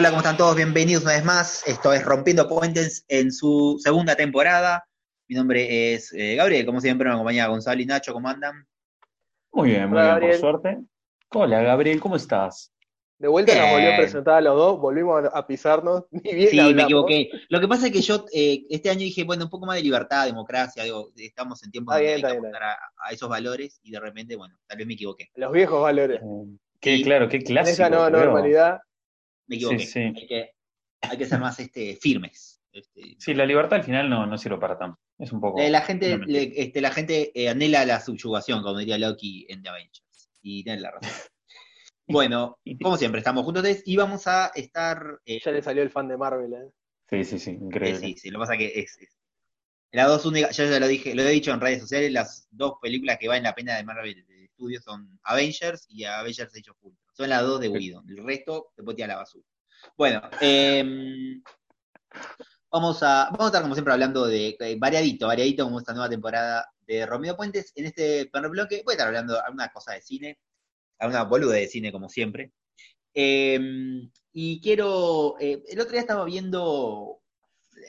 Hola, ¿cómo están todos? Bienvenidos una vez más. Esto es Rompiendo Puentes en su segunda temporada. Mi nombre es eh, Gabriel, como siempre, me acompaña Gonzalo y Nacho. ¿Cómo andan? Muy bien, muy Hola, bien, Gabriel. por suerte. Hola, Gabriel, ¿cómo estás? De vuelta nos volvió a presentar a los dos, volvimos a pisarnos, ni bien Sí, me equivoqué. Lo que pasa es que yo eh, este año dije, bueno, un poco más de libertad, democracia, digo, estamos en tiempos apuntar a, a esos valores y de repente, bueno, tal vez me equivoqué. Los viejos valores. Qué, claro, qué En clásico. esa nueva normalidad, Me equivoqué. Sí, sí. Hay, que, hay que ser más este, firmes. Este, Sí, la libertad al final no, no sirve para tanto. Es un poco. Eh, la gente, le- este, la gente eh, anhela la subyugación, como diría Loki en The Avengers. Y tiene la razón. Bueno, como siempre, estamos juntos y vamos a estar. eh, ya le salió el fan de Marvel. ¿eh? Sí, sí, sí, eh, increíble. sí, sí, lo que pasa que es. es- las dos únicas, yo ya lo dije, lo he dicho en redes sociales, las dos películas que valen la pena de Marvel de estudio son Avengers y Avengers Age of Ultron. Son las dos de Whedon. El resto te puede tirar a la basura. Bueno, em, vamos a, vamos a estar como siempre hablando de eh, variadito, variadito como esta nueva temporada de Romeo Puentes. En este primer bloque voy a estar hablando de alguna cosa de cine, alguna boluda de cine como siempre. Em, y quiero, eh, el otro día estaba viendo,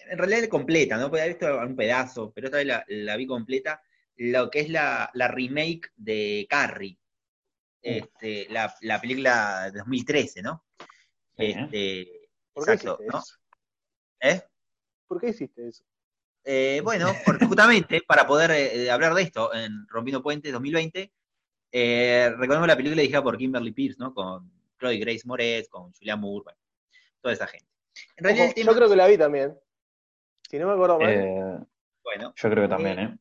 en realidad completa, ¿no? Porque había visto un pedazo, pero esta vez la, la vi completa, lo que es la, la remake de Carrie, este, la, la película de 2013, ¿no? Sí. Este, ¿Por qué exacto, ¿no? eso? ¿Eh? ¿Por qué hiciste eso? Eh, bueno, porque justamente para poder eh, hablar de esto en Rompiendo Puentes 2020, eh, recordemos la película dirigida por Kimberly Pierce, ¿no? Con Chloe Grace Moretz, con Julia Moore, bueno, toda esa gente. En realidad Ojo, el tema, Yo creo que la vi también. Si no me acuerdo mal. Eh, bueno, yo creo que también, ¿eh?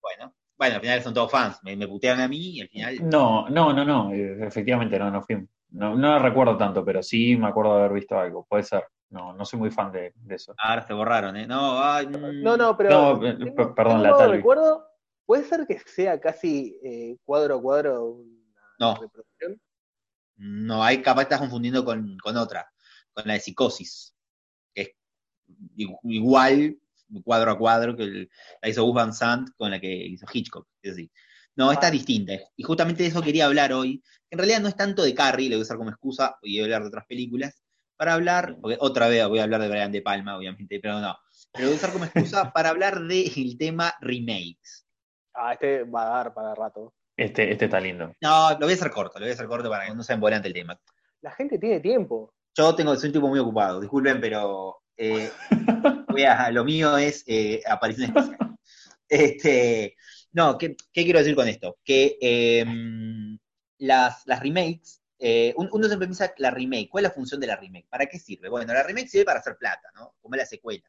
bueno, bueno, al final son todos fans, me, me putearon a mí y al final, No, no, no, no. eh, Efectivamente, no, no fui. No, no recuerdo tanto, pero sí me acuerdo de haber visto algo. Puede ser. No, no soy muy fan de, de eso. ahora se borraron, ¿eh? No, ay, mm, no, no, pero. No, eh, tengo- per- perdón, tengo la recuerdo. ¿Puede ser que sea casi eh, cuadro a cuadro una No. reproducción? no, ahí capaz estás confundiendo con, con otra, con la de Psicosis, que es igual, cuadro a cuadro, que el- la hizo Gus Van Sant con la que hizo Hitchcock, es decir. No, esta es distinta, y justamente de eso quería hablar hoy. En realidad no es tanto de Carrie, lo voy a usar como excusa, y voy a hablar de otras películas, para hablar, porque otra vez voy a hablar de Brian De Palma, obviamente, pero no. Pero lo voy a usar como excusa para hablar del tema remakes. Ah, este va a dar para rato. Este, este está lindo. No, lo voy a hacer corto, lo voy a hacer corto para que no sea embolante el tema. La gente tiene tiempo. Yo tengo, soy un tipo muy ocupado, disculpen, pero eh, voy a- lo mío es eh, aparición especial. Este, no, ¿qué, qué quiero decir con esto? Que em, las, las remakes, eh, un- uno siempre piensa la remake, ¿cuál es la función de la remake? ¿Para qué sirve? Bueno, la remake sirve para hacer plata, ¿no? Como la secuela.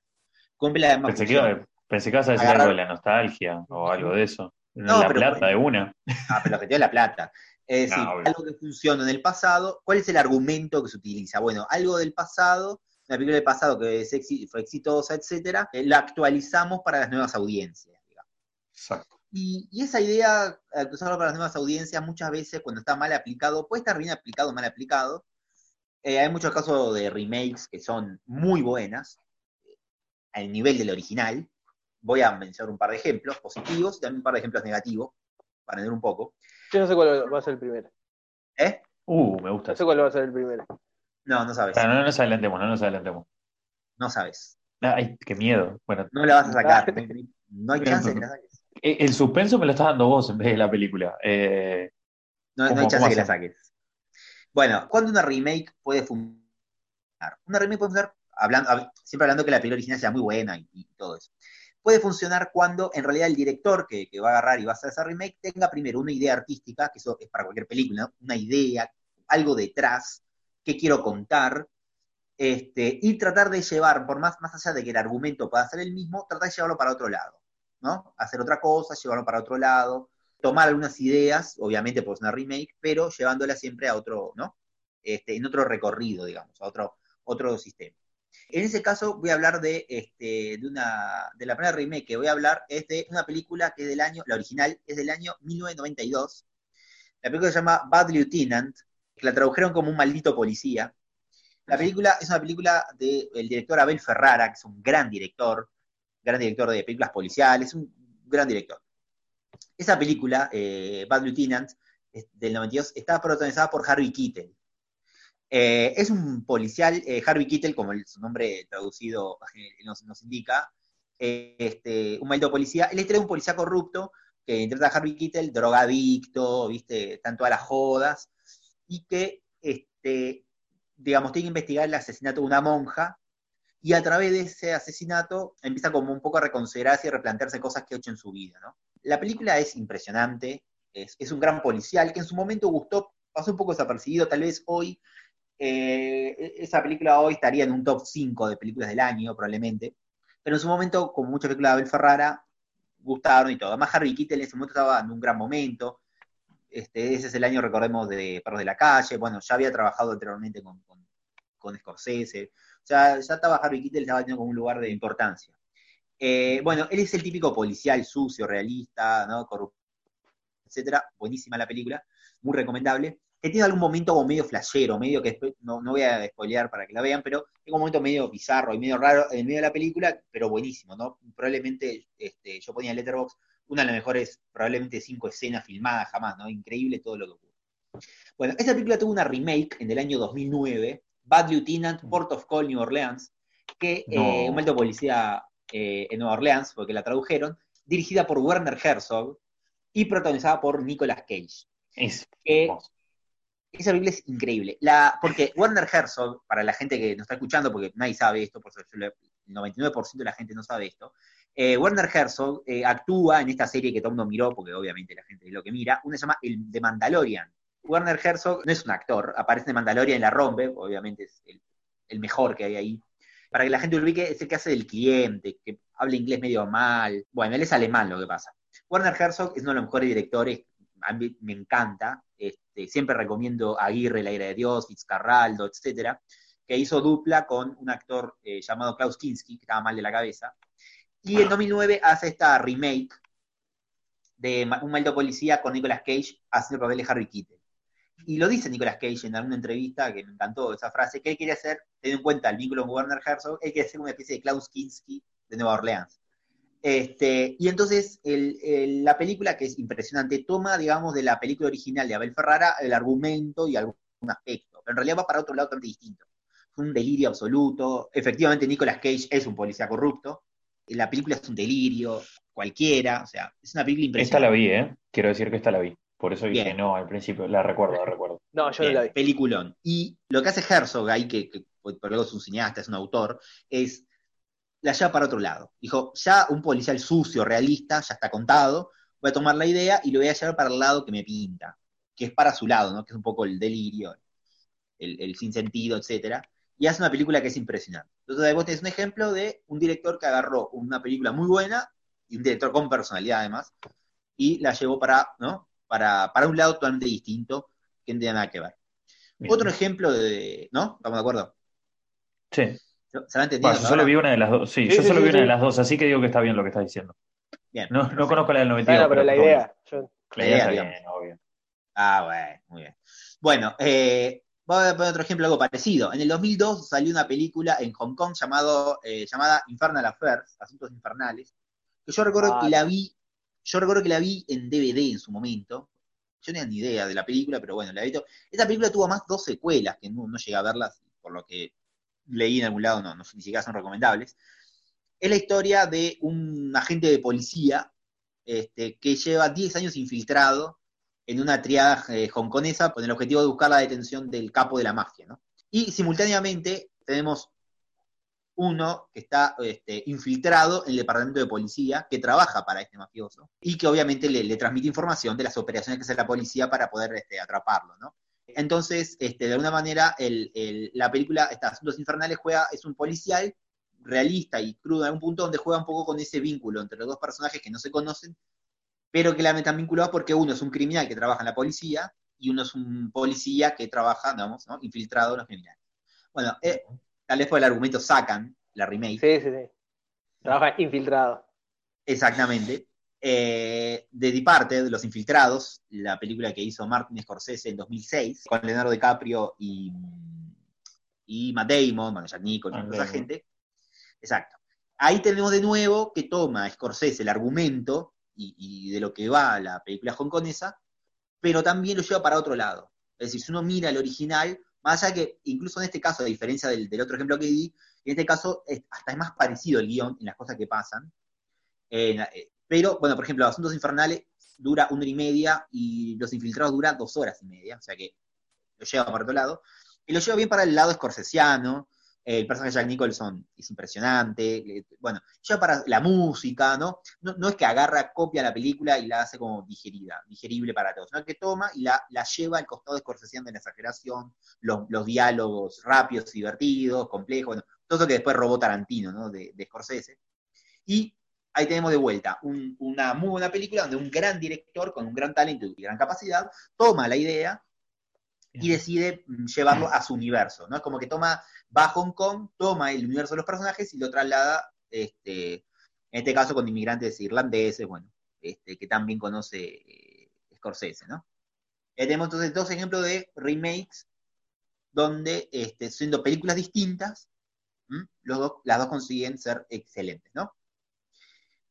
Cumple la Pensé que, pensé que ibas a decir Agarrar- algo de la nostalgia o algo de eso. No, la pero plata de una. Ah, pero lo que da la plata. Es decir, obvio. algo que funcionó en el pasado, ¿cuál es el argumento que se utiliza? Bueno, algo del pasado, una película del pasado que es exi- fue exitosa, etcétera, eh, la actualizamos para las nuevas audiencias, digamos. Exacto. Y, y esa idea, actualizarlo para las nuevas audiencias, muchas veces cuando está mal aplicado, puede estar bien aplicado o mal aplicado. Eh, hay muchos casos de remakes que son muy buenas, eh, al nivel del original. Voy a mencionar un par de ejemplos positivos y también un par de ejemplos negativos, para ver un poco. Yo no sé cuál va a ser el primero. ¿Eh? Uh, me gusta No sé cuál va a ser el primero. No, no sabes. Ah, no, no nos adelantemos, no nos adelantemos. No sabes. Ay, qué miedo. Bueno, No la vas a sacar. No, hay chance de que la saques. eh, el suspenso me lo estás dando vos en vez de la película. Eh, No, no ¿Cómo- hay chance de que la saques. Bueno, ¿cuándo una remake puede funcionar? Una remake puede funcionar, hablando, hab- siempre hablando que la película original sea muy buena y, y todo eso. Puede funcionar cuando en realidad el director que, que va a agarrar y va a hacer esa remake tenga primero una idea artística, que eso es para cualquier película, ¿no? una idea, algo detrás, qué quiero contar, este, y tratar de llevar, por más, más allá de que el argumento pueda ser el mismo, tratar de llevarlo para otro lado, ¿no? Hacer otra cosa, llevarlo para otro lado, tomar algunas ideas, obviamente por una remake, pero llevándola siempre a otro, ¿no? Este, en otro recorrido, digamos, a otro, otro sistema. En ese caso voy a hablar de, este, de una, de la primera remake que voy a hablar es de una película que es del año, la original es del año 1992. La película se llama Bad Lieutenant, que la tradujeron como un maldito policía. La película es una película del director Abel Ferrara, que es un gran director, gran director de películas policiales, un gran director. Esa película, eh, Bad Lieutenant, del 92, está protagonizada por Harvey Keitel. Eh, es un policial, eh, Harvey Kittel, como su nombre traducido eh, nos, nos, indica, este, un maldito policía. Él es un policía corrupto que interpreta a Harvey Kittel, drogadicto, ¿viste? Están todas las jodas, y que, este, digamos, tiene que investigar el asesinato de una monja, y a través de ese asesinato empieza como un poco a reconsiderarse y a replantearse cosas que ha hecho en su vida. La película es impresionante, es, un gran policial que en su momento gustó, pasó un poco desapercibido, tal vez hoy eh, esa película hoy estaría en un top 5 de películas del año, probablemente. Pero en su momento, como muchas películas de Abel Ferrara, gustaron y todo. Además, Harry Kittel en ese momento estaba en un gran momento. Este, ese es el año, recordemos, de Perros de la Calle. Bueno, ya había trabajado anteriormente con, con, con Scorsese. O sea, ya estaba Harry Kittel, estaba teniendo como un lugar de importancia. Eh, bueno, él es el típico policial sucio, realista, ¿no? corrupto, etcétera. Buenísima la película, muy recomendable que tiene algún momento como medio flashero, medio que no, no voy a spoilear para que la vean, pero tiene un momento medio bizarro y medio raro en medio de la película, pero buenísimo, ¿no? Probablemente este, yo ponía en Letterboxd una de las mejores, probablemente cinco escenas filmadas jamás, ¿no? Increíble todo lo que ocurre. Bueno, esa película tuvo una remake en el año 2009, Bad Lieutenant, mm. Port of Call, New Orleans, que eh, un de policía eh, en Nueva Orleans, porque la tradujeron, dirigida por Werner Herzog y protagonizada por Nicolas Cage. Es esa película es increíble. La, porque Werner Herzog, para la gente que nos está escuchando, porque nadie sabe esto, por el 99% de la gente no sabe esto, eh, Werner Herzog eh, actúa en esta serie que el mundo miró, porque obviamente la gente es lo que mira, una se llama El de Mandalorian. Werner Herzog no es un actor, aparece en Mandalorian en la rompe, obviamente es el, el, mejor que hay ahí. Para que la gente ubique, es el que hace del cliente, que habla inglés medio mal. Bueno, él es alemán lo que pasa. Werner Herzog es uno de los mejores directores, a mí me encanta, este, siempre recomiendo Aguirre, La Ira de Dios, Fitzcarraldo, etcétera, que hizo dupla con un actor eh, llamado Klaus Kinski, que estaba mal de la cabeza. Y en 2009 hace esta remake de Un maldito policía con Nicolas Cage haciendo el papel de Harry Kittel. Y lo dice Nicolas Cage en alguna entrevista, que me encantó esa frase, que él quería hacer, teniendo en cuenta el vínculo con Werner Herzog, él quería hacer una especie de Klaus Kinski de Nueva Orleans. Este, y entonces la película, que es impresionante, toma, digamos, de la película original de Abel Ferrara el argumento y algún aspecto, pero en realidad va para otro lado totalmente distinto. Fue un delirio absoluto. Efectivamente, Nicolas Cage es un policía corrupto. La película es un delirio, cualquiera, o sea, es una película impresionante. Esta la vi, ¿eh? Quiero decir que esta la vi. Por eso dije no al principio, la recuerdo, la recuerdo. No, yo no la vi. Peliculón. Y lo que hace Herzog ahí, que, que por luego es un cineasta, es un autor, es la lleva para otro lado. Dijo, ya un policial sucio, realista, ya está contado, voy a tomar la idea y lo voy a llevar para el lado que me pinta, que es para su lado, ¿no? Que es un poco el delirio, el, el sinsentido, etcétera. Y hace una película que es impresionante. Entonces, vos tenés un ejemplo de un director que agarró una película muy buena, y un director con personalidad además, y la llevó para, ¿no? Para, para un lado totalmente distinto, que no tiene nada que ver. Otro ejemplo de, ¿no? ¿Estamos de acuerdo? Sí. ¿Se yo solo vi una de las dos, sí, yo solo vi una de las dos, así que digo que está bien lo que está diciendo. Bien. No, no conozco la del 92. pero, la idea. La idea está bien, obvio. Ah, bueno, muy bien. Bueno, eh, voy a poner otro ejemplo, algo parecido. En el 2002 salió una película en Hong Kong llamado, eh, llamada Infernal Affairs, Asuntos Infernales, que yo recuerdo que la vi, yo recuerdo que la vi en DVD en su momento. Yo no tenía ni idea de la película, pero bueno, la vi. Esta película tuvo más dos secuelas, que no, no llegué a verlas, por lo que leí en algún lado, no, no ni siquiera son recomendables, es la historia de un agente de policía este, que lleva 10 años infiltrado en una triada eh, hongkonesa con el objetivo de buscar la detención del capo de la mafia. ¿no? Y simultáneamente tenemos uno que está este, infiltrado en el departamento de policía, que trabaja para este mafioso, y que obviamente le, transmite información de las operaciones que hace la policía para poder este, atraparlo, ¿no? Entonces, este, de alguna manera, la película, estas Asuntos Infernales, juega, es un policial realista y crudo en un punto donde juega un poco con ese vínculo entre los dos personajes que no se conocen, pero que la metan vinculados porque uno es un criminal que trabaja en la policía y uno es un policía que trabaja, digamos, ¿no? infiltrado en los criminales. Bueno, eh, tal vez por el argumento sacan la remake. Sí, sí, sí. Trabaja infiltrado. Exactamente eh, de Departed, de Los Infiltrados, la película que hizo Martin Scorsese en 2006, con Leonardo DiCaprio y, y Matt Damon, bueno, Jack Nicholson, esa gente. Exacto. Ahí tenemos de nuevo que toma Scorsese el argumento y, de lo que va la película hongkonesa, pero también lo lleva para otro lado. Es decir, si uno mira el original, Más allá que, incluso en este caso, a diferencia del, del otro ejemplo que di, en este caso es- hasta es más parecido el guion en las cosas que pasan. Eh, pero, bueno, por ejemplo, Asuntos Infernales dura una hora y media y Los Infiltrados dura dos horas y media, o sea que lo lleva para otro lado. Y lo lleva bien para el lado escorsesiano, el personaje de Jack Nicholson es impresionante, bueno, lleva para la música, ¿no? ¿no? no es que agarra, copia la película y la hace como digerida, digerible para todos, sino que toma y la, la lleva al costado escorsesiano de la exageración, los, los diálogos rápidos, divertidos, complejos, todo eso que después robó Tarantino, ¿no? De, de Scorsese. Y ahí tenemos de vuelta un- una muy buena película donde un gran director con un gran talento y gran capacidad toma la idea y decide mm, llevarlo a su universo, ¿no? Es como que toma, va a Hong Kong, toma el universo de los personajes y lo traslada, este, en este caso con inmigrantes irlandeses, bueno, este, que también conoce eh, Scorsese, ¿no? Eh, tenemos entonces dos ejemplos de remakes donde, este, siendo películas distintas, los dos, las dos consiguen ser excelentes, ¿no?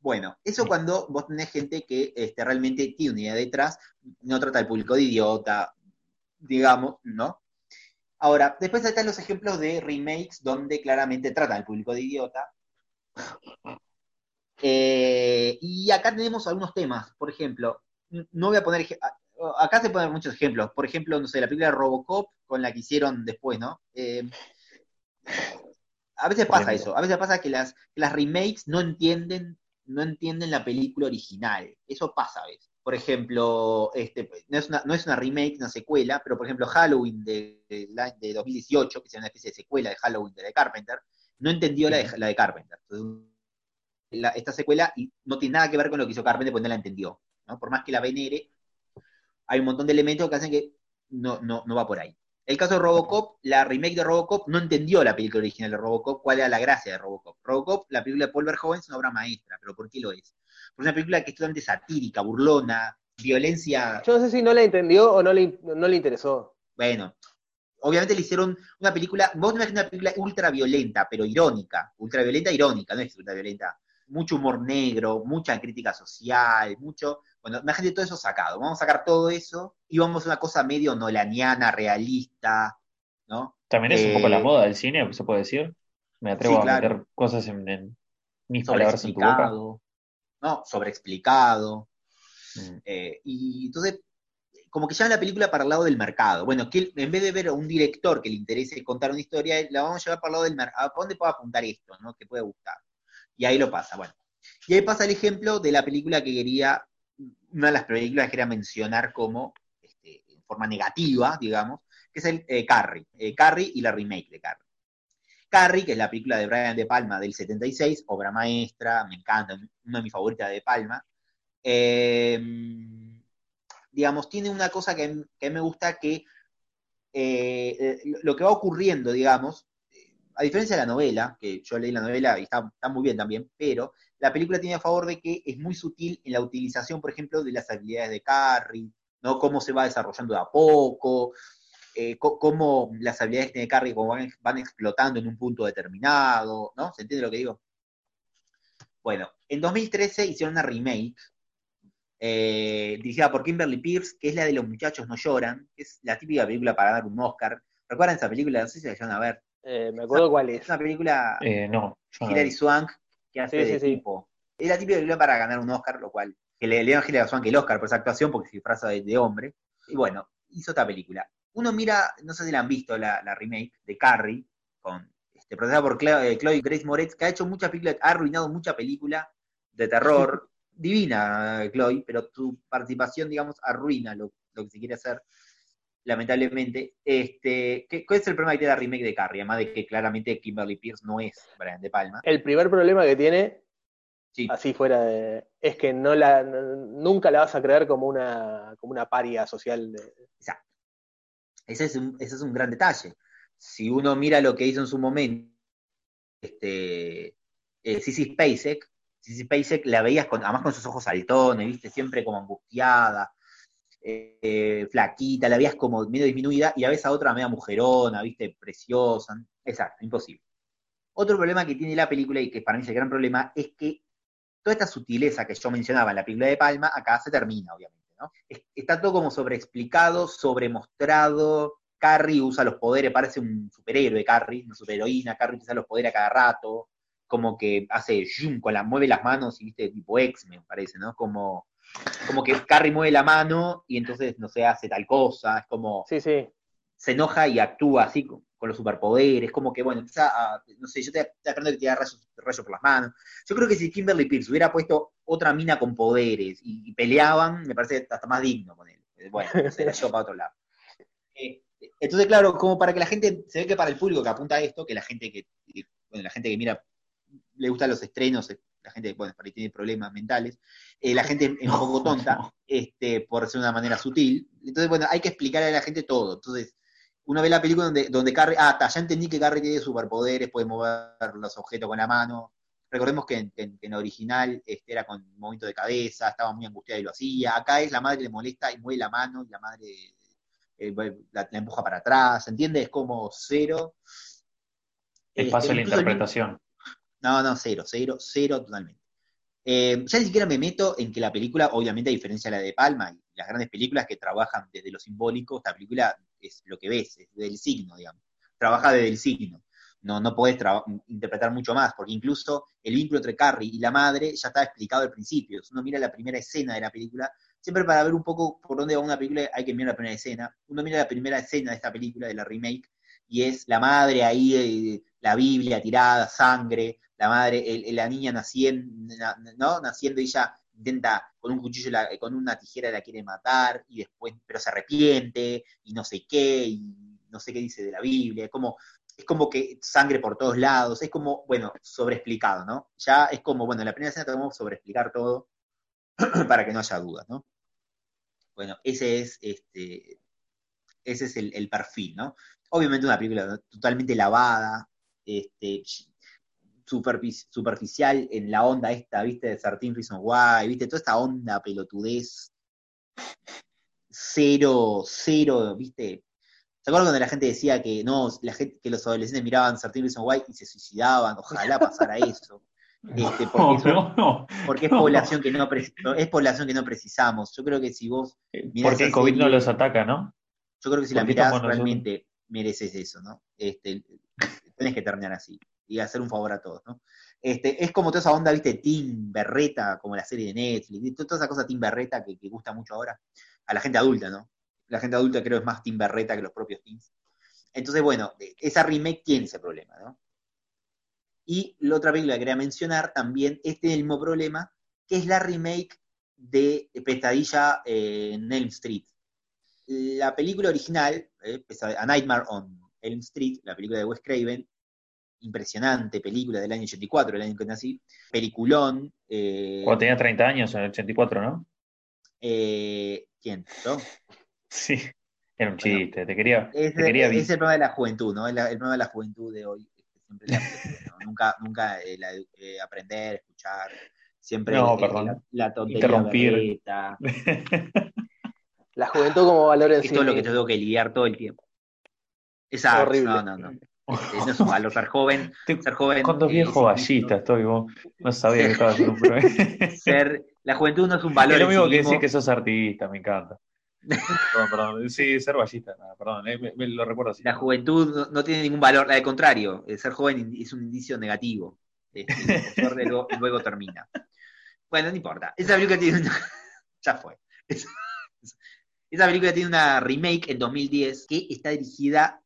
Bueno, eso cuando vos tenés gente que este, realmente tiene una idea detrás, no trata al público de idiota, digamos, ¿no? Ahora, después están los ejemplos de remakes donde claramente tratan al público de idiota. Eh, y acá tenemos algunos temas, por ejemplo, no voy a poner, acá se ponen muchos ejemplos, por ejemplo, no sé, la película de Robocop con la que hicieron después, ¿no? Eh, a veces pasa eso, a veces pasa que las, que las remakes no entienden, no entienden la película original, eso pasa a veces. Por ejemplo, este, no, es una, no es una remake, una secuela, pero por ejemplo Halloween de, de, la- de 2018, que es una especie de secuela de Halloween de, de Carpenter, no entendió la de, la de Carpenter. Entonces, la- esta secuela y no tiene nada que ver con lo que hizo Carpenter, porque no la entendió. ¿no? Por más que la venere, hay un montón de elementos que hacen que no, no, no va por ahí. El caso de Robocop, la remake de Robocop no entendió la película original de Robocop, cuál era la gracia de Robocop. Robocop, la película de Paul Verhoeven, es una obra maestra, pero ¿por qué lo es? Es una película que es totalmente satírica, burlona, violencia. Yo no sé si no la entendió o no le, no le interesó. Bueno, obviamente le hicieron una película, vos te imaginas una película ultra violenta, pero irónica, ultra violenta, irónica, no es ultra violenta, mucho humor negro, mucha crítica social, mucho, bueno, imagínate todo eso sacado, vamos a sacar todo eso y vamos a una cosa medio nolaniana, realista, ¿no? También es un poco Eh, la moda del cine, se puede decir. Me atrevo Sí, a claro. meter cosas en, en mis palabras en tu boca. ¿No? Sobreexplicado. Mm. Eh, y entonces, como que llevan la película para el lado del mercado. Bueno, que en vez de ver a un director que le interese contar una historia, la vamos a llevar para el lado del mercado. ¿A dónde puede apuntar esto, no? Que puede gustar. Y ahí lo pasa, bueno. Y ahí pasa el ejemplo de la película que quería, una de las películas que quería mencionar como, este, en forma negativa, digamos, que es el eh, Carrie. Eh, Carrie y la remake de Carrie. Carrie, que es la película de Brian De Palma del 76, obra maestra, me encanta, una de mis favoritas de Palma. Eh, digamos, tiene una cosa que, que me gusta que eh, eh, lo que va ocurriendo, digamos, a diferencia de la novela, que yo leí la novela y está, está muy bien también, pero la película tiene a favor de que es muy sutil en la utilización, por ejemplo, de las habilidades de Carrie, ¿no? Cómo se va desarrollando de a poco, eh, cómo las habilidades que tiene Carrie como van, van explotando en un punto determinado, ¿no? ¿Se entiende lo que digo? Bueno, en 2013 hicieron una remake eh, dirigida por Kimberly Pierce, que es la de Los muchachos no lloran, que es la típica película para dar un Oscar. ¿Recuerdan esa película? No sé si la llegaron a ver. Eh, me acuerdo cuál es. Es una película Eh, no. Hilary Swank que hace Sí, de sí, sí. tipo. Es la típica película para ganar un Oscar, lo cual que le, le dieron a Hilary Swank el Oscar por esa actuación porque se disfraza de, de hombre. Y bueno, hizo esta película. Uno mira, no sé si la han visto, la, la remake de Carrie, con este, protagonizada por Chloe, eh, Chloe Grace Moretz, que ha hecho muchas películas, ha arruinado mucha película de terror. Divina, eh, Chloe, pero tu participación, digamos, arruina lo, lo que se quiere hacer, lamentablemente. Este, ¿qué, ¿Cuál es el problema que tiene la remake de Carrie? Además de que claramente Kimberly Pierce no es Brian De Palma. El primer problema que tiene, Sí, así fuera de, es que no la, nunca la vas a creer como una, como una paria social. de- exacto. Ese es, un, ese es un gran detalle. Si uno mira lo que hizo en su momento, este, eh, Sissy Spacek, Sissy Spacek la veías además con sus ojos saltones, viste, siempre como angustiada, eh, flaquita, la veías como medio disminuida, y la ves a otra media mujerona, viste, preciosa. Exacto, imposible. Otro problema que tiene la película, y que para mí es el gran problema, es que toda esta sutileza que yo mencionaba en la película de Palma, acá se termina, obviamente, Está todo como sobreexplicado, sobremostrado, Carrie usa los poderes, parece un superhéroe Carrie, una superheroína, Carrie usa los poderes a cada rato, como que hace zoom, con la, mueve las manos y viste, tipo X, me parece, ¿no? Como, como que Carrie mueve la mano y entonces, no sé, hace tal cosa, es como, Sí, sí. se enoja y actúa así con, los superpoderes, como que, bueno, empieza a, no sé, yo te estoy esperando que te haga rayos, rayos por las manos. Yo creo que si Kimberly Pierce hubiera puesto otra mina con poderes y, y peleaban, me parece hasta más digno con él. Bueno, se la llevo para otro lado. Eh, entonces, claro, como para que la gente, se ve que para el público que apunta a esto, que la gente que, que- bueno, la gente que mira, le gustan los estrenos, eh, la gente, bueno, para que tiene problemas mentales, eh, la gente es un poco tonta, este, por ser de una manera sutil. Entonces, bueno, hay que explicarle a la gente todo. Entonces, uno ve la película donde, donde Carrie, ah, ta, ya entendí que Carrie tiene superpoderes, puede mover los objetos con la mano. Recordemos que en, en- en original este, era con movimiento de cabeza, estaba muy angustiada y lo hacía. Acá es la madre le molesta y mueve la mano y la madre eh, la, la empuja para atrás, ¿se entiende? Es como cero. Espacio Este, de la el interpretación. no, no, cero, cero, cero totalmente. Eh, ya ni siquiera me meto en que la película, obviamente, a diferencia de la de Palma y las grandes películas que trabajan desde lo simbólico, esta película es lo que ves, es del signo, digamos. Trabaja desde el signo. No, no podés interpretar mucho más, porque incluso el vínculo entre Carrie y la madre ya está explicado al principio. Si uno mira la primera escena de la película, siempre para ver un poco por dónde va una película hay que mirar la primera escena. Uno mira la primera escena de esta película, de la remake, y es la madre ahí, eh, la Biblia tirada, sangre, la madre, el- la niña naciendo, ¿no? Naciendo y ella intenta con un cuchillo, la- con una tijera la quiere matar, y después, pero se arrepiente, y no sé qué, y no sé qué dice de la Biblia, es como, es como que sangre por todos lados, es como, bueno, sobreexplicado, ¿no? Ya es como, bueno, en la primera escena tenemos que sobreexplicar todo para que no haya dudas, ¿no? Bueno, ese es, este, ese es el, el perfil, ¿no? Obviamente una película totalmente lavada, este, superficial en la onda esta, ¿viste? De 13 Reasons Why, ¿viste? Toda esta onda pelotudez, cero, cero, ¿viste? ¿Se acuerdan cuando la gente decía que no, la gente, que los adolescentes miraban 13 Reasons Why y se suicidaban? Ojalá pasara eso. Este, porque, No, eso- no, no. porque es no. población que no es población que no precisamos. Yo creo que si vos Mirá Porque el COVID no los ataca, ¿no? Yo creo que si la mirás realmente mereces eso, ¿no? Este, tenés que terminar así y hacer un favor a todos, ¿no? Este, es como toda esa onda, ¿viste? Team Berreta, como la serie de Netflix, toda esa cosa Team Berreta que, gusta mucho ahora a la gente adulta, ¿no? La gente adulta creo es más Team Berreta que los propios teens. Entonces, bueno, esa remake tiene ese problema, ¿no? Y la otra película que quería mencionar también es el mismo problema, que es la remake de Pesadilla en Elm Street la película original, eh, A Nightmare on Elm Street, la película de Wes Craven, impresionante película del año 84, el año que nací, peliculón. eh, Cuando tenía 30 años, en el 84, ¿no? eh, ¿Quién? ¿Yo? Sí. Era un chiste, te quería, Es, te quería es vi- el problema de la juventud, ¿no? Es la- el problema de la juventud de hoy. es siempre la- ¿no? Nunca, nunca eh, la- eh, aprender, escuchar, siempre No, perdón. la, la tontería Interrumpir. La juventud como valor en es sí todo lo que tengo que lidiar todo el tiempo. Exacto, Horrible. no, no, no. Este, no es un valor ser joven, ser joven. Con dos eh, viejos es vallistas estoy, vos. No sabía que estabas en un ser, la juventud no es un valor Es lo mismo sí que mismo. decir que sos artista, me encanta. Perdón, perdón. Sí, ser ballista, nada, perdón, eh, me- me lo recuerdo así. La juventud no, no tiene ningún valor, al contrario, el ser joven es un indicio negativo. Este, luego, luego termina. Bueno, no importa. Esa película tiene una... ya fue. Esa, esa película tiene una remake en 2010 que está dirigida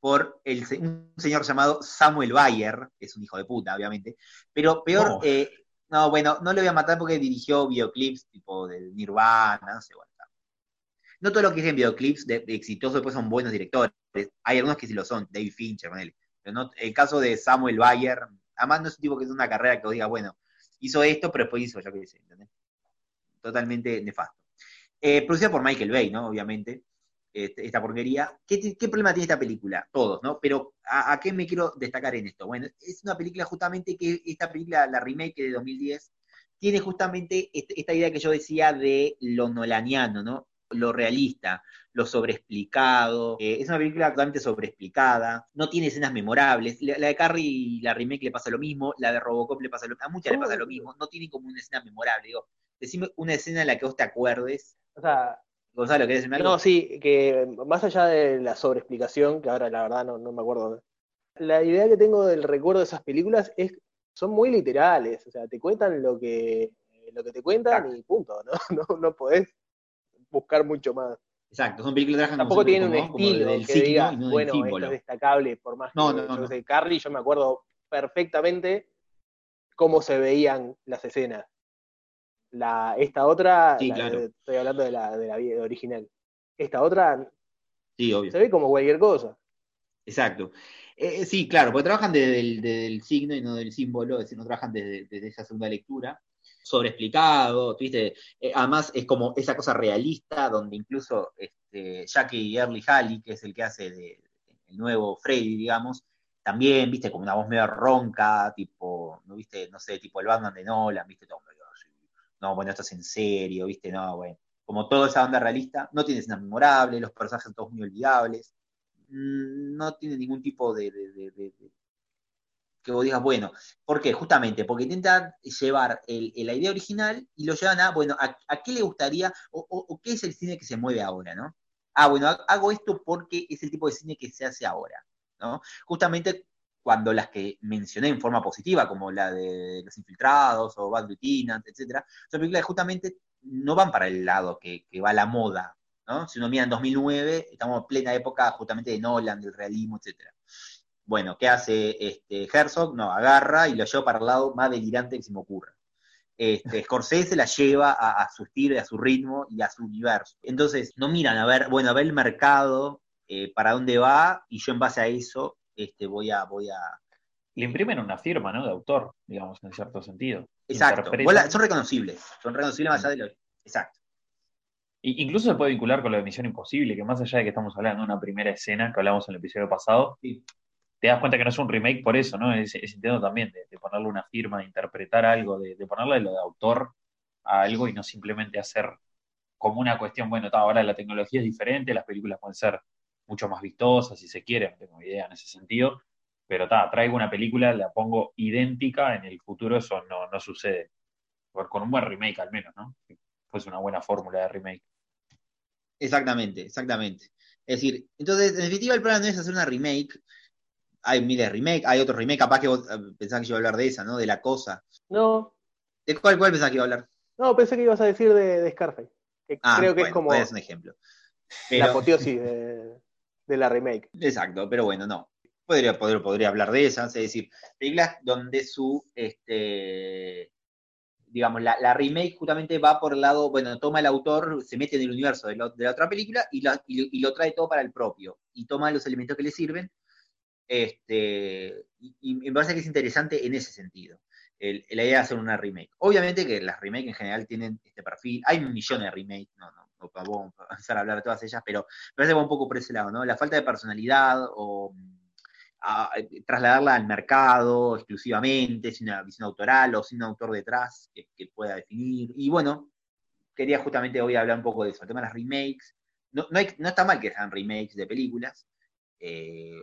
por el, un señor llamado Samuel Bayer, que es un hijo de puta, obviamente, pero peor, No. eh, no, bueno, no le voy a matar porque dirigió videoclips tipo del Nirvana, no sé, bueno. No todo lo que dicen videoclips de, de exitosos después son buenos directores. Hay algunos que sí lo son, David Fincher, ponele. Pero no, el caso de Samuel Bayer, además no es un tipo que es una carrera que os diga, bueno, hizo esto, pero después hizo, yo qué sé, ¿entendés? Totalmente nefasto. Eh, producida por Michael Bay, ¿no? Obviamente, esta porquería. ¿Qué, problema tiene esta película? Todos, ¿no? Pero ¿a, a qué me quiero destacar en esto? Bueno, es una película justamente que esta película, la remake de 2010, tiene justamente este- esta idea que yo decía de lo nolaniano, ¿no? Lo realista, lo sobreexplicado. Eh, es una película totalmente sobreexplicada, no tiene escenas memorables. La, la de Carrie y la remake le pasa lo mismo, la de Robocop le pasa lo a muchas le pasa lo mismo, no tiene como una escena memorable. Digo, decime una escena en la que vos te acuerdes O sea, Gonzalo, ¿querés decirme algo? No, sí, que más allá de la sobreexplicación, que ahora la verdad no, no me acuerdo, la idea que tengo del recuerdo de esas películas es son muy literales, o sea, te cuentan lo que, lo que te cuentan y punto, ¿no? No, no podés buscar mucho más. Exacto, son películas que trabajan Tampoco tienen un estilo del que diga, del bueno, esto es destacable, por más No, que no, yo no. qué sé, Carrie, yo me acuerdo perfectamente cómo se veían las escenas. La, esta otra, Sí, la- claro. estoy hablando de la, de la original. Esta otra Sí, obvio. se ve como cualquier cosa. Exacto. Eh, sí, claro, porque trabajan desde el, desde el signo y no del símbolo, es decir, no trabajan desde, desde esa segunda lectura, sobreexplicado, ¿viste? Eh, además es como esa cosa realista donde incluso este, Jackie Early Halley, que es el que hace de, el nuevo Freddy, digamos, también, viste, como una voz medio ronca, tipo, no viste, no sé, tipo el Batman de Nolan, viste, todo no, bueno, esto es en serio, viste, no, bueno, como toda esa onda realista, no tiene escenas memorables, los personajes son todos muy olvidables, mm, no tiene ningún tipo de, que vos digas, bueno, ¿por qué? Justamente, porque intentan llevar la idea original y lo llevan a, bueno, a, qué le gustaría o, qué es el cine que se mueve ahora, ¿no? Ah, bueno, ha- hago esto porque es el tipo de cine que se hace ahora, ¿no? Justamente cuando las que mencioné en forma positiva, como la de Los Infiltrados o Bad Lieutenant, etcétera, son películas que justamente no van para el lado que, que va la moda, ¿no? Si uno mira en 2009, estamos en plena época justamente de Nolan, del realismo, etcétera. Bueno, ¿qué hace este Herzog? No, agarra y lo lleva para el lado más delirante que se me ocurra. Este, Scorsese la lleva a, a su estilo, a su ritmo y a su universo. Entonces, no miran a ver, bueno, a ver el mercado, eh, para dónde va, y yo en base a eso este, voy a, voy a. Le imprimen una firma, ¿no? De autor, digamos, en cierto sentido. Exacto. La- son reconocibles. Son reconocibles más allá de lo. Exacto. Y- Incluso se puede vincular con lo de Misión Imposible, que más allá de que estamos hablando de una primera escena que hablamos en el episodio pasado, Sí. te das cuenta que no es un remake por eso, ¿no? Es, es intento también de, de ponerle una firma, de interpretar algo, de, de ponerle lo de autor a algo y no simplemente hacer como una cuestión, bueno, ahora la tecnología es diferente, las películas pueden ser mucho más vistosas, si se quiere, no tengo idea en ese sentido, pero ta, traigo una película, la pongo idéntica, en el futuro eso no, no sucede. Por- Con un buen remake al menos, ¿no? Que fuese una buena fórmula de remake. Exactamente, exactamente. Es decir, entonces, en definitiva, el problema no es hacer una remake. Hay miles de remake, hay otro remake, capaz que vos eh, pensás que yo iba a hablar de esa, ¿no? De la cosa. No, ¿De cuál, cuál pensás que iba a hablar? no, pensé que ibas a decir de, de Scarface. Que Ah, creo que bueno, es como ser un ejemplo. la apoteosis de, de la remake. exacto, pero bueno, no. Podría, podría, podría hablar de esas, es decir, películas donde su, este, digamos, la, la remake justamente va por el lado, bueno, toma el autor, se mete en el universo de, la otra película y, y lo trae todo para el propio, y toma los elementos que le sirven, este, y, y me parece que es interesante en ese sentido, el- la idea de hacer una remake. Obviamente que las remakes en general tienen este perfil, hay millones de remakes, no, no, no vamos a empezar a hablar de todas ellas, pero me parece va un poco por ese lado, ¿no? La falta de personalidad o trasladarla al mercado exclusivamente, sin una visión autoral o sin un autor detrás que, que pueda definir. Y bueno, quería justamente hoy hablar un poco de eso, el tema de las remakes. No, no, no está mal que sean remakes de películas. eh,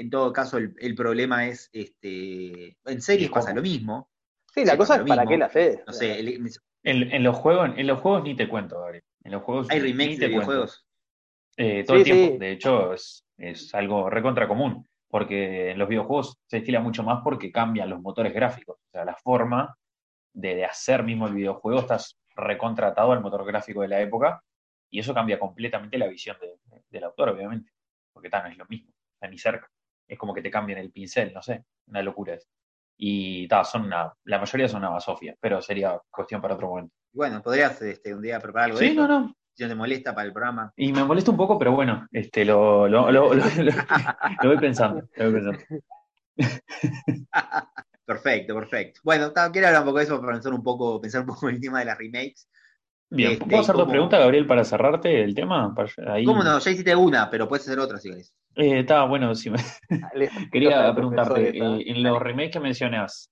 en todo caso, el, el problema es, este, en series pasa lo mismo. Sí, la Sí, cosa es para mismo. qué la haces. No sé, el- En, en los juegos, en los juegos ni te cuento, Gabriel. En los juegos hay remakes de videojuegos. Eh, todo el tiempo. sí. De hecho, es, es algo recontra común, porque en los videojuegos se estila mucho más porque cambian los motores gráficos. O sea, la forma de, de hacer mismo el videojuego estás recontratado al motor gráfico de la época y eso cambia completamente la visión de- de- del autor, obviamente, porque ta, no es lo mismo, está ni cerca. Es como que te cambian el pincel, no sé, una locura es. Y ta, son una, la mayoría son una basofia, pero sería cuestión para otro momento. Bueno, podrías este, un día preparar algo Sí, de no, no, si no te molesta para el programa. Y me molesta un poco, pero bueno, este, lo, lo, lo, lo- lo- lo voy pensando, lo voy pensando. Perfecto, perfecto. Bueno, quiero hablar un poco de eso para pensar un poco, pensar un poco en el tema de las remakes. Bien, Este, ¿puedo hacer ¿cómo? dos preguntas, Gabriel, para cerrarte el tema? Para- Ahí, ¿Cómo no? Ya hiciste una, pero puedes hacer otra si querés. Eh, está bueno, sí, me- quería preguntarte, ¿ah? eh, en los remakes que mencionas,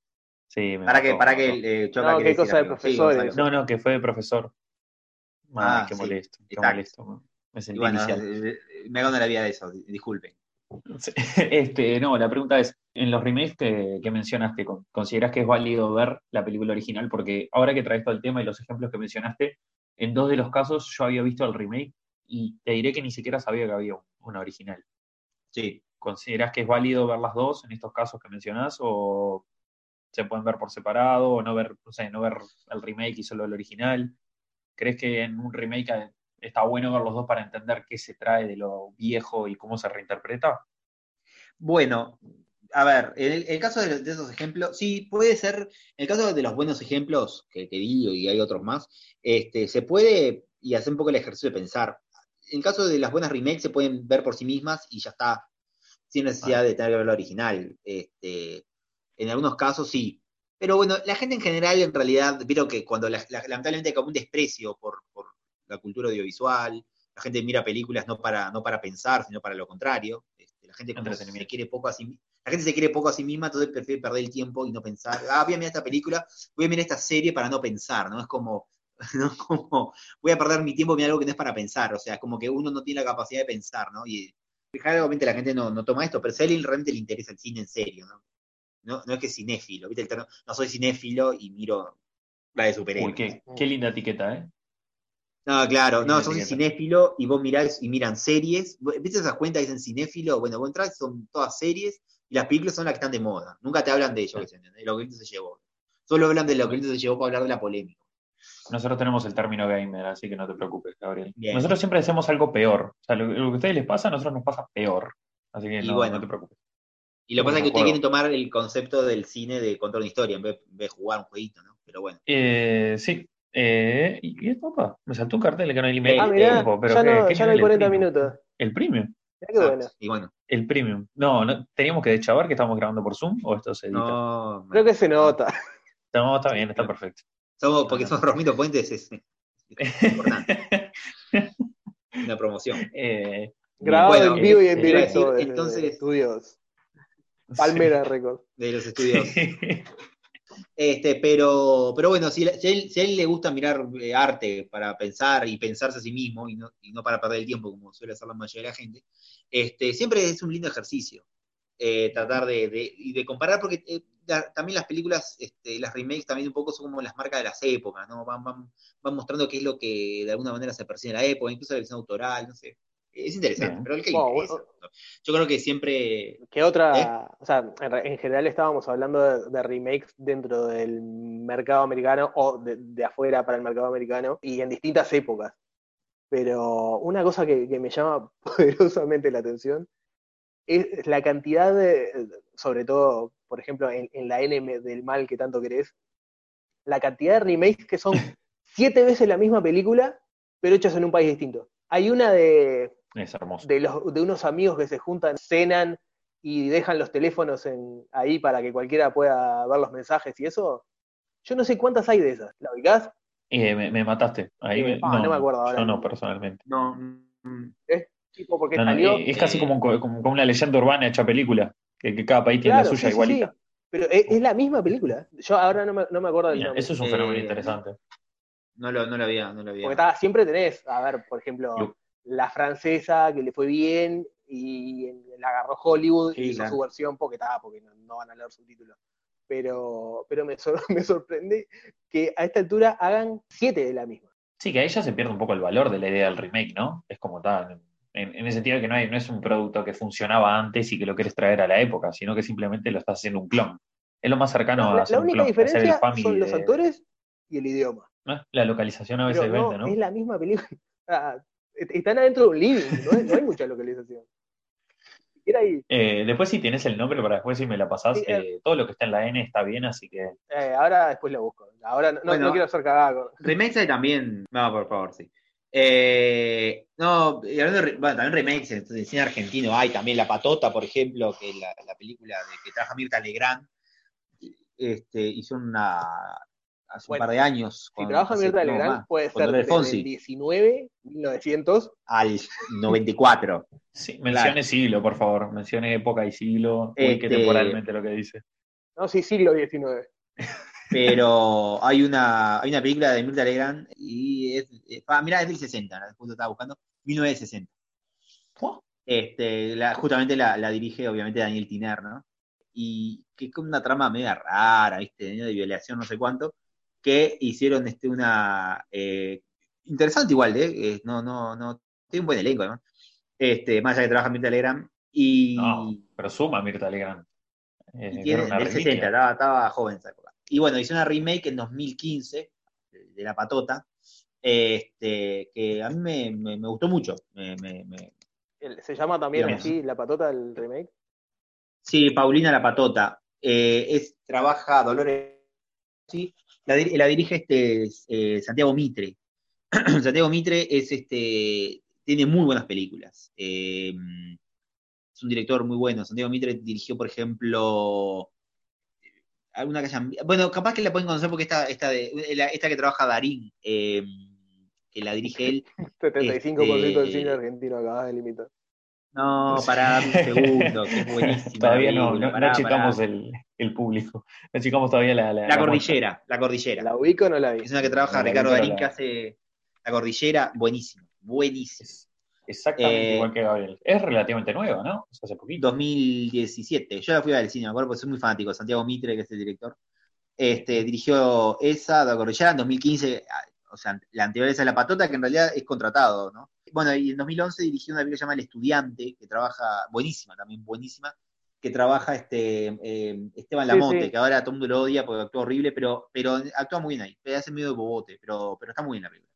sí, me Para que, mató, para que eh, Choca No, quiere qué cosa de algo. Sí, profesores. Gonzalo. No, no, que fue de profesor. Ay, Ah, qué sí, molesto, qué exacto. molesto. Me Y sentí bueno, inicial. eh, eh, me hago de la vida de eso, di- disculpen. Este, no, la pregunta es, en los remakes que, que mencionaste, ¿con- ¿consideras que es válido ver la película original? Porque ahora que traes todo el tema y los ejemplos que mencionaste, en dos de los casos yo había visto el remake y te diré que ni siquiera sabía que había una original. Sí. ¿Consideras que es válido ver las dos en estos casos que mencionás o se pueden ver por separado o no ver, no sé, no ver el remake y solo el original? ¿Crees que en un remake está bueno ver los dos para entender qué se trae de lo viejo y cómo se reinterpreta? Bueno, a ver, en el, caso de, esos ejemplos, sí, puede ser, en el caso de los buenos ejemplos que, que di y hay otros más, este, se puede, y hacer un poco el ejercicio de pensar, en el caso de las buenas remakes se pueden ver por sí mismas y ya está, sin necesidad de tener que ver la original. Este, en algunos casos sí. Pero bueno, la gente en general, en realidad, vieron que cuando lamentablemente hay como un desprecio por, la cultura audiovisual, la gente mira películas no para, no para pensar, sino para lo contrario. Este, la gente se quiere poco a sí la gente se quiere poco a sí misma, entonces prefiere perder el tiempo y no pensar, ah, voy a mirar esta película, voy a mirar esta serie para no pensar, ¿no? Es como, ¿no? Como voy a perder mi tiempo en algo que no es para pensar, o sea, como que uno no tiene la capacidad de pensar, ¿no? Y obviamente la gente no, toma esto, pero si a alguien realmente le interesa el cine en serio, ¿no? No, no es que es cinéfilo, ¿viste? El no soy cinéfilo y miro la de superhéroes. qué, qué linda etiqueta, ¿eh? No, claro, no, sos cinéfilo y vos mirás y miran series. ¿Viste esas cuentas que dicen cinéfilo? Bueno, vos entras, son todas series y las películas son las que están de moda. Nunca te hablan de ello, de lo que se llevó. Solo hablan de lo que se llevó para hablar de la polémica. Nosotros tenemos el término gamer, así que no te preocupes, Gabriel. Nosotros siempre decimos algo peor. O sea, lo, que a ustedes les pasa, a nosotros nos pasa peor. Así que no, no te preocupes. Y lo que pasa es que ustedes quieren tomar el concepto del cine de contar una historia en vez, de jugar un jueguito, ¿no? Pero bueno. Eh, sí. Eh, ¿Y esto, papá? Me saltó un cartel que no hay Ah, mirá, pero ya, no, ya no hay 40 minutos. ¿El premium? qué bueno. Y bueno. El premium. No, no, ¿teníamos que deschavar que estamos grabando por Zoom o esto se edita? No, creo que se nota. No, está bien, está perfecto. Somos, porque somos Romito Puentes, es, importante. Una promoción. Eh, Grabado en vivo y en directo. entonces, estudios. Palmera Record. De los estudios. Este, pero, pero bueno, si, si, a él, le gusta mirar eh, arte para pensar y pensarse a sí mismo y no, y no, para perder el tiempo como suele hacer la mayoría de la gente, este, siempre es un lindo ejercicio eh, tratar de, de, comparar, porque eh, también las películas, este, las remakes también un poco son como las marcas de las épocas, ¿no? Van, van, van mostrando qué es lo que de alguna manera se percibe en la época, incluso la versión autoral, no sé. Es interesante, pero el que Yo creo que siempre. ¿Qué otra? ¿Eh? O sea, en, general estábamos hablando de, remakes dentro del mercado americano o de, afuera para el mercado americano y en distintas épocas. Pero una cosa que, me llama poderosamente la atención es la cantidad de, sobre todo, por ejemplo, en, la N del mal que tanto querés, la cantidad de remakes que son siete veces la misma película, pero hechas en un país distinto. Hay una de, de, los, de unos amigos que se juntan, cenan y dejan los teléfonos en, ahí para que cualquiera pueda ver los mensajes y eso. Yo no sé cuántas hay de esas. ¿La ubicás? Eh, me, mataste. Ahí eh, ah, no, me acuerdo ahora. Yo no, personalmente. No. Es tipo porque salió. es casi como, como, una leyenda urbana hecha película, que, cada país tiene la suya igualita. Pero es, la misma película. Yo ahora no me, no me acuerdo del nombre. Eso es un fenómeno eh, interesante. No lo, no lo había, no lo había. Porque siempre tenés, a ver, por ejemplo, la francesa que le fue bien y la agarró Hollywood y hizo su versión porque estaba, porque no, van a leer subtítulos. Pero, pero me, me sorprende que a esta altura hagan siete de la misma. Sí, que ahí ya se pierde un poco el valor de la idea del remake, ¿no? Es como tal, en, en, el sentido de que no, hay, no es un producto que funcionaba antes y que lo quieres traer a la época, sino que simplemente lo estás haciendo un clon. Es lo más cercano a hacer La única diferencia son los actores y el idioma. La localización a veces Pero vende, ¿no? Es la misma película. están adentro de un living, no, hay mucha localización. Eh, después si tienes el nombre para después si me la pasás, eh, todo lo que está en la N está bien, así que... Eh, ahora después lo busco. Ahora no, no quiero hacer cagada. Remakes hay también... No, por favor, sí. Eh, no, hablando de, bueno, también remakes en cine argentino hay también La Patota, por ejemplo, que la, la película de que trabaja Mirta Legrand, este, hizo una hace un par de años. Si trabaja Mirta Legrand, puede ser del 19, 1900 al 94. sí, mencione siglo, por favor, mencione época y siglo, este... que temporalmente lo que dice. No, sí, siglo XIX. Pero hay una, hay una película de Mirta Legrand y es, ah, mira, es del 60, justo estaba buscando, 1960. Este, la, justamente la, la, dirige obviamente Daniel Tiner, ¿no? Y que es como una trama media rara, ¿viste? De violación, no sé cuánto, que hicieron este, una, eh, interesante igual, ¿eh? No, no, no, tiene un buen elenco, ¿no? Este, más allá que trabaja Mirta Legrand. Y, No, pero suma Mirta Legrand. Eh, tiene del reliquia. 60, estaba, estaba joven en esa época. Y bueno, hizo una remake en 2015 de, La Patota, este, que a mí me, me- me gustó mucho. Me- me- me- El- ¿Se llama también Digamos. así la patota del remake? Sí, Paulina La Patota. Eh, es, trabaja Dolores. Sí, la, dir- la dirige este eh, Santiago Mitre. Santiago Mitre es este tiene muy buenas películas. Eh, es un director muy bueno. Santiago Mitre dirigió, por ejemplo, alguna que hayan. Bueno, capaz que la pueden conocer porque esta, esta, de, la- esta que trabaja Darín, eh, que la dirige él. 75% del Este- cine argentino acabas de limitar. No, para un segundo, que es buenísima. Todavía no, no, no pará, checamos pará. el, el público. No checamos todavía la, la, La la cordillera, la cordillera. ¿La ubico o no la vi? Es una que trabaja Ricardo Darín, que hace La Cordillera, buenísimo, buenísimo. Es exactamente Eh, igual que Gabriel. Es relativamente nueva, ¿no? Es hace poquito. 2017. Yo la fui al cine, me acuerdo, porque soy muy fanático. Santiago Mitre, que es el director, este, dirigió esa, La Cordillera, en 2015. ah, O sea, la anterior es La Patota, que en realidad es contratado, ¿no? Bueno, y en 2011 dirigió una película que se llama El Estudiante, que trabaja, buenísima también, buenísima, que trabaja este eh, Esteban Sí, Lamonte, sí. que ahora todo el mundo lo odia porque actúa horrible, pero, pero actúa muy bien ahí. Hace medio de bobote, pero, pero está muy bien la película.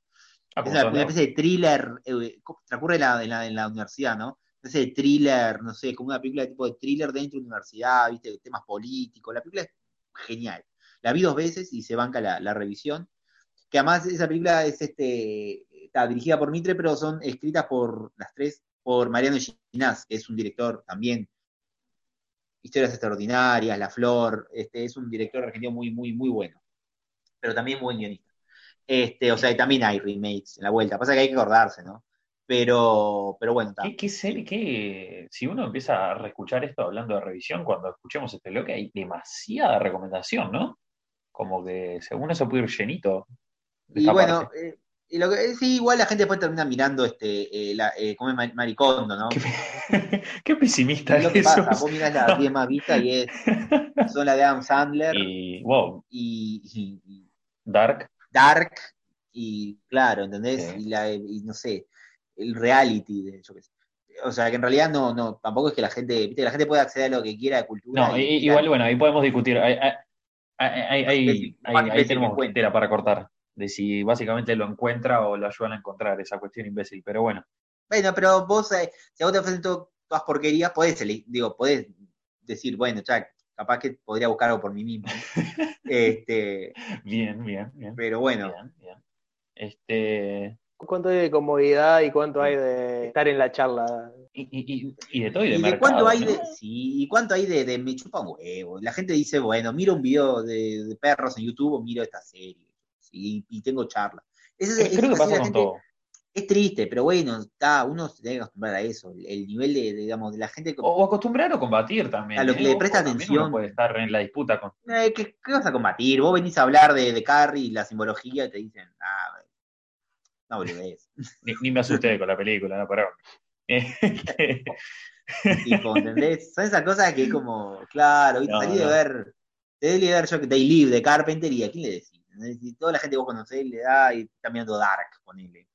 Ah, Es una, una especie de thriller, eh, transcurre en la, en, la, en la universidad, ¿no? Una especie de thriller, no sé, como una película de tipo de thriller dentro de la universidad, ¿viste? Temas políticos. La película es genial. La vi dos veces y se banca la, la revisión. Que además esa película es este, está dirigida por Mitre, pero son escritas por las tres, por Mariano Ginás, que es un director también. Historias extraordinarias, La Flor, este, es un director argentino muy, muy, muy bueno. Pero también muy buen guionista. Este, o sea, también hay remakes en la vuelta. Pasa que hay que acordarse, ¿no? Pero, pero bueno. ¿Qué, qué serie, qué- si uno empieza a reescuchar esto hablando de revisión, cuando escuchemos este bloque hay demasiada recomendación, ¿no? Como que según eso puede ir llenito. Y bueno, eh, y lo que, sí, igual la gente después termina mirando este, eh, la, eh, como es Mar- Maricondo, ¿no? Qué, qué pesimista Es lo que eso. pasa, vos mirás las 10 más vistas y es, son las de Adam Sandler y, wow, y- y Dark, Dark, y claro, ¿entendés? Sí. Y, la, y no sé, el reality, de, yo qué sé. O sea, que en realidad no, no, tampoco es que la gente, viste, la gente puede acceder a lo que quiera de cultura. No, y- igual, la- bueno, ahí podemos discutir. Hay, hay, ahí tenemos tela para cortar. De si básicamente lo encuentra o lo ayudan a encontrar, esa cuestión imbécil. Pero bueno, Bueno, pero vos, eh, si a vos te ofrecen to- todas porquerías, podés, digo, podés decir, bueno, ya, capaz que podría buscar algo por mí mismo. este, bien, bien, bien. pero bueno, Bien, bien. Este, ¿Cuánto hay de comodidad y cuánto hay de estar en la charla? y, y- y- de todo y de ¿y de mercado. cuánto hay ¿no? de, sí, y cuánto hay de, de me chupa un huevo? La gente dice, bueno, miro un video de, de perros en YouTube o miro esta serie, y tengo charla. Ese es- Creo ese creo que es pasa con gente- todo. Es triste, pero bueno, está, uno se tiene que acostumbrar a eso. El, el nivel de, de, digamos, de la gente. O, o acostumbrar o combatir también. A lo que ¿eh? le presta atención. uno puede estar en la disputa con. Eh, ¿qué, qué vas a combatir? Vos venís a hablar de, de Carrie y la simbología y te dicen, ah, no boludez. Ni, ni me asusté con la película, no, pero. Este, tipo, ¿entendés? Son esas cosas que como, claro. No, salí de no. ver, salí de ver yo que They Live de Carpenter y a quién le decís? Y toda la gente que vos conocés le da y está mirando Dark, ponele.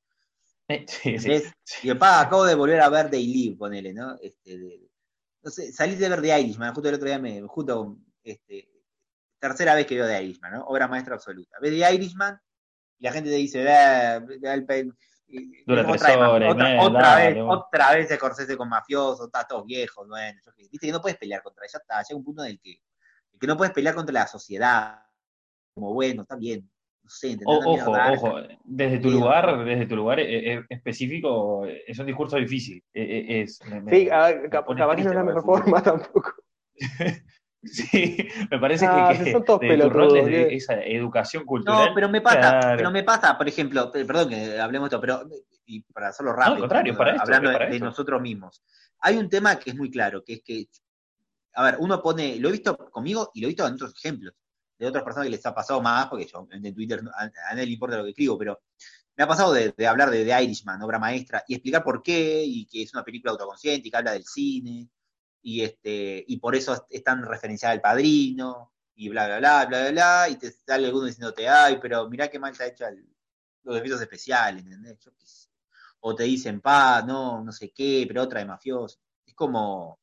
sí, sí, sí. Y papá, acabo de volver a ver Live, ponele, ¿no? Este, de- no sé, salí de ver The Irishman, justo el otro día me, justo, este, tercera vez que veo The Irishman, ¿no? Obra maestra absoluta. Ves The Irishman y la gente te dice, "Eh, ve Dura otra tres vez, horas otra, otra dale, vez, bueno. otra vez Scorsese con mafiosos, está todos viejos, bueno, yo viste que no puedes pelear contra ella, está, llega un punto en el que, el que no puedes pelear contra la sociedad, como bueno, está bien, no sé. O- ojo, ojo, desde tu lugar, desde tu lugar eh, eh, específico, eh, es un discurso difícil. Eh, eh, es, me- me- Sí, a me capaz que no es la mejor forma tampoco. Sí, me parece Ah, que, que son todos desde tu rol, esa educación cultural. No, pero me pasa, claro. pero me pasa, por ejemplo, pe- perdón que hablemos de esto, pero y para hacerlo rápido, al contrario, para esto, hablando para de, nosotros mismos. Hay un tema que es muy claro, que es que, a ver, uno pone, lo he visto conmigo y lo he visto en otros ejemplos, de otras personas que les ha pasado más, porque yo en Twitter a, a nadie le importa lo que escribo, pero me ha pasado de, de hablar de The Irishman, obra maestra, y explicar por qué, y que es una película autoconsciente, y que habla del cine, y este, y por eso es tan referenciada al padrino, y bla, bla, bla, bla, bla, bla, y te sale alguno diciéndote, ay, pero mirá qué mal está hecha el. los efectos especiales, ¿entendés? O te dicen, pa, no, no sé qué, pero otra de mafioso. Es como.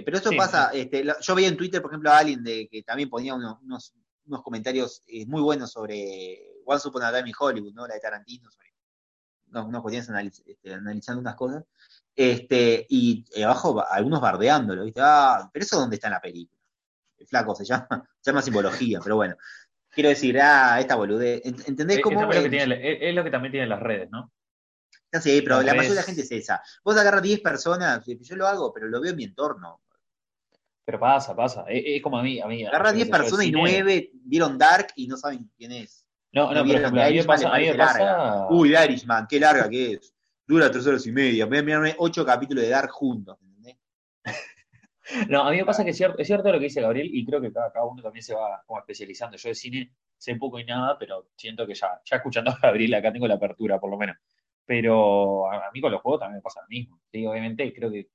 Eh, pero esto Sí, pasa, este, yo veía en Twitter, por ejemplo, a alguien de, que también ponía unos, unos, unos comentarios eh, muy buenos sobre Once Upon a Time in Hollywood, ¿no? La de Tarantino, sobre unos, unos cuestiones analiz- este, analizando unas cosas. Este, y eh, abajo ba- algunos bardeándolo, ¿viste? Ah, pero eso dónde está en la película. El flaco se llama, se llama simbología, pero bueno. Quiero decir, ah, esta boludez. Ent- ¿Entendés Es, cómo? es lo que tiene- es- es lo que también tienen las redes, ¿no? ya sé, pero la mayoría de la gente es esa. Vos agarras 10 personas, yo lo hago, pero lo veo en mi entorno. Pero pasa, pasa. Es, es como a mí. A mí Agarras yo 10 qué sé, yo, el personas y cine- 9 vieron Dark y no saben quién es. No, no, ejemplo, a mí me pasa. Parece pasa Uy, Irishman, qué larga que es. Dura tres horas y media. Voy a mirarme 8 capítulos de Dark juntos. ¿entendés? No, a mí me pasa que es cierto, es cierto lo que dice Gabriel y creo que cada, cada uno también se va como especializando. Yo de cine sé poco y nada, pero siento que ya, ya escuchando a Gabriel acá tengo la apertura, por lo menos. Pero a, a mí con los juegos también me pasa lo mismo. Sí, obviamente creo que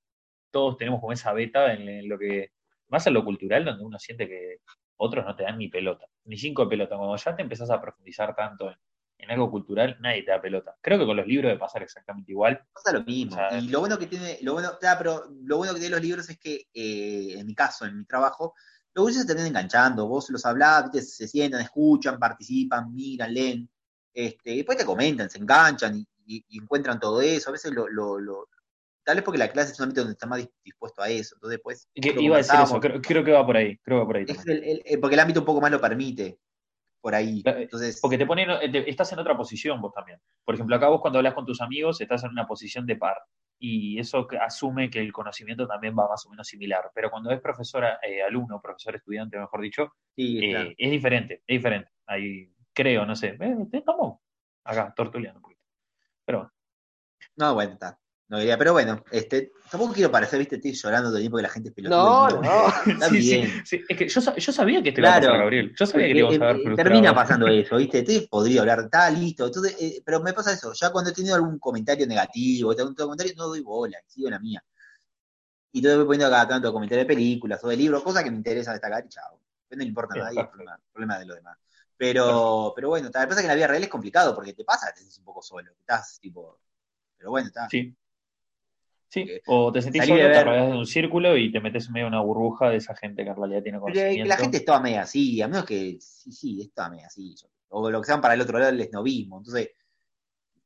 todos tenemos como esa beta en, en lo que, más en lo cultural, donde uno siente que otros no te dan ni pelota, ni cinco de pelota. Cuando ya te empezás a profundizar tanto en, en algo cultural, nadie te da pelota. Creo que con los libros debe pasar exactamente igual. Pasa lo mismo. O sea, y lo bueno que tiene, lo bueno, claro, pero lo bueno que tiene los libros es que, eh, en mi caso, en mi trabajo, los se terminan enganchando. Vos los hablás, ¿viste? se sientan, escuchan, participan, miran, leen. Este, y después te comentan, se enganchan y, y- y encuentran todo eso. A veces lo, lo, lo- Tal vez porque la clase es un ámbito donde está más dis- dispuesto a eso. Entonces, pues. Iba a decir eso, creo, creo que va por ahí, creo que va por ahí Es también. el- el- eh, porque el ámbito un poco más lo permite. Por ahí. Claro, Entonces. Porque te ponen, eh, te- estás en otra posición vos también. Por ejemplo, acá vos cuando hablas con tus amigos estás en una posición de par. Y eso asume que el conocimiento también va más o menos similar. Pero cuando es profesora, eh, alumno, profesor, estudiante, mejor dicho, sí, eh, claro. es diferente, es diferente. Ahí creo, no sé. Eh, estamos acá, tortuleando un poquito. Pero bueno. No, bueno, está. No diría, pero bueno, este, tampoco quiero parecer, viste, estoy llorando todo el tiempo que la gente es pelotuda. No, no. no. Está Sí, sí, bien. sí. Es que yo, yo sabía que esto iba a Claro. pasar, Gabriel. Yo sabía que te Porque, íbamos a ver eh, frustrado. termina pasando eso, ¿viste? Estoy podrido hablar, está listo. Entonces, eh, pero me pasa eso, ya cuando he tenido algún comentario negativo, algún comentario, no doy bola, sigo la mía. Y todo voy poniendo cada tanto comentarios de películas o de libros, cosas que me interesa destacar y chao. No le importa a nadie, es problema, problema de lo demás. Pero, pero bueno, tal, pasa que en la vida real es complicado porque te pasa que te sientes un poco solo, estás tipo. Pero bueno, está. Sí. Sí, Porque o te sentís solo, te rodeas de un círculo y te metes en medio de una burbuja de esa gente que en realidad tiene Pero conocimiento. la gente es toda media así, a menos que, sí, sí, es toda media así. O lo que sean para el otro lado el esnovismo. Entonces,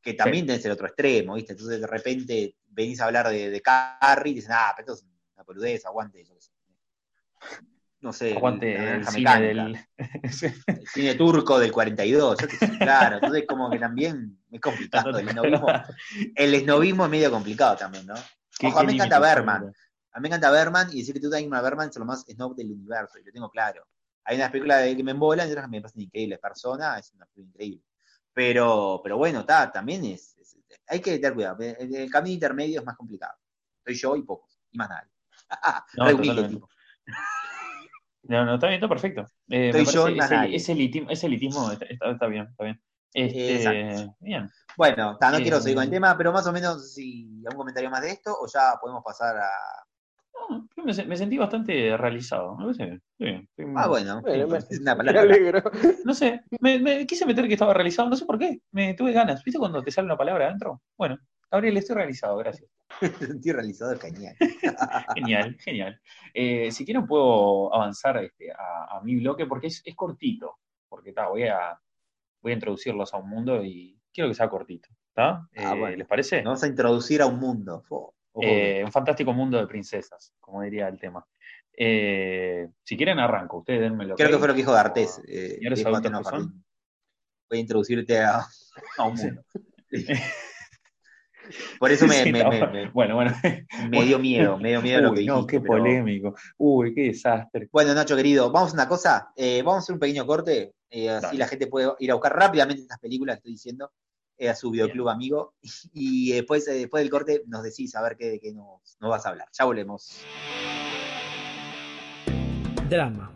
que también tenés el otro extremo, ¿viste? Entonces, de repente venís a hablar de, de Carrie y dicen, ah, pero esto es una aguante, yo qué sé. No sé, Aguante el naranja cine del... Sí. el cine turco del 42, yo sé, claro. Entonces, como que también es complicado. El esnovismo, el esnovismo es medio complicado también, ¿no? ¿Qué- Ojo, a mí me encanta Berman. A mí me encanta Berman y decir que tú también Berman es lo más snob del universo, y lo tengo claro. Hay unas películas de que me embolan y otras que me parecen increíbles. Persona es una película increíble. Pero, pero bueno, está, también es, es- Hay que tener cuidado. El, el camino intermedio es más complicado. Soy yo y pocos, y más nadie. No, tipo. No, no, está bien, está perfecto. Eh, me yo y más ese, nadie. ese elitismo, ese elitismo está- está bien, está bien. Este, bien. Bueno, está, no Eh, quiero seguir con el tema, pero más o menos si algún comentario más de esto, o ya podemos pasar a. No, yo me, se- me sentí bastante realizado. Me parece bien, bien, Ah, bueno, Bueno, me- es una Me palabra. alegro. No sé, me, me quise meter que estaba realizado, no sé por qué. Me tuve ganas. ¿Viste cuando te sale una palabra adentro? Bueno, Gabriel, estoy realizado, gracias. Sentí realizador, genial. Genial, genial. Eh, si quieren puedo avanzar este, a, a mi bloque porque es, es cortito. Porque ta, voy, a, voy a introducirlos a un mundo y quiero que sea cortito. ¿Está? Ah, Eh, bueno. ¿Les parece? Nos vamos a introducir a un mundo. Eh, un fantástico mundo de princesas, como diría el tema. Eh, si quieren, arranco. Ustedes denme lo Creo que fue lo que dijo D'Artés. Eh, Señores adultos son. Jardín. Voy a introducirte a, a un mundo. Por eso me, Sí, me- está me- bueno. me- Bueno, bueno. me dio miedo, me dio miedo lo que Uy, no, dijiste. qué pero- polémico. Uy, qué desastre. Bueno, Nacho, querido, vamos a una cosa. eh, vamos a hacer un pequeño corte. eh, así Dale. la gente puede ir a buscar rápidamente estas películas que estoy diciendo eh, a su videoclub amigo. Y después, eh, después del corte nos decís a ver qué, de qué nos, nos vas a hablar. Ya volvemos. Drama.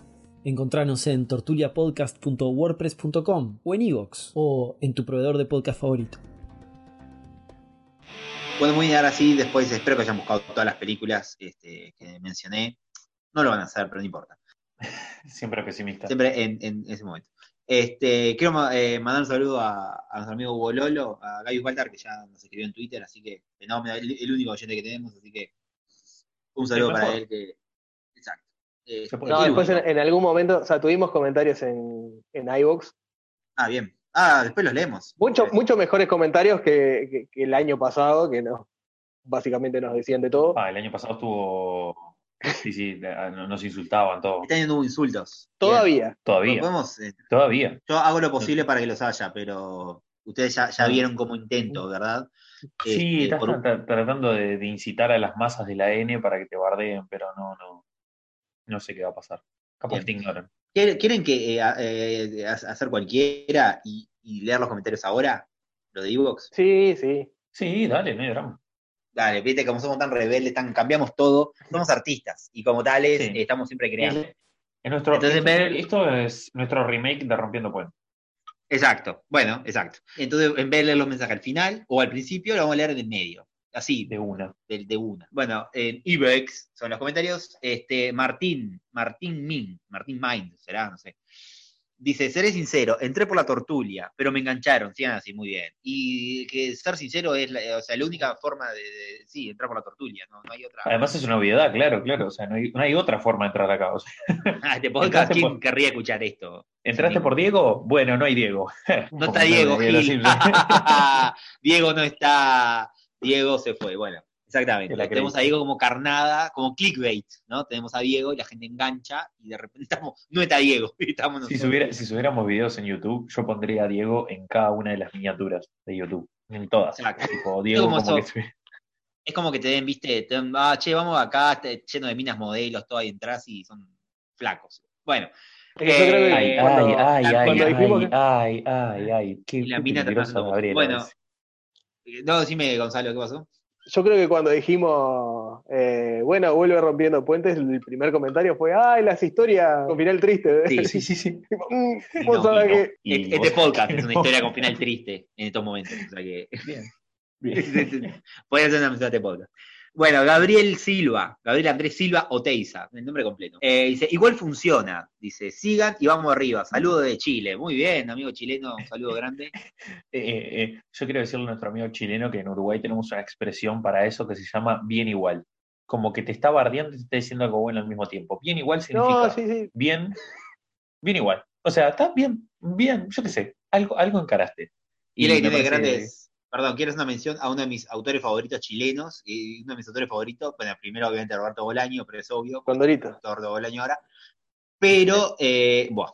Encontranos en tortuliapodcast.wordpress.com o en iVoox o en tu proveedor de podcast favorito. Bueno, muy bien, ahora sí, después espero que hayan buscado todas las películas este, que mencioné. No lo van a hacer, pero no importa. Siempre pesimista. Siempre en, en ese momento. Este, quiero eh, mandar un saludo a, a nuestro amigo Hugo Lolo, a Gaby Walter, que ya nos escribió en Twitter, así que fenómeno, el, el único oyente que tenemos, así que un saludo para él. Que. Eh, Se puede No, después en, algún momento, o sea, tuvimos comentarios en, en iVoox. Ah, bien. Ah, después los leemos. Mucho, Eh, mucho mejores comentarios que, que- que el año pasado, que no, básicamente nos decían de todo. Ah, el año pasado estuvo. Sí, sí, eh, nos insultaban todo. No hubo insultos. Bien. Todavía. Todavía, Podemos, eh, todavía. yo hago lo posible para que los haya, pero ustedes ya, ya Ah. vieron como intento, ¿verdad? Sí, Este, estás un- tratando de, de incitar a las masas de la N para que te bardeen, pero no, no. No sé qué va a pasar. Capaz te ignoran. ¿Quieren, quieren que eh, eh, ha- hacer cualquiera y, y leer los comentarios ahora? ¿Lo de Evox? Sí, sí. Sí, dale, no hay drama. Dale, viste, como somos tan rebeldes, tan, cambiamos todo, somos artistas y como tales Sí. eh, estamos siempre creando. Es nuestro, Entonces, esto, ver- esto es nuestro remake de Rompiendo Puentes. Exacto, bueno, exacto. Entonces, en vez de leer los mensajes al final o al principio, lo vamos a leer en el medio. Así, De una. de, de una. Bueno, en Ibex son los comentarios. Este, Martín, Martín Min, Martín Mind, será, no sé. Dice, seré sincero, entré por la tortulia, pero me engancharon, sigan así, muy bien. Y que ser sincero es la, o sea, la única forma de, de- sí, entrar por la tortulia, no, no hay otra. Además es una obviedad, claro, claro. O sea, no hay, no hay otra forma de entrar acá. O sea, Ah, este podcast, ¿quién por- querría escuchar esto? ¿Entraste por Diego? Bueno, no hay Diego. No está Diego, Gil. Diego no está, Diego se fue, bueno. Exactamente. La Tenemos a. Diego como carnada, como clickbait, ¿no? Tenemos a Diego y la gente engancha y de repente estamos, no está Diego, estamos Si, nosotros. subiera- si subiéramos videos en YouTube, yo pondría a Diego en cada una de las miniaturas de YouTube. En todas. Exacto. Tipo, Diego como como que eso. se- Es como que te den, viste, te den, ah, che, vamos acá, este, lleno de minas modelos, todo ahí entras y son flacos. Bueno, que Ay, ay, ay, ay, cuando ay, ay, ay, ay, qué, Y la qué mina peligroso, tratando- Gabriela, bueno. es. No, decime, Gonzalo, ¿qué pasó? Yo creo que cuando dijimos, eh, bueno, vuelve rompiendo puentes, el primer comentario fue, ay, las historias con final triste. Sí, Sí, sí, sí. Mm, no, no. que- Y este vos- podcast es una no. historia con final triste en estos momentos. O sea que Bien, bien. Puede ser una amistad de podcast. Bueno, Gabriel Silva, Gabriel Andrés Silva Oteiza, el nombre completo. Eh, dice, igual funciona. Dice, sigan y vamos arriba. Saludo de Chile. Muy bien, amigo chileno, un saludo grande. Eh, eh, yo quiero decirle a nuestro amigo chileno que en Uruguay tenemos una expresión para eso que se llama bien igual. Como que te está bardeando y te está diciendo algo bueno al mismo tiempo. Bien igual significa No, sí, sí. bien, bien igual. O sea, está bien, bien, yo qué sé, algo, algo encaraste. Y él me tiene parece- grandes. Perdón, quiero hacer una mención a uno de mis autores favoritos chilenos. Y uno de mis autores favoritos, bueno, primero obviamente Roberto Bolaño, pero es obvio, Condorito. de Bolaño ahora. Pero, eh, bueno,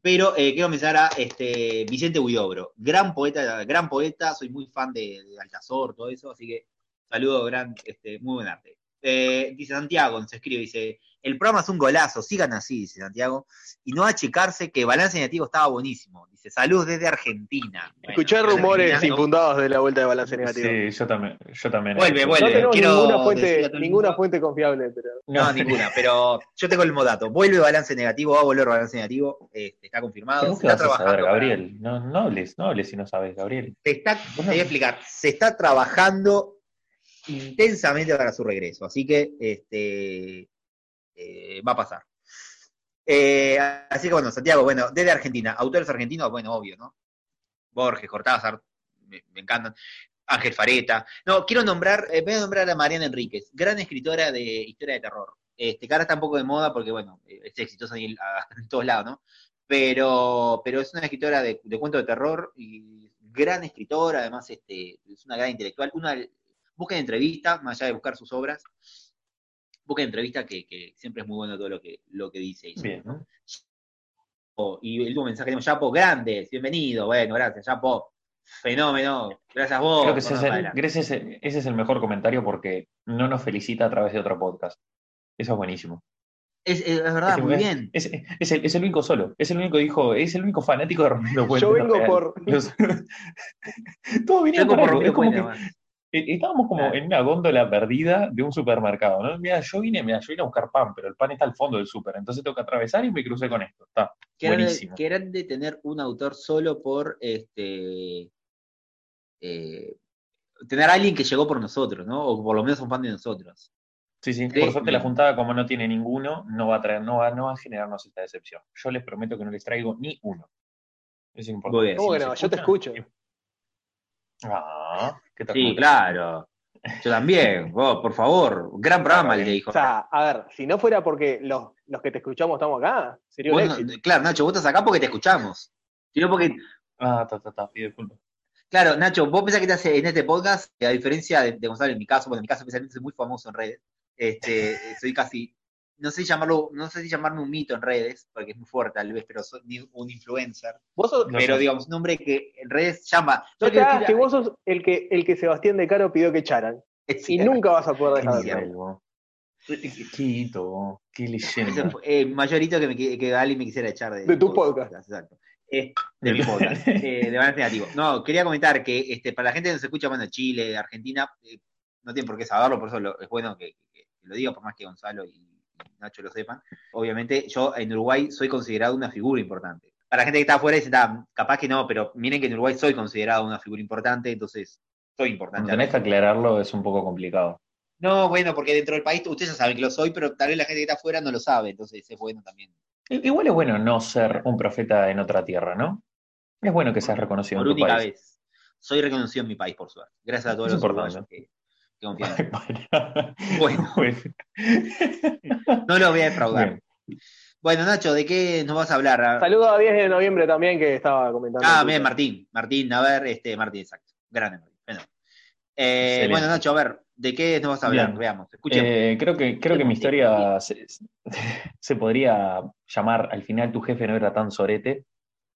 pero eh, quiero mencionar a este, Vicente Huidobro, gran poeta, gran poeta, soy muy fan de, de Altazor, todo eso, así que saludo, gran, este, muy buen arte. Eh, dice Santiago, nos escribe, dice, el programa es un golazo, sigan así, dice Santiago, y no achicarse que Balance Negativo estaba buenísimo, dice, salud desde Argentina. Bueno, Escuché Balance rumores infundados de la vuelta de balance negativo. Sí, yo también. Yo también Vuelve, vuelve. no tenemos quiero ninguna fuente, ninguna fuente confiable, pero No, ninguna, pero yo tengo el mismo dato. Vuelve balance negativo, va a volver balance negativo, este, está confirmado. ¿Pero se qué está vas a saber, trabajando para- Gabriel? No, no hables, no hables si no sabes, Gabriel. se está, te voy a explicar, se está trabajando intensamente para su regreso, así que este, eh, va a pasar. Eh, así que bueno, Santiago, bueno, desde Argentina, autores argentinos, bueno, obvio, ¿no? Borges, Cortázar, me, encantan. Ángel Fareta. No, quiero nombrar, eh, voy a nombrar a Mariana Enríquez, gran escritora de historia de terror. Este, ahora está un poco de moda porque, bueno, es exitosa en, en todos lados, ¿no? Pero, pero es una escritora de, de cuentos de terror y gran escritora, además este, es una gran intelectual. Una, busquen entrevistas, más allá de buscar sus obras, busquen entrevistas que, que siempre es muy bueno todo lo que, lo que dice ella. Bien, ¿no? Y el último mensaje tenemos, Yapo, grandes, bienvenido, bueno, gracias, Yapo, fenómeno, gracias a vos. Creo que ese es, el, ese, es mejor comentario porque no nos felicita a través de otro podcast. Eso es buenísimo. Es, es- es verdad, muy bien. Es, es el, es el único solo, es el único dijo, es el único fanático de rompiendo puentes. Yo vengo por. Los- Todos vinieron Tengo por por es estábamos como Claro. en una góndola perdida de un supermercado, ¿no? Mira, yo vine, mira, yo vine a buscar pan, pero el pan está al fondo del super, entonces tengo que atravesar y me crucé con esto. Está Que era, de, buenísimo. que era de tener un autor solo por este eh, tener a alguien que llegó por nosotros, ¿no? O por lo menos un fan de nosotros. Sí, sí, por suerte la juntada, como no tiene ninguno, no va a traer, no va, no va a generarnos esta decepción. Yo les prometo que no les traigo ni uno. Es importante. Muy bien. ¿Cómo que nos no? Yo te escucho. Ah, ¿qué tal? Sí, claro. Yo también. Vos, por favor. Un gran programa el que dijo. O sea, a ver, si no fuera porque los, los que te escuchamos estamos acá, sería un no- éxito. claro, Nacho, vos estás acá porque te escuchamos. Sino porque, Ah, ta, ta, ta, pido disculpas. claro, Nacho, vos pensás que te hace en este podcast, que a diferencia de, de Gonzalo, en mi caso, bueno, en mi caso especialmente soy muy famoso en redes, este, soy casi, no sé si llamarlo, no sé si llamarme un mito en redes, porque es muy fuerte tal vez, pero soy un influencer. Vos sos, No pero sé. digamos, un hombre que en redes llama. no te hagas que vos sos el que, el que Sebastián de Caro pidió que echaran. Es Y cierto. nunca vas a poder dejar de hacerlo. vos. Qué leyenda. fue, eh, mayorito que, me, que alguien me quisiera echar de, De tu podcast. Exacto. Eh, de mi podcast. eh, de manera negativo. No, quería comentar que este, para la gente que nos escucha, bueno, Chile, Argentina, eh, no tienen por qué saberlo, por eso lo- es bueno que, que- que lo diga, por más que Gonzalo y Nacho lo sepan. Obviamente, yo en Uruguay soy considerado una figura importante. Para la gente que está afuera, dice, "Ah, capaz que no, pero miren que en Uruguay soy considerado una figura importante, entonces soy importante. Cuando tenés que aclararlo es un poco complicado. No, bueno, porque dentro del país ustedes ya saben que lo soy, pero tal vez la gente que está afuera no lo sabe, entonces es bueno también. Igual es bueno no ser un profeta en otra tierra, ¿no? Es bueno que seas reconocido Por en tu única país. vez. Soy reconocido en mi país, por suerte. Gracias a todos Es los que, mí. Bueno. Bueno. No lo voy a defraudar. Bien. Bueno, Nacho, ¿de qué nos vas a hablar? Saludo a 10 de noviembre también que estaba comentando. Ah, en bien. Martín. Martín, a ver, este, Martín, exacto. Grande Martín. Bueno, Eh, bueno, Nacho, a ver, ¿de qué nos vas a hablar? Bien. Veamos, escuchemos. Eh, creo que, creo que mi historia se, se podría llamar Al final tu jefe no era tan sorete,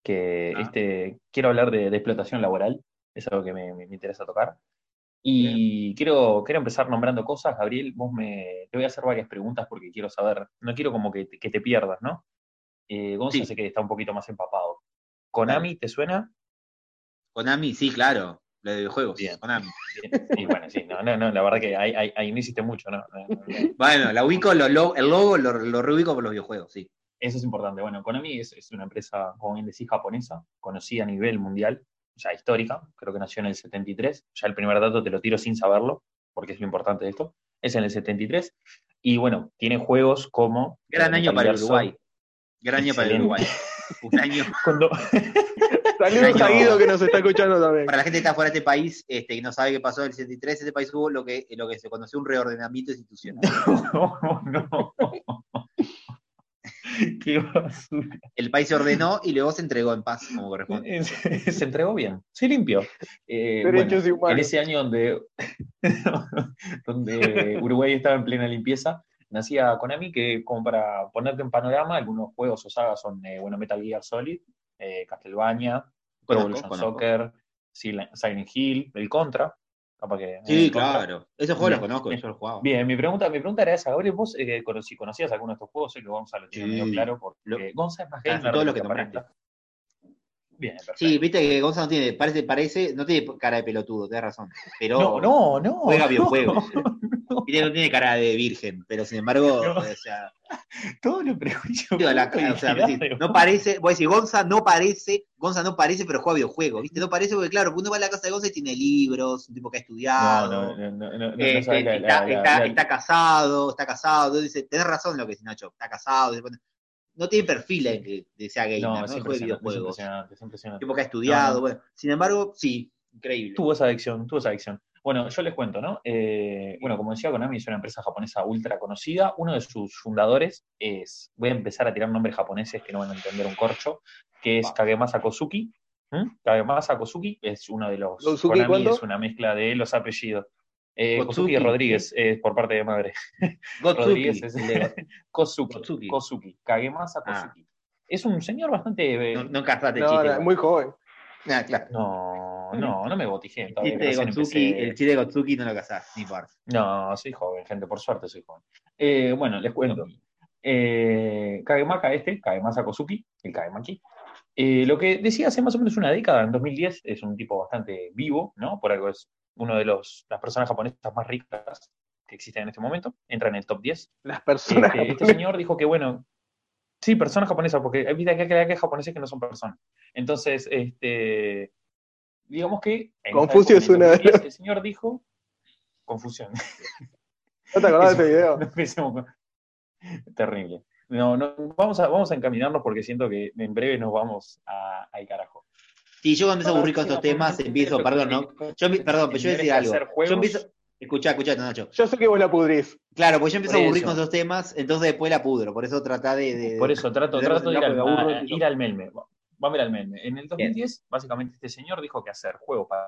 que Ah. este, quiero hablar de, de explotación laboral, es algo que me, me- me interesa tocar. Y quiero, quiero empezar nombrando cosas, Gabriel, vos me, te voy a hacer varias preguntas porque quiero saber, no quiero como que, te- que te pierdas, ¿no? Eh, Gonza Sí. sé que está un poquito más empapado. ¿Konami te suena? Konami, sí, claro. Lo de videojuegos. Bien. Konami. Y bueno, sí, no, no, no, la verdad que ahí, ahí, ahí no hiciste mucho, ¿no? No, no, no. Bueno, la ubico, lo- lo- el logo lo, lo reubico por los videojuegos, sí. Eso es importante. Bueno, Konami es, es una empresa, como bien decís, japonesa, conocida a nivel mundial, ya histórica, creo que nació en el 73. Ya el primer dato te lo tiro sin saberlo, porque es lo importante de esto. Es en el 73. Y bueno, tiene juegos como. Gran eh, año para Uruguay. Gran año para el. Uruguay. Un año. Cuando, Saludos a Guido que nos está escuchando también. Para la gente que está fuera de este país, este, que no sabe qué pasó en el 63, este país hubo lo que, lo que se conoció un reordenamiento institucional. no, no. Qué basura. El país se ordenó y luego se entregó en paz, como corresponde. Se, entregó bien, se limpió. Eh, Derechos bueno, humanos. en ese año donde, donde Uruguay estaba en plena limpieza, nacía Konami, que como para ponerte en panorama, algunos juegos o sagas son, eh, bueno, Metal Gear Solid, eh, Castlevania, Pro Conozco, Evolution conozco. Soccer, Sil- Silent Hill, el Contra, capaz que... Sí, claro. Esos juegos los conozco, bien. yo los jugaba. Bien, mi pregunta, mi pregunta era esa, Gabriel, vos eh, si conocías alguno de estos juegos, sé que Gonza lo tiene Sí. medio claro, porque Lo- Gonza es más gamer todos los que aparenta. Bien, perfecto. Sí, viste que Gonzalo no tiene, parece, parece, no tiene cara de pelotudo, tenés razón. Pero No, no, no. juega videojuegos. no. Viste, no tiene cara de virgen, pero sin embargo, o sea, prejuicios. digo, la- o sea, decís, no parece, voy a decir, Gonza no parece, Gonza no parece, pero juega videojuegos, ¿viste? No parece porque, claro, uno va a la casa de Gonza y tiene libros, un tipo que ha estudiado, está, casado, está casado, dice, tenés razón lo que dice Nacho, está casado, dice, no tiene perfil en que de sea gamer, No, no, es juega impresionante, es videojuegos, impresionante, es impresionante. tipo que ha estudiado, No, no. bueno, sin embargo, sí, increíble. Tuvo esa adicción, tuvo esa adicción. Bueno, yo les cuento, ¿no? Eh, bueno, como decía, Konami es una empresa japonesa ultra conocida. Uno de sus fundadores es, voy a empezar a tirar nombres japoneses que no van a entender un corcho, que es Va. Kagemasa Kosuki. ¿Mm? Kagemasa Kosuki es uno de los... ¿Kosuki Konami es una mezcla de los apellidos. Eh, Rodríguez, eh, por parte de madre. Gotsuki, Rodríguez es el de- Kosuki, Kosuki. Kosuki, Kagemasa Ah. Kosuki. Es un señor bastante... eh, no, no encartaste el No, chiste. no, muy joven. Ah, claro. No, no, no me botijé. El chiste de empecé. el chiste de Gotsuki no lo casás, ni por. No, soy joven, gente, por suerte soy joven. Eh, bueno, les cuento. Eh, Kagemaka este, Kagemasa Kosuki, el Kagemaki, eh, lo que decía hace más o menos una década, en 2010, es un tipo bastante vivo, ¿no? Por algo es uno de los, las personas japonesas más ricas que existen en este momento, entra en el top 10. Las personas. Este, este señor dijo que, bueno, sí, personas japonesas, porque hay vida que hay japoneses que no son personas. Entonces, este, digamos que... Confucio es una de 2010, El señor dijo... Confusión. ¿No te acordás de este video? no empecemos con- Terrible. No, no, vamos a, vamos a encaminarnos porque siento que en breve nos vamos a- al carajo. Sí, yo cuando empiezo a aburrir con estos temas, empiezo, perdón, ¿no? Yo, perdón, pero yo voy a decir algo. hacer juegos- Yo empiezo, escuchá, escuchá, Nacho. Yo sé que vos la pudrís. Claro, pues yo empiezo a aburrir con esos temas, entonces después la pudro. Por eso trata de. de- Por eso trato, de- trato de ir al, porque a- ir al melme. Vamos a ir al melme. En el 2010, básicamente, este señor dijo que hacer juegos para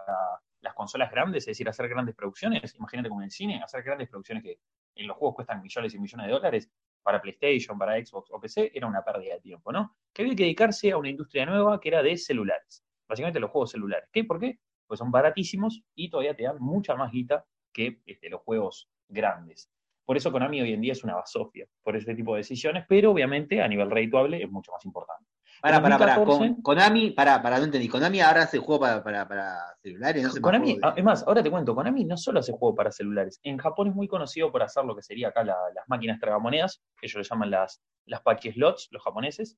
las consolas grandes, es decir, hacer grandes producciones, imagínate como en el cine, hacer grandes producciones que en los juegos cuestan millones y millones de dólares, para PlayStation, para Xbox o PC, era una pérdida de tiempo, ¿no? Que había que dedicarse a una industria nueva que era de celulares. Básicamente los juegos celulares. ¿Qué? ¿Por qué? Pues son baratísimos y todavía te dan mucha más guita que este, los juegos grandes. Por eso Konami hoy en día es una basofia por este tipo de decisiones, pero obviamente a nivel redituable es mucho más importante. Para, para, para. 2014, Con, Konami, para, para, no entendí. Konami ahora hace juego para, para, para celulares, no Konami, de- es más, ahora te cuento, Konami no solo hace juegos para celulares, en Japón es muy conocido por hacer lo que sería acá la- las máquinas tragamonedas, que ellos le llaman las, las Slots, los japoneses,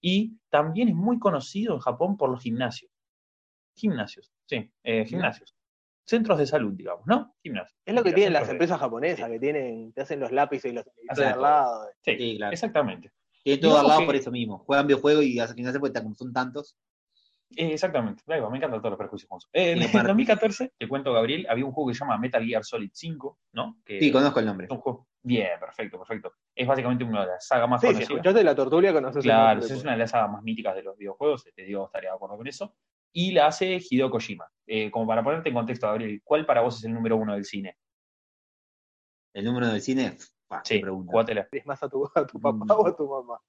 y también es muy conocido en Japón por los gimnasios. Gimnasios, sí, eh, gimnasios. Centros de salud, digamos, ¿no? Gimnasios. Es lo que tienen las de- empresas japonesas, Sí. que tienen, te hacen los lápices y los al lado. Sí, Sí, claro. exactamente. Tiene todo al lado que- por eso mismo. Juegan videojuegos y hacen que no se puede, como son tantos. Eh, exactamente, ahí va, me encantan todos los prejuicios. Eh, en Y en aparte- 2014, te cuento, Gabriel, había un juego que se llama Metal Gear Solid 5, ¿no? Que Sí, conozco el nombre. es un juego- Bien, perfecto, perfecto. Es básicamente una de las sagas más Sí, si conocidas. escuchaste la tortulia, conoces el Claro, es una de las sagas más míticas de los videojuegos, te digo, estaría de acuerdo con eso. Y la hace Hideo Kojima. Eh, como para ponerte en contexto, Gabriel, ¿cuál para vos es el número uno del cine? El número del cine, qué Sí, pregunta. ¿Es más a tu, a tu papá Mm. o a tu mamá?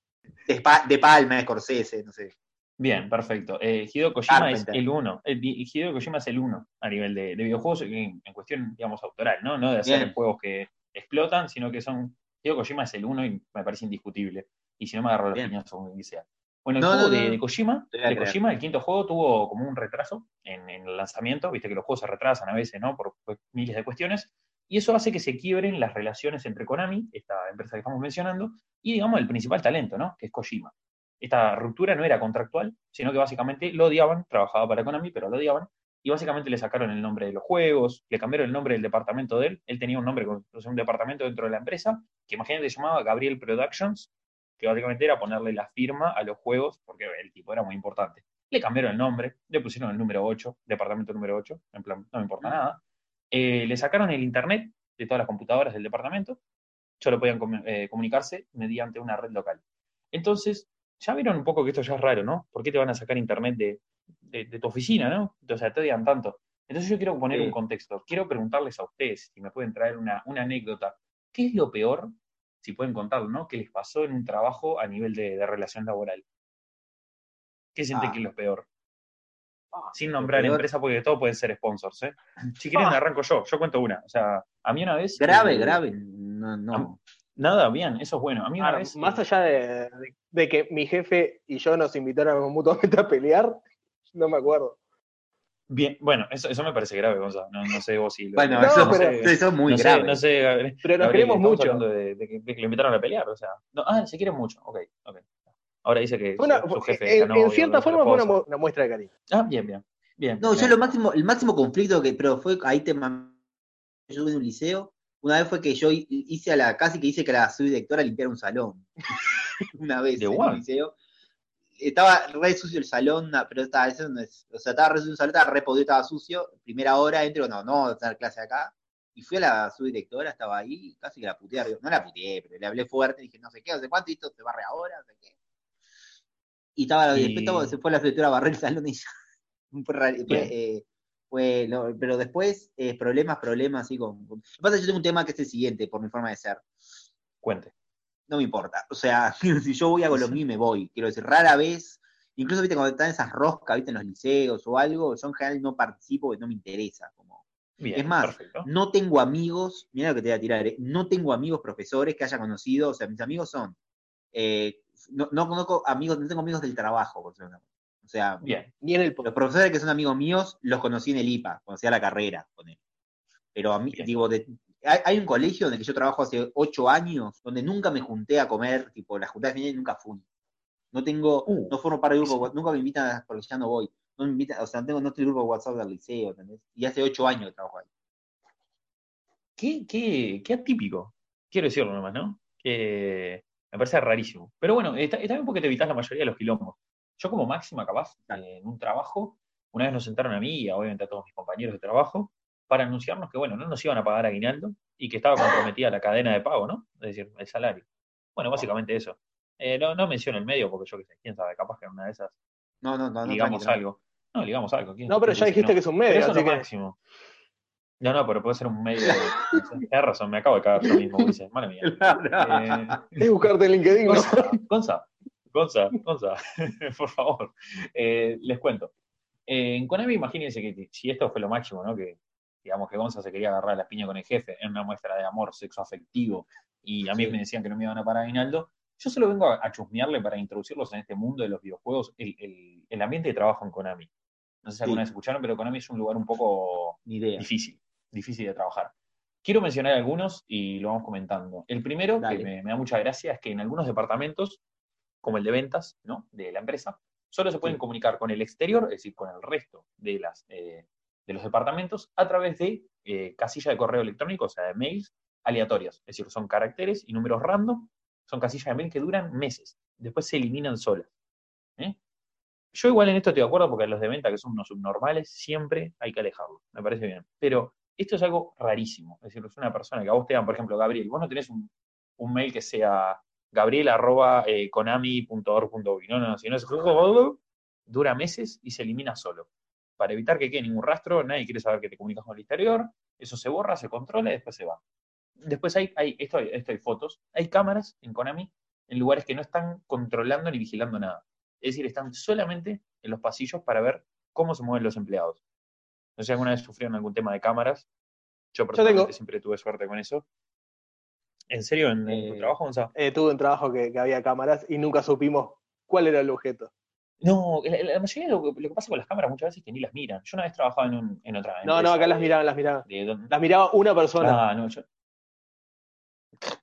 De, de Palma, Scorsese, no sé. Bien, perfecto. Eh, Hideo Kojima es el uno. Eh, di- Hideo Kojima es el uno a nivel de, de videojuegos en, en cuestión, digamos, autoral, ¿no? No de hacer Bien. juegos que explotan, sino que son. Hideo Kojima es el uno y me parece indiscutible. Y si no me agarro los piñazos como sea. Bueno, el No, juego no, de, no. de Kojima, de. Kojima, el quinto juego tuvo como un retraso en, en el lanzamiento, viste que los juegos se retrasan a veces, ¿no? Por miles de cuestiones. Y eso hace que se quiebren las relaciones entre Konami, esta empresa que estamos mencionando, y digamos el principal talento, ¿no? Que es Kojima. Esta ruptura no era contractual, sino que básicamente lo odiaban, trabajaba para Konami, pero lo odiaban, y básicamente le sacaron el nombre de los juegos, le cambiaron el nombre del departamento de él, él tenía un nombre, con- un departamento dentro de la empresa, que imagínate se llamaba Gabriel Productions, que básicamente era ponerle la firma a los juegos, porque el tipo era muy importante. Le cambiaron el nombre, le pusieron el número 8, departamento número 8, en plan, no me importa nada. Eh, le sacaron el internet de todas las computadoras del departamento, solo podían eh, comunicarse mediante una red local. Entonces, ya vieron un poco que esto ya es raro, ¿no? ¿Por qué te van a sacar internet de, de- de tu oficina, ¿no? O sea, te odian tanto. Entonces yo quiero poner Sí. un contexto. Quiero preguntarles a ustedes si me pueden traer una, una anécdota. ¿Qué es lo peor, si pueden contarlo, ¿no? Que les pasó en un trabajo a nivel de, de relación laboral. ¿Qué sienten Ah. que es lo peor? Ah, Sin nombrar empresa, porque todo pueden ser sponsors, ¿eh? Si quieren, Ah. arranco yo. Yo cuento una. O sea, a mí una vez. Grave, eh, grave. No, no. Nada, bien, eso es bueno. A mí una Ahora, vez. más allá de, de- de que mi jefe y yo nos invitaron mutuamente a pelear, no me acuerdo. Bien, bueno, eso, eso me parece grave, Gonzalo. No, no sé vos si. lo- Bueno, No, eso, pero- eso es muy no sé, grave. no sé, Gabriel. Pero nos Gabriel, queremos mucho. de, de que, de que lo invitaron a pelear, o sea. No, ah, se quieren mucho. Ok, ok. Ahora dice que una- su, su jefe. en, cierta forma fue una, una muestra de cariño. Ah, bien, bien. bien No, yo bien. lo máximo, el máximo conflicto que, pero fue ahí te mam- yo estuve en un liceo, una vez fue que yo hi- hice a la, casi que hice que la subdirectora limpiara un salón. una vez ¿De en un liceo. Estaba re sucio el salón, pero estaba, eso no es- o sea, estaba re sucio el salón, estaba re podrido, estaba sucio. Primera hora entro, no, no a tener clase acá. Y fui a la subdirectora, estaba ahí, casi que la puteé, no la puteé, pero le hablé fuerte, dije, no sé qué, no sé cuánto, y esto se barre ahora, no sé qué. Y estaba, Y- después estaba- se fue la subdirectora a barrer el salón y ya. Fue fue, eh, fue pero después, eh, problemas, problemas, así con, con- Lo que pasa es que yo tengo un tema que es el siguiente, por mi forma de ser. Cuente. No me importa. O sea, si yo voy a y me voy. Quiero decir, rara vez, incluso viste cuando están esas roscas, viste, en los liceos o algo, yo en general no participo porque no me interesa. Como, Bien, Es más, perfecto. no tengo amigos, mira lo que te voy a tirar, eh, no tengo amigos profesores que haya conocido, o sea, mis amigos son Eh, no, no conozco amigos, no tengo amigos del trabajo, por manera. O sea, Bien. El los profesores que son amigos míos los conocí en el IPA, cuando hacía la carrera con él. Pero a mí, Bien. digo, de- hay, hay un colegio en el que yo trabajo hace ocho años, donde nunca me junté a comer, tipo, la juntada de final nunca fui. No tengo, Uh, no formo parte del grupo, nunca me invitan porque ya no voy. No me invitan, o sea, no tengo, no estoy grupo de WhatsApp del liceo, ¿entendés? Y hace ocho años que trabajo ahí. Qué, qué, qué atípico, quiero decirlo nomás, ¿no? Que me parece rarísimo. Pero bueno, está, está bien porque te evitas la mayoría de los quilombos. Yo como máxima, capaz, eh, en un trabajo, una vez nos sentaron a mí y a, obviamente a todos mis compañeros de trabajo para anunciarnos que, bueno, no nos iban a pagar aguinaldo y que estaba comprometida la cadena de pago, ¿no? Es decir, el salario. Bueno, básicamente eso. Eh, no, no menciono el medio porque yo qué sé, quién sabe, capaz que en una de esas No, no, no, no. ligamos tranqui, algo. No, ligamos algo. ¿quién- No, pero quién ya dijiste no? que es un Pero medio, eso es lo que máximo. No, no, pero puede ser un medio. Tienes razón, me acabo de cagar yo mismo, Ulises. Mala mía. Eh, es buscarte en LinkedIn, ¿no? Gonza, Gonza, Gonza, Gonza, por favor. Eh, les cuento. Eh, en Konami, imagínense que si esto fue lo máximo, ¿no? Que digamos que Gonza se quería agarrar a la piña con el jefe en una muestra de amor sexo afectivo y a mí Sí. me decían que no me iban a parar aguinaldo. Yo solo vengo a, a chusmearle para introducirlos en este mundo de los videojuegos, el, el- el ambiente de trabajo en Konami. No sé si alguna Sí. vez escucharon, pero Konami es un lugar un poco Ni idea. difícil, difícil de trabajar. Quiero mencionar algunos y lo vamos comentando. El primero, Dale. que me, me da mucha gracia, es que en algunos departamentos, como el de ventas ¿no? de la empresa, solo se pueden comunicar con el exterior, es decir, con el resto de, las, eh, de los departamentos, a través de eh, casilla de correo electrónico, o sea, de mails aleatorias. Es decir, son caracteres y números random, son casillas de mail que duran meses, después se eliminan solas. ¿eh? Yo igual en esto estoy de acuerdo porque los de venta que son unos subnormales siempre hay que alejarlos, me parece bien. Pero esto es algo rarísimo. Es decir, es una persona que a vos te dan, por ejemplo, Gabriel, vos no tenés un, un mail que sea gabriel arroba eh, konami.org.uy. No, no, si no es dura meses y se elimina solo. Para evitar que quede ningún rastro, nadie quiere saber que te comunicas con el exterior, eso se borra, se controla y después se va. Después hay, hay esto, hay- esto hay fotos, hay cámaras en Konami en lugares que no están controlando ni vigilando nada. Es decir, están solamente en los pasillos para ver cómo se mueven los empleados. No sé si alguna vez sufrieron algún tema de cámaras. Yo personalmente tengo. siempre tuve suerte con eso. ¿En serio? ¿En, en tu Eh, trabajo, Gonzalo? Eh, tuve un trabajo que, que había cámaras y nunca supimos cuál era el objeto. No, la, la mayoría de lo, que- lo que pasa con las cámaras muchas veces es que ni las miran. Yo una vez trabajaba en, un- en otra No, no, acá las miraban, las miraban. de Las miraba una persona. Ah, no, yo...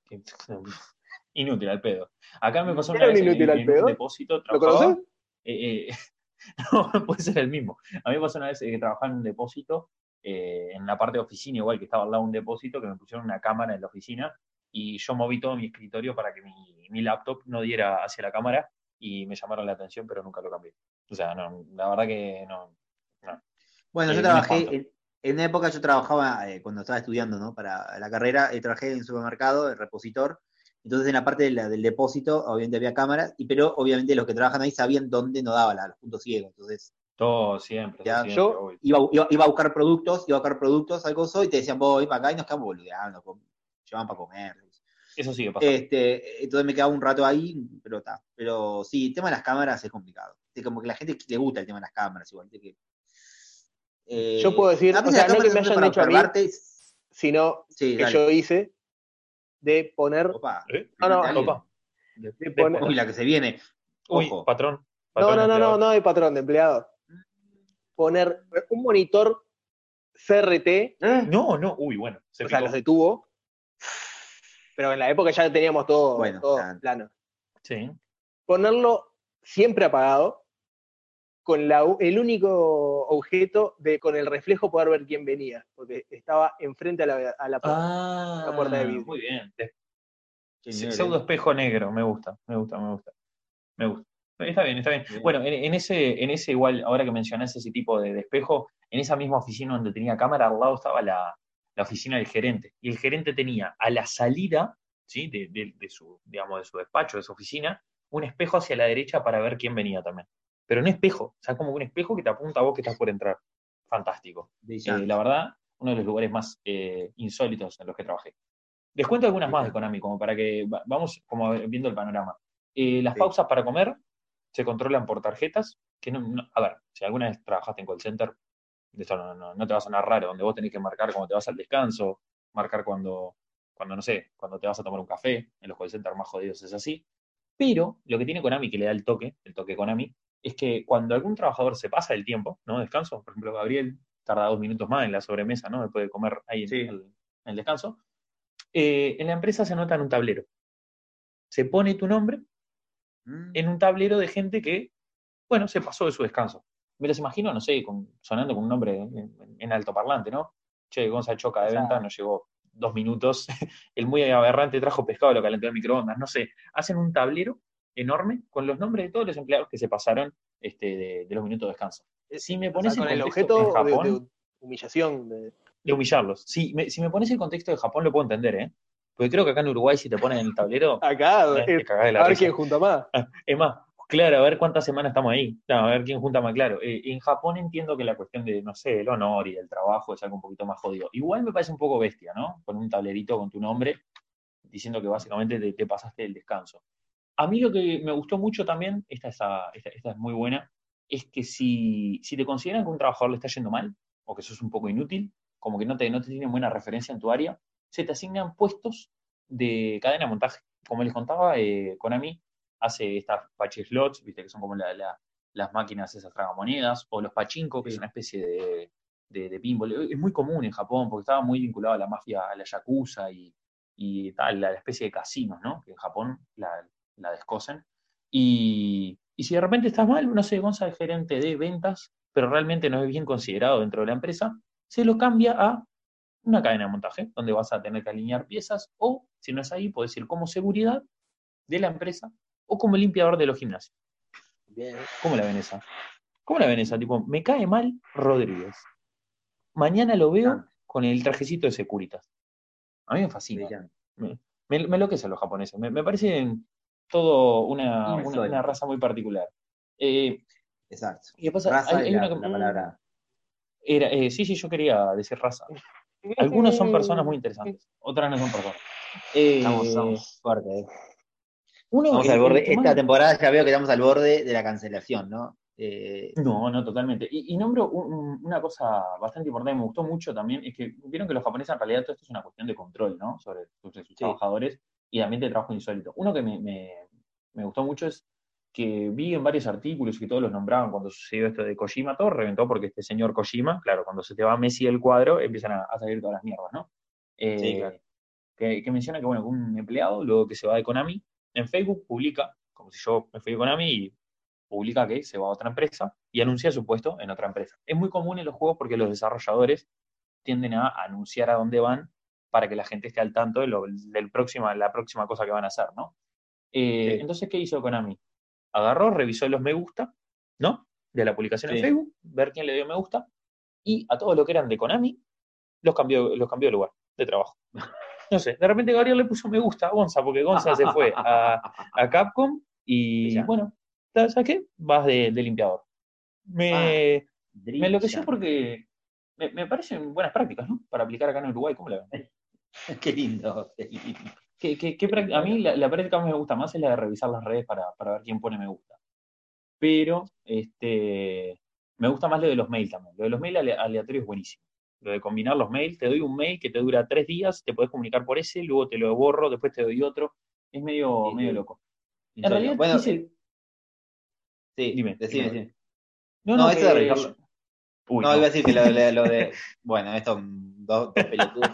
Inútil al pedo. Acá me pasó una ¿Era un vez inútil en, al en pedo? un depósito. ¿Lo conoces? Eh, eh, no, puede ser el mismo. A mí me pasó una vez que trabajaba en un depósito, eh, en la parte de oficina, igual que estaba al lado de un depósito, que me pusieron una cámara en la oficina y yo moví todo mi escritorio para que mi, mi laptop no diera hacia la cámara y me llamaron la atención, pero nunca lo cambié. O sea, no, la verdad que no. no. Bueno, Eh, yo trabajé, en, en una época yo trabajaba, eh, cuando estaba estudiando, ¿no? Para la carrera, eh, trabajé en un supermercado, de repositor. Entonces, en la parte de la- del depósito, obviamente había cámaras, y pero obviamente los que trabajan ahí sabían dónde no daba la- los puntos ciegos. Entonces, Todo siempre. Ya, siempre, yo- iba, iba, iba a buscar productos, iba a buscar productos al coso, y te decían, voy para acá, y nos quedamos boludeando, llevaban para comer. Eso sigue pasando. Este, entonces me quedaba un rato ahí, pero está. Pero sí, el tema de las cámaras es complicado. Es como que la gente le gusta el tema de las cámaras, igual. que, eh, Yo puedo decir, o sea, no que me hayan hecho a mí, sino Sí, que dale. yo hice de poner. Opa, ¿Eh? No, no. Opa. De- De de- poner- Uy, la que se viene. Uy, Ojo. patrón. No, patrón no, no, no, no de patrón, de empleado. Poner un monitor CRT, No, no, uy, bueno. Se o sea, los de tubo. Pero en la época ya teníamos todo, Bueno, todo ya. plano. Sí. Ponerlo siempre apagado, con la, el único objeto de con el reflejo poder ver quién venía, porque estaba enfrente a la, a la puerta. Ah, La puerta de vidrio. Muy bien. Pseudo espejo negro, me gusta, me gusta, me gusta. Me gusta. Está bien, está bien. Bien. Bueno, en, en ese, en ese igual, ahora que mencionás ese tipo de, de espejo, en esa misma oficina donde tenía cámara, al lado estaba la, la oficina del gerente. Y el gerente tenía a la salida, ¿sí? De, de- de su, digamos, de su despacho, de su oficina, un espejo hacia la derecha para ver quién venía también. Pero no espejo, o sea, como un espejo que te apunta a vos que estás por entrar. Fantástico. Eh, la verdad, uno de los lugares más eh, insólitos en los que trabajé. Les cuento algunas más de Konami, como para que va- vamos como viendo el panorama. Eh, las Sí. pausas para comer se controlan por tarjetas, que no, no- a ver, si alguna vez trabajaste en call center, esto no, no- no te va a sonar raro, donde vos tenés que marcar cuando te vas al descanso, marcar cuando, cuando, no sé, cuando te vas a tomar un café, en los call centers más jodidos es así. Pero lo que tiene Konami, que le da el toque, el toque Konami, es que cuando algún trabajador se pasa del tiempo, ¿no? Descanso, por ejemplo, Gabriel tarda dos minutos más en la sobremesa, ¿no? Después de comer ahí el, en el descanso. eh, en la empresa se anota en un tablero. Se pone tu nombre Mm. en un tablero de gente que, bueno, se pasó de su descanso. Me los imagino, no sé, con- sonando con un nombre en, en- altoparlante, ¿no? Che, Gonza Choca de venta, nos llegó dos minutos. El muy aberrante trajo pescado, lo calentó en microondas, no sé. Hacen un tablero enorme con los nombres de todos los empleados que se pasaron este, de, de los minutos de descanso. Si me O sea, pones con el objeto en de, Japón, de humillación. de- de humillarlos. Si me, si me pones el contexto de Japón, lo puedo entender, ¿eh? Porque creo que acá en Uruguay, si te ponen en el tablero, Acá, eh, te eh, cagás de la a ver risa. quién junta más. Es más, claro, a ver cuántas semanas estamos ahí. No, a ver quién junta más claro. Eh, en Japón entiendo que la cuestión de, no sé, el honor y del trabajo es algo un poquito más jodido. Igual me parece un poco bestia, ¿no? Con un tablerito con tu nombre, diciendo que básicamente te, te pasaste el descanso. A mí lo que me gustó mucho también, esta, es esta, esta es muy buena, es que si, si te consideran que un trabajador le está yendo mal, o que sos un poco inútil, como que no te, no te tienen buena referencia en tu área, se te asignan puestos de cadena de montaje. Como les contaba, eh, Konami hace estas pachi slots, viste, que son como la- la- las máquinas esas tragamonedas, o los pachinko, que es una especie de, de, de pinball. Es muy común en Japón, porque estaba muy vinculado a la mafia, a la yakuza y, y tal, la, la especie de casinos, ¿no? Que en Japón la, la descosen. Y, y si de repente estás mal, no sé, Gonza es gerente de ventas, pero realmente no es bien considerado dentro de la empresa, se lo cambia a una cadena de montaje, donde vas a tener que alinear piezas, o si no es ahí, puedes ir como seguridad de la empresa o como limpiador de los gimnasios. Bien. ¿Cómo la ven esa? ¿Cómo la ven esa? Tipo, me cae mal Rodríguez. Mañana lo veo con el trajecito de Securitas. A mí me fascina. Me, me, me enloquecen los japoneses. Me, me parecen todo una, una, raza muy particular. Eh, Exacto. y después Raza hay, hay es la, una la palabra. Era, eh, sí, sí, yo quería decir raza. Algunos son personas muy interesantes, otras no son personas. Eh, Estamos, estamos fuertes. Eh. uno, Estamos el- al el borde. que más- Esta temporada ya veo que estamos al borde de la cancelación, ¿no? Eh, No, no, totalmente. Y, y nombro un- un- una cosa bastante importante, me gustó mucho también, es que vieron que los japoneses en realidad todo esto es una cuestión de control, ¿no? Sobre, sus trabajadores y también de trabajo insólito. Uno que me, me- me gustó mucho es que vi en varios artículos que todos los nombraban cuando sucedió esto de Kojima, todo reventó porque este señor Kojima, claro, cuando se te va Messi del cuadro, empiezan a, a salir todas las mierdas, ¿no? Eh, Sí, claro. que, que menciona que, bueno, un empleado, luego que se va de Konami, en Facebook publica, como si yo me fui de Konami y publica que se va a otra empresa y anuncia su puesto en otra empresa. Es muy común en los juegos porque los desarrolladores tienden a anunciar a dónde van para que la gente esté al tanto de lo, del próxima, la próxima cosa que van a hacer, ¿no? Eh, Sí. Entonces, ¿qué hizo Konami? Agarró, revisó los me gusta, ¿no? De la publicación en Sí. Facebook, ver quién le dio me gusta, y a todos los que eran de Konami, los cambió, los cambió de lugar, de trabajo. No sé, de repente Gabriel le puso me gusta a Gonza, porque Gonza se fue a, a Capcom y bueno, ¿sabes qué? Vas de, de limpiador. Me, me enloqueció porque me, me parecen buenas prácticas, ¿no? Para aplicar acá en Uruguay, ¿cómo la ven? Qué lindo, qué lindo. ¿Qué, qué- a mí la, la práctica que me gusta más es la de revisar las redes para, para ver quién pone me gusta. Pero este, me gusta más lo de los mails también. Lo de los mails ale- aleatorios es buenísimo. Lo de combinar los mails, te doy un mail que te dura tres días, te puedes comunicar por ese, luego te lo borro, después te doy otro. Es medio, Sí, medio loco. En realidad, bueno, sí, Dime, decime, dime. decime. no, no, no, eso que- de revisarlo. Uy, no, no. iba a decir que lo, lo- lo de. Bueno, estos dos, dos pelotudos.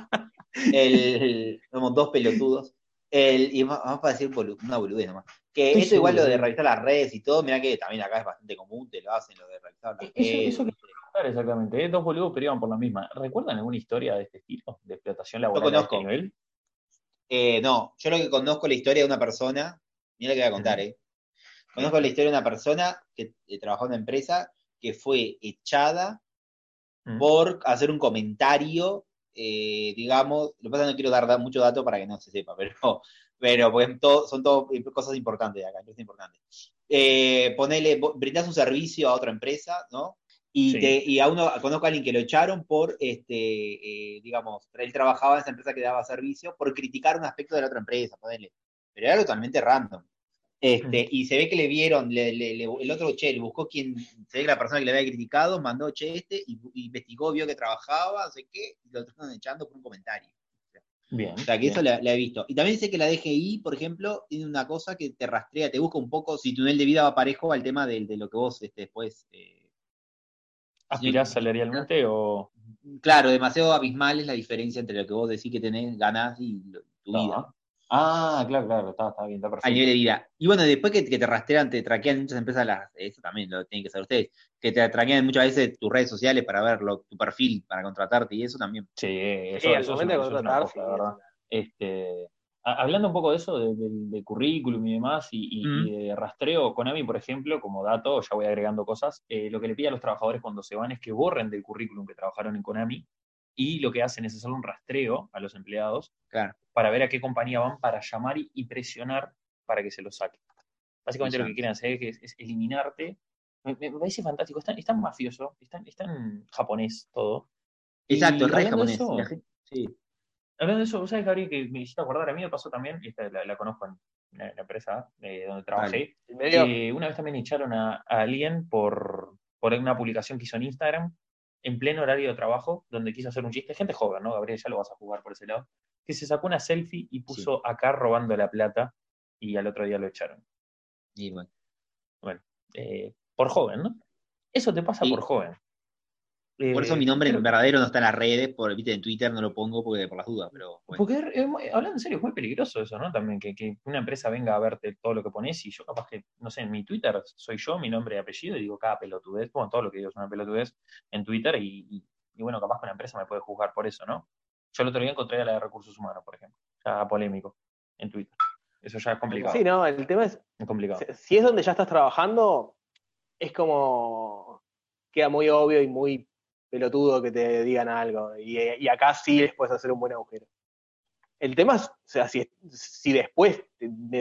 El, somos dos pelotudos. El, y más para decir bolu- una boludez nomás. Que Estoy esto igual lo de revisar las redes y todo, mira que también acá es bastante común, te lo hacen lo de revisar las Eh, Eso, redes. eso que contar exactamente, ¿eh? dos boludos pero iban por la misma. ¿Recuerdan alguna historia de este estilo? ¿De explotación laboral a este conozco. nivel? Eh, no, yo lo que conozco la historia de una persona, mira lo que voy a contar, ¿eh? Conozco la historia de una persona que eh, trabajó en una empresa que fue echada Mm. por hacer un comentario, eh, digamos, lo que pasa es que no quiero dar da- mucho dato para que no se sepa, pero, pero pues, todo- son todo cosas importantes de acá, empresas importantes. Eh, ponele, brindás un servicio a otra empresa, ¿no? Y, Sí. te- y a uno, conozco a alguien que lo echaron por, este, eh, digamos, él trabajaba en esa empresa que daba servicio por criticar un aspecto de la otra empresa, ponele. Pero era totalmente random. Este, y se ve que le vieron, le- le- le- el otro, che, le buscó quien, se ve que la persona que le había criticado, mandó, che, este, y, y investigó, vio que trabajaba, no sé qué, y lo terminaron echando por un comentario. Bien. O sea, que bien. eso la, la he visto. Y también sé que la DGI, por ejemplo, tiene una cosa que te rastrea, te busca un poco si tu nivel de vida va parejo al tema de, de lo que vos este, después. eh, ¿Aspirás sí. salarialmente o.? claro, demasiado abismal es la diferencia entre lo que vos decís que tenés, ganás y lo- tu vida. Ah, claro, claro, está, está bien, está perfecto. al nivel de vida. Y bueno, después que, que te rastrean, te traquean muchas empresas, las, eso también lo tienen que saber ustedes, que te traquean muchas veces tus redes sociales para ver lo- tu perfil, para contratarte, y eso también. Sí, eso, Sí, al eso es momento de eso es una contratar, cosa, sí, la verdad. Este, a- hablando un poco de eso, de, de- de currículum y demás, y, y- Mm. y de rastreo, Konami, por ejemplo, como dato, ya voy agregando cosas, eh, lo que le pide a los trabajadores cuando se van es que borren del currículum que trabajaron en Konami, y lo que hacen es hacer un rastreo a los empleados Claro. para ver a qué compañía van para llamar y, y presionar para que se los saquen. Básicamente lo que quieren hacer es, es eliminarte. Me, me parece fantástico, es tan, es tan mafioso, es tan, japonés todo. Exacto, es re japonés. eso, sí. Hablando de eso, ¿vos ¿sabes, Gabriel, que me hiciste acordar? A mí me pasó también, y esta la, la conozco en la, la empresa eh, donde trabajé, que una vez también echaron a, a alguien por, por una publicación que hizo en Instagram, en pleno horario de trabajo, donde quiso hacer un chiste, gente joven, ¿no, Gabriel? Ya lo vas a jugar por ese lado, que se sacó una selfie y puso acá robando la plata, y al otro día lo echaron. Y bueno. Eh, por joven, ¿no? Eso te pasa Sí. por joven. Por eso Eh, mi nombre en verdadero no está en las redes, por, viste, en Twitter no lo pongo porque por las dudas, pero bueno. Porque es hablando en serio, es muy peligroso eso, ¿no? También que, que una empresa venga a verte todo lo que pones y yo capaz que, no sé, en mi Twitter soy yo, mi nombre y apellido, y digo cada pelotudez, bueno, todo lo que digo es una pelotudez en Twitter y, y- y bueno, capaz que una empresa me puede juzgar por eso, ¿no? Yo el otro día encontré a la de recursos humanos, por ejemplo, ya polémico en Twitter. Eso ya es complicado. sí, no, el tema es, Es complicado. si- si es donde ya estás trabajando, es como, queda muy obvio y muy pelotudo que te digan algo. Y, y acá sí les puedes hacer un buen agujero. El tema es, o sea, si, si después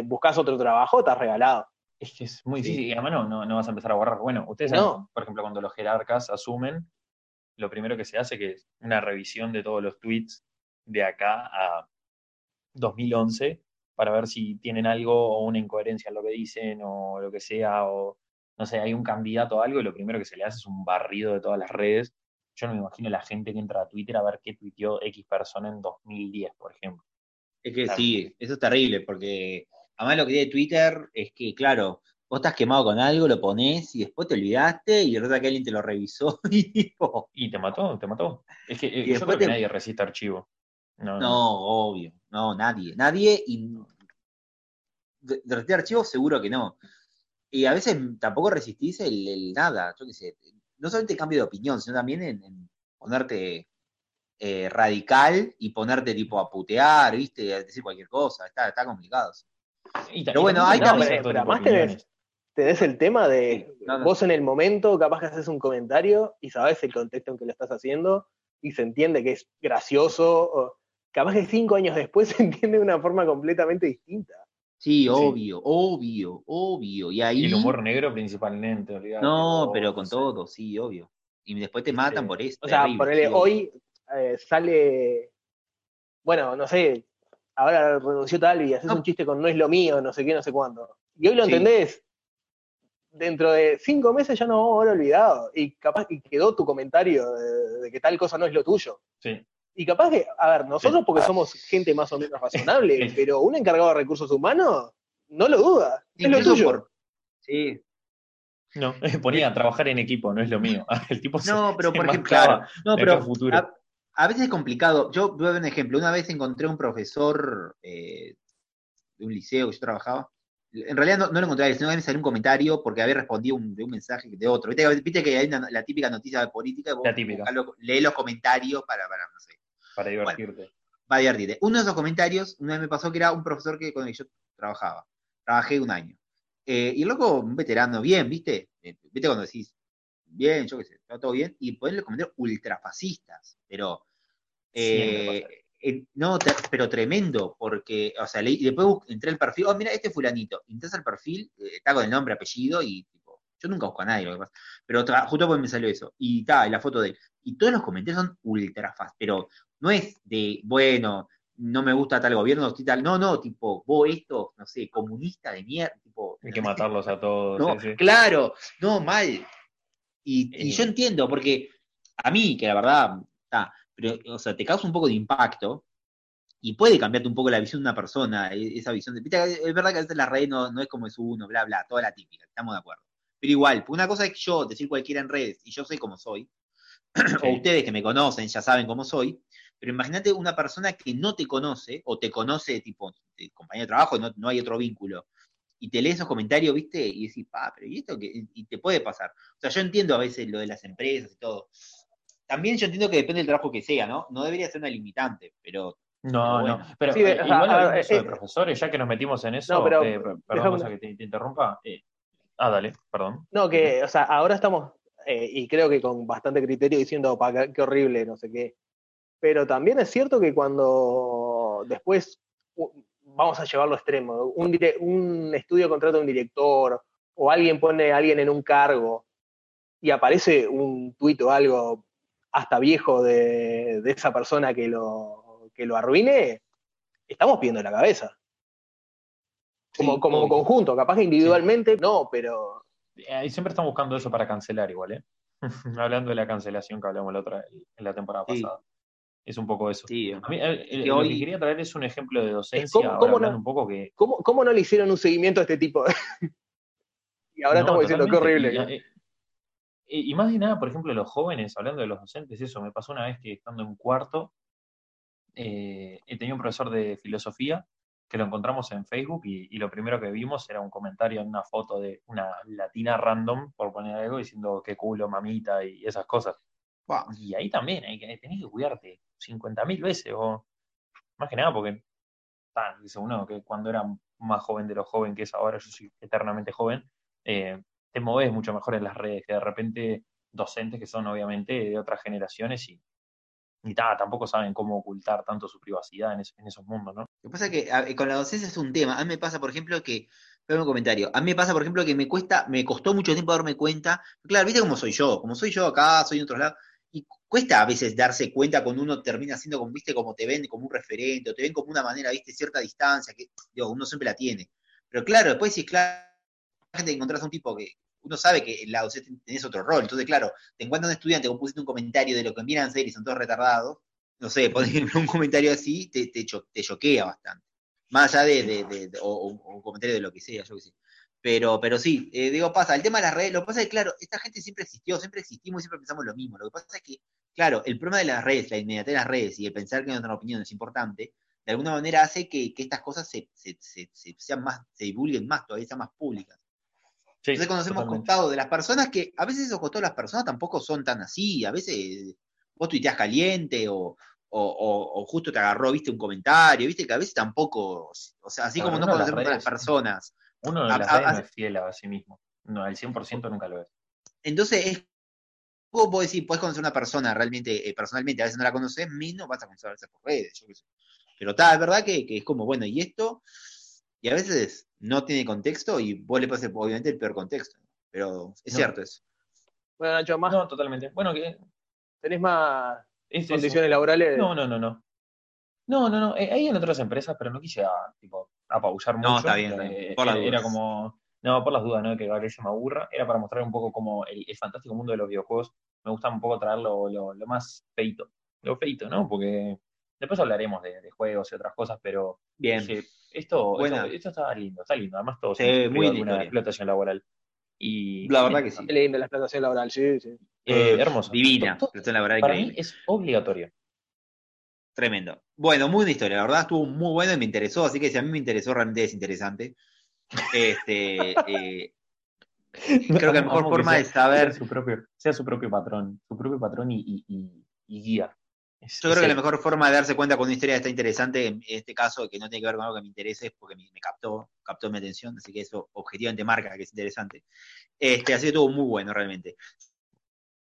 buscas otro trabajo, estás regalado. Es que es muy Sí. difícil y además no, no, no vas a empezar a borrar. Bueno, ustedes No. saben, por ejemplo, cuando los jerarcas asumen, lo primero que se hace que es una revisión de todos los tweets de acá a 2011 para ver si tienen algo o una incoherencia en lo que dicen o lo que sea, o no sé, hay un candidato o algo y lo primero que se le hace es un barrido de todas las redes. Yo no me imagino la gente que entra a Twitter a ver qué tuiteó X persona en 2010, por ejemplo. Es que Claro. sí, eso es terrible, porque además lo que tiene Twitter es que, claro, vos estás quemado con algo, lo pones y después te olvidaste y resulta que alguien te lo revisó y tipo, Y te mató, te mató. Es que eh, Y yo después creo que te- nadie resiste archivo. No, no. no, obvio, no, nadie, nadie y de, de archivos seguro que no. Y a veces tampoco resistís el, el nada, yo qué sé, no solamente cambio de opinión, sino también en, en ponerte eh, radical y ponerte tipo a putear, viste, a decir cualquier cosa, está, está complicado. Y Pero y bueno, hay No, pero, pero además tenés, el tema de No, no. vos en el momento capaz que haces un comentario y sabes el contexto en que lo estás haciendo y se entiende que es gracioso. O, capaz que cinco años después se entiende de una forma completamente distinta. Sí, obvio, obvio, obvio. Y ahí. Y el humor negro principalmente, No, pero con no sé. todo, sí, obvio. Y después te Este, matan por eso. O sea, ponele, sí, hoy eh, sale, bueno, no sé, ahora renunció tal y haces No. un chiste con no es lo mío, no sé qué, no sé cuándo. Y hoy lo entendés. Dentro de cinco meses ya no a haber olvidado. Y capaz que quedó tu comentario de, de que tal cosa no es lo tuyo. Sí. Y capaz que, a ver, nosotros porque somos gente más o menos razonable, pero un encargado de recursos humanos no lo duda. Es lo tuyo. por- Sí. No, ponía a trabajar en equipo, no es lo mío. El tipo se- No, pero se por ejemplo, marcaba claro. No, pero futuro. a, a veces es complicado. Yo voy a dar un ejemplo. Una vez encontré un profesor eh, de un liceo que yo trabajaba. En realidad no, no lo encontré, sino que me salió un comentario porque había respondido un- de un mensaje de otro. Viste, que- viste que hay una- la típica noticia de política. vos La típica. buscalo- lee los comentarios para, para, no sé. Para divertirte. va a divertirte. Uno de esos comentarios, una vez me pasó que era un profesor que, con el que yo trabajaba. Trabajé un año. Eh, y loco, un veterano, bien, ¿viste? Eh, ¿Viste cuando decís, bien, yo qué sé, está todo bien? Y ponerle comentarios ultrafascistas, pero... Eh, eh, no, pero tremendo, porque, o sea, leí- y después entré al perfil, oh, mira, este fulanito, entras al perfil, eh, está con el nombre, apellido, y tipo, yo nunca busco a nadie, lo que pasa, pero justo pues me salió eso, y está, y la foto de él, y todos los comentarios son ultrafast, pero no es de, bueno, no me gusta tal gobierno, tal, no, no, tipo, vos esto, no sé, comunista de mierda, tipo, Hay que matarlos a todos. no, sí, sí. claro, no, mal. Y, y Eh. yo entiendo, porque a mí, que la verdad, está, pero, o sea, te causa un poco de impacto, y puede cambiarte un poco la visión de una persona, e, esa visión de, es verdad que a veces la red no, no es como es uno, bla, bla, toda la típica, estamos de acuerdo. Pero igual, una cosa es yo decir cualquiera en redes y yo soy como soy, o ustedes que me conocen ya saben cómo soy, pero imagínate una persona que no te conoce o te conoce tipo de compañero de trabajo, no, no hay otro vínculo, y te lee esos comentarios, ¿viste? Y decís, pa, pero ¿y esto qué? Y te puede pasar. O sea, yo entiendo a veces lo de las empresas y todo. También yo entiendo que depende del trabajo que sea, ¿no? No debería ser una limitante, pero no, bueno. no, pero Sí, eh, o sea, igual a ver, hablando eso de eh, profesores, ya que nos metimos en eso, No, pero eh, perdón déjame- Gonza, que te, te interrumpa. eh, ah, dale, perdón. No, que, o sea, ahora estamos, eh, y creo que con bastante criterio, diciendo, pa, qué- qué horrible, no sé qué. Pero también es cierto que cuando después, vamos a llevarlo a extremo, un, estudio contrata a un director, o alguien pone a alguien en un cargo, y aparece un tuit o algo hasta viejo de, de esa persona que lo, que lo arruine, estamos pidiendo la cabeza. Como, Sí, como conjunto, capaz que individualmente no, pero Eh, y siempre están buscando eso para cancelar igual, ¿eh? Hablando de la cancelación que hablamos la otra, en la temporada Sí. pasada. Es un poco eso. sí, A mí, eh, eh, que lo que quería traer es un ejemplo de docencia, ¿Cómo- cómo no? un poco que... ¿Cómo, cómo no le hicieron un seguimiento a este tipo? y ahora No, estamos diciendo qué horrible. Y, ¿no? eh, y- y más de nada, por ejemplo, los jóvenes, hablando de los docentes, eso me pasó una vez que estando en cuarto, eh, tenía un profesor de filosofía que lo encontramos en Facebook y, y lo primero que vimos era un comentario en una foto de una latina random, por poner algo, diciendo qué culo, mamita y esas cosas. Y ahí también, hay que, tenés que cuidarte 50.000 veces, o más que nada porque, ah, dice uno que cuando era más joven de lo joven que es ahora, yo soy eternamente joven, eh, te moves mucho mejor en las redes que de repente docentes que son obviamente de otras generaciones y, y ta, tampoco saben cómo ocultar tanto su privacidad en, es- en esos mundos, ¿no? Lo que pasa es que a- con la docencia es un tema. A mí me pasa, por ejemplo, que. Un comentario. A mí me pasa, por ejemplo, que me cuesta, me costó mucho tiempo darme cuenta. Claro, viste cómo soy yo. Como soy yo acá, soy en otros lados. Cuesta a veces darse cuenta cuando uno termina siendo como, viste, como te ven como un referente, o te ven como una manera, viste, cierta distancia, que digo, uno siempre la tiene. Pero claro, después si claro, la gente encontrás a un tipo que uno sabe que en la docencia tenés otro rol. Entonces, claro, te encuentras un estudiante que pusiste un comentario de lo que miran ser y son todos retardados. No sé, ejemplo, un comentario así te, te, te choquea bastante. Más allá de, un comentario de lo que sea, yo qué sé. Pero, pero sí, eh, digo, pasa, el tema de las redes, lo que pasa es que, claro, esta gente siempre existió, siempre existimos y siempre pensamos lo mismo. Lo que pasa es que, claro, el problema de las redes, la inmediatez de las redes y el pensar que nuestra opinión es importante, de alguna manera hace que, que estas cosas se, se, se- se- sean más, se divulguen más, todavía sean más públicas. Sí, Entonces conocemos costados de las personas que a veces esos costados de las personas tampoco son tan así, a veces vos tuiteás caliente o, o, o- o justo te agarró, viste, un comentario, viste, que a veces tampoco, o sea, así como no las conocemos a las redes- personas. Uno A- las a- redes no es fiel a sí mismo. No, al 100% nunca lo es. Entonces es vos podés decir, podés conocer a una persona realmente, eh, personalmente, a veces no la conoces, menos vas a conocer a veces por redes, yo qué sé. Pero está, es verdad que, que es como, bueno, y esto, y a veces no tiene contexto y vos le pones obviamente el peor contexto. Pero es No. cierto eso. Bueno, Nacho, más, No, totalmente. Bueno, que ¿tenés más es eso. condiciones laborales? No, no, no, no. No, no, no. eh, hay en otras empresas, pero no quise ah, tipo, apabullar mucho. No, está bien, está bien. Eh, Por era, como. No, por las dudas, ¿no? Que Gabriel se me aburra. Era para mostrar un poco como el, el fantástico mundo de los videojuegos. Me gusta un poco traer lo, lo, lo más feito. Lo feito, ¿no? Porque después hablaremos de, de juegos y otras cosas, pero Bien. esto, esto, esto está lindo, está lindo. Además, todos Sí, hemos muy historia. explotación laboral. Y, La verdad que sí. Qué lindo la explotación laboral, sí, sí. eh, Eh, hermoso. Divina. To- to- Presión laboral para increíble. mí es obligatorio. Tremendo. Bueno, muy buena historia, la verdad estuvo muy bueno y me interesó, así que si a mí me interesó, realmente es interesante. Este, eh, creo que la mejor forma sea- de saber, sea su propio, sea su propio patrón, su propio patrón y, y- guía. Es- yo creo que la mejor forma de darse cuenta cuando una historia está interesante, en este caso, que no tiene que ver con algo que me interese, es porque me, me captó, captó mi atención, así que eso objetivamente marca que es interesante. Este, así que estuvo muy bueno realmente.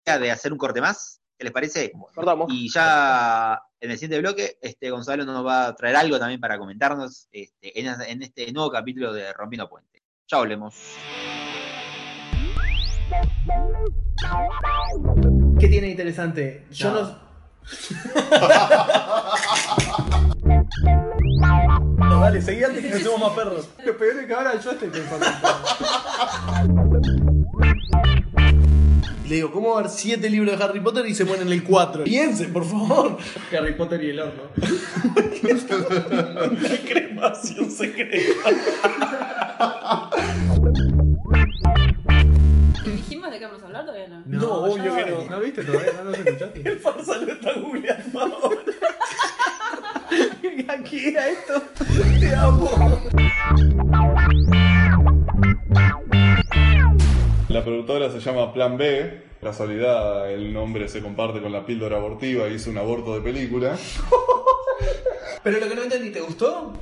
De hacer un corte más, ¿qué les parece? Cortamos. Y ya en el siguiente bloque, este Gonzalo nos va a traer algo también para comentarnos este, en, en este nuevo capítulo de Rompiendo Puente. Ya volvemos. ¿Qué tiene interesante? Yo no. No, dale, seguí antes que nos hacemos más perros. Lo peor es que ahora yo estoy pensando. le digo, ¿cómo va a haber siete libros de Harry Potter y se ponen el 4? Piensen, por favor. Harry Potter y el horno. La cremación secreta. ¿Dijimos de qué vamos a hablar todavía no? No, obvio que no. ¿No viste todavía? ¿No nos escuchaste? El farsa lo está googleando ahora. Aquí era esto. Te amo. La productora se llama Plan B. Casualidad, el nombre se comparte con la píldora abortiva y hizo un aborto de película. Pero lo que no entendí, ¿te gustó?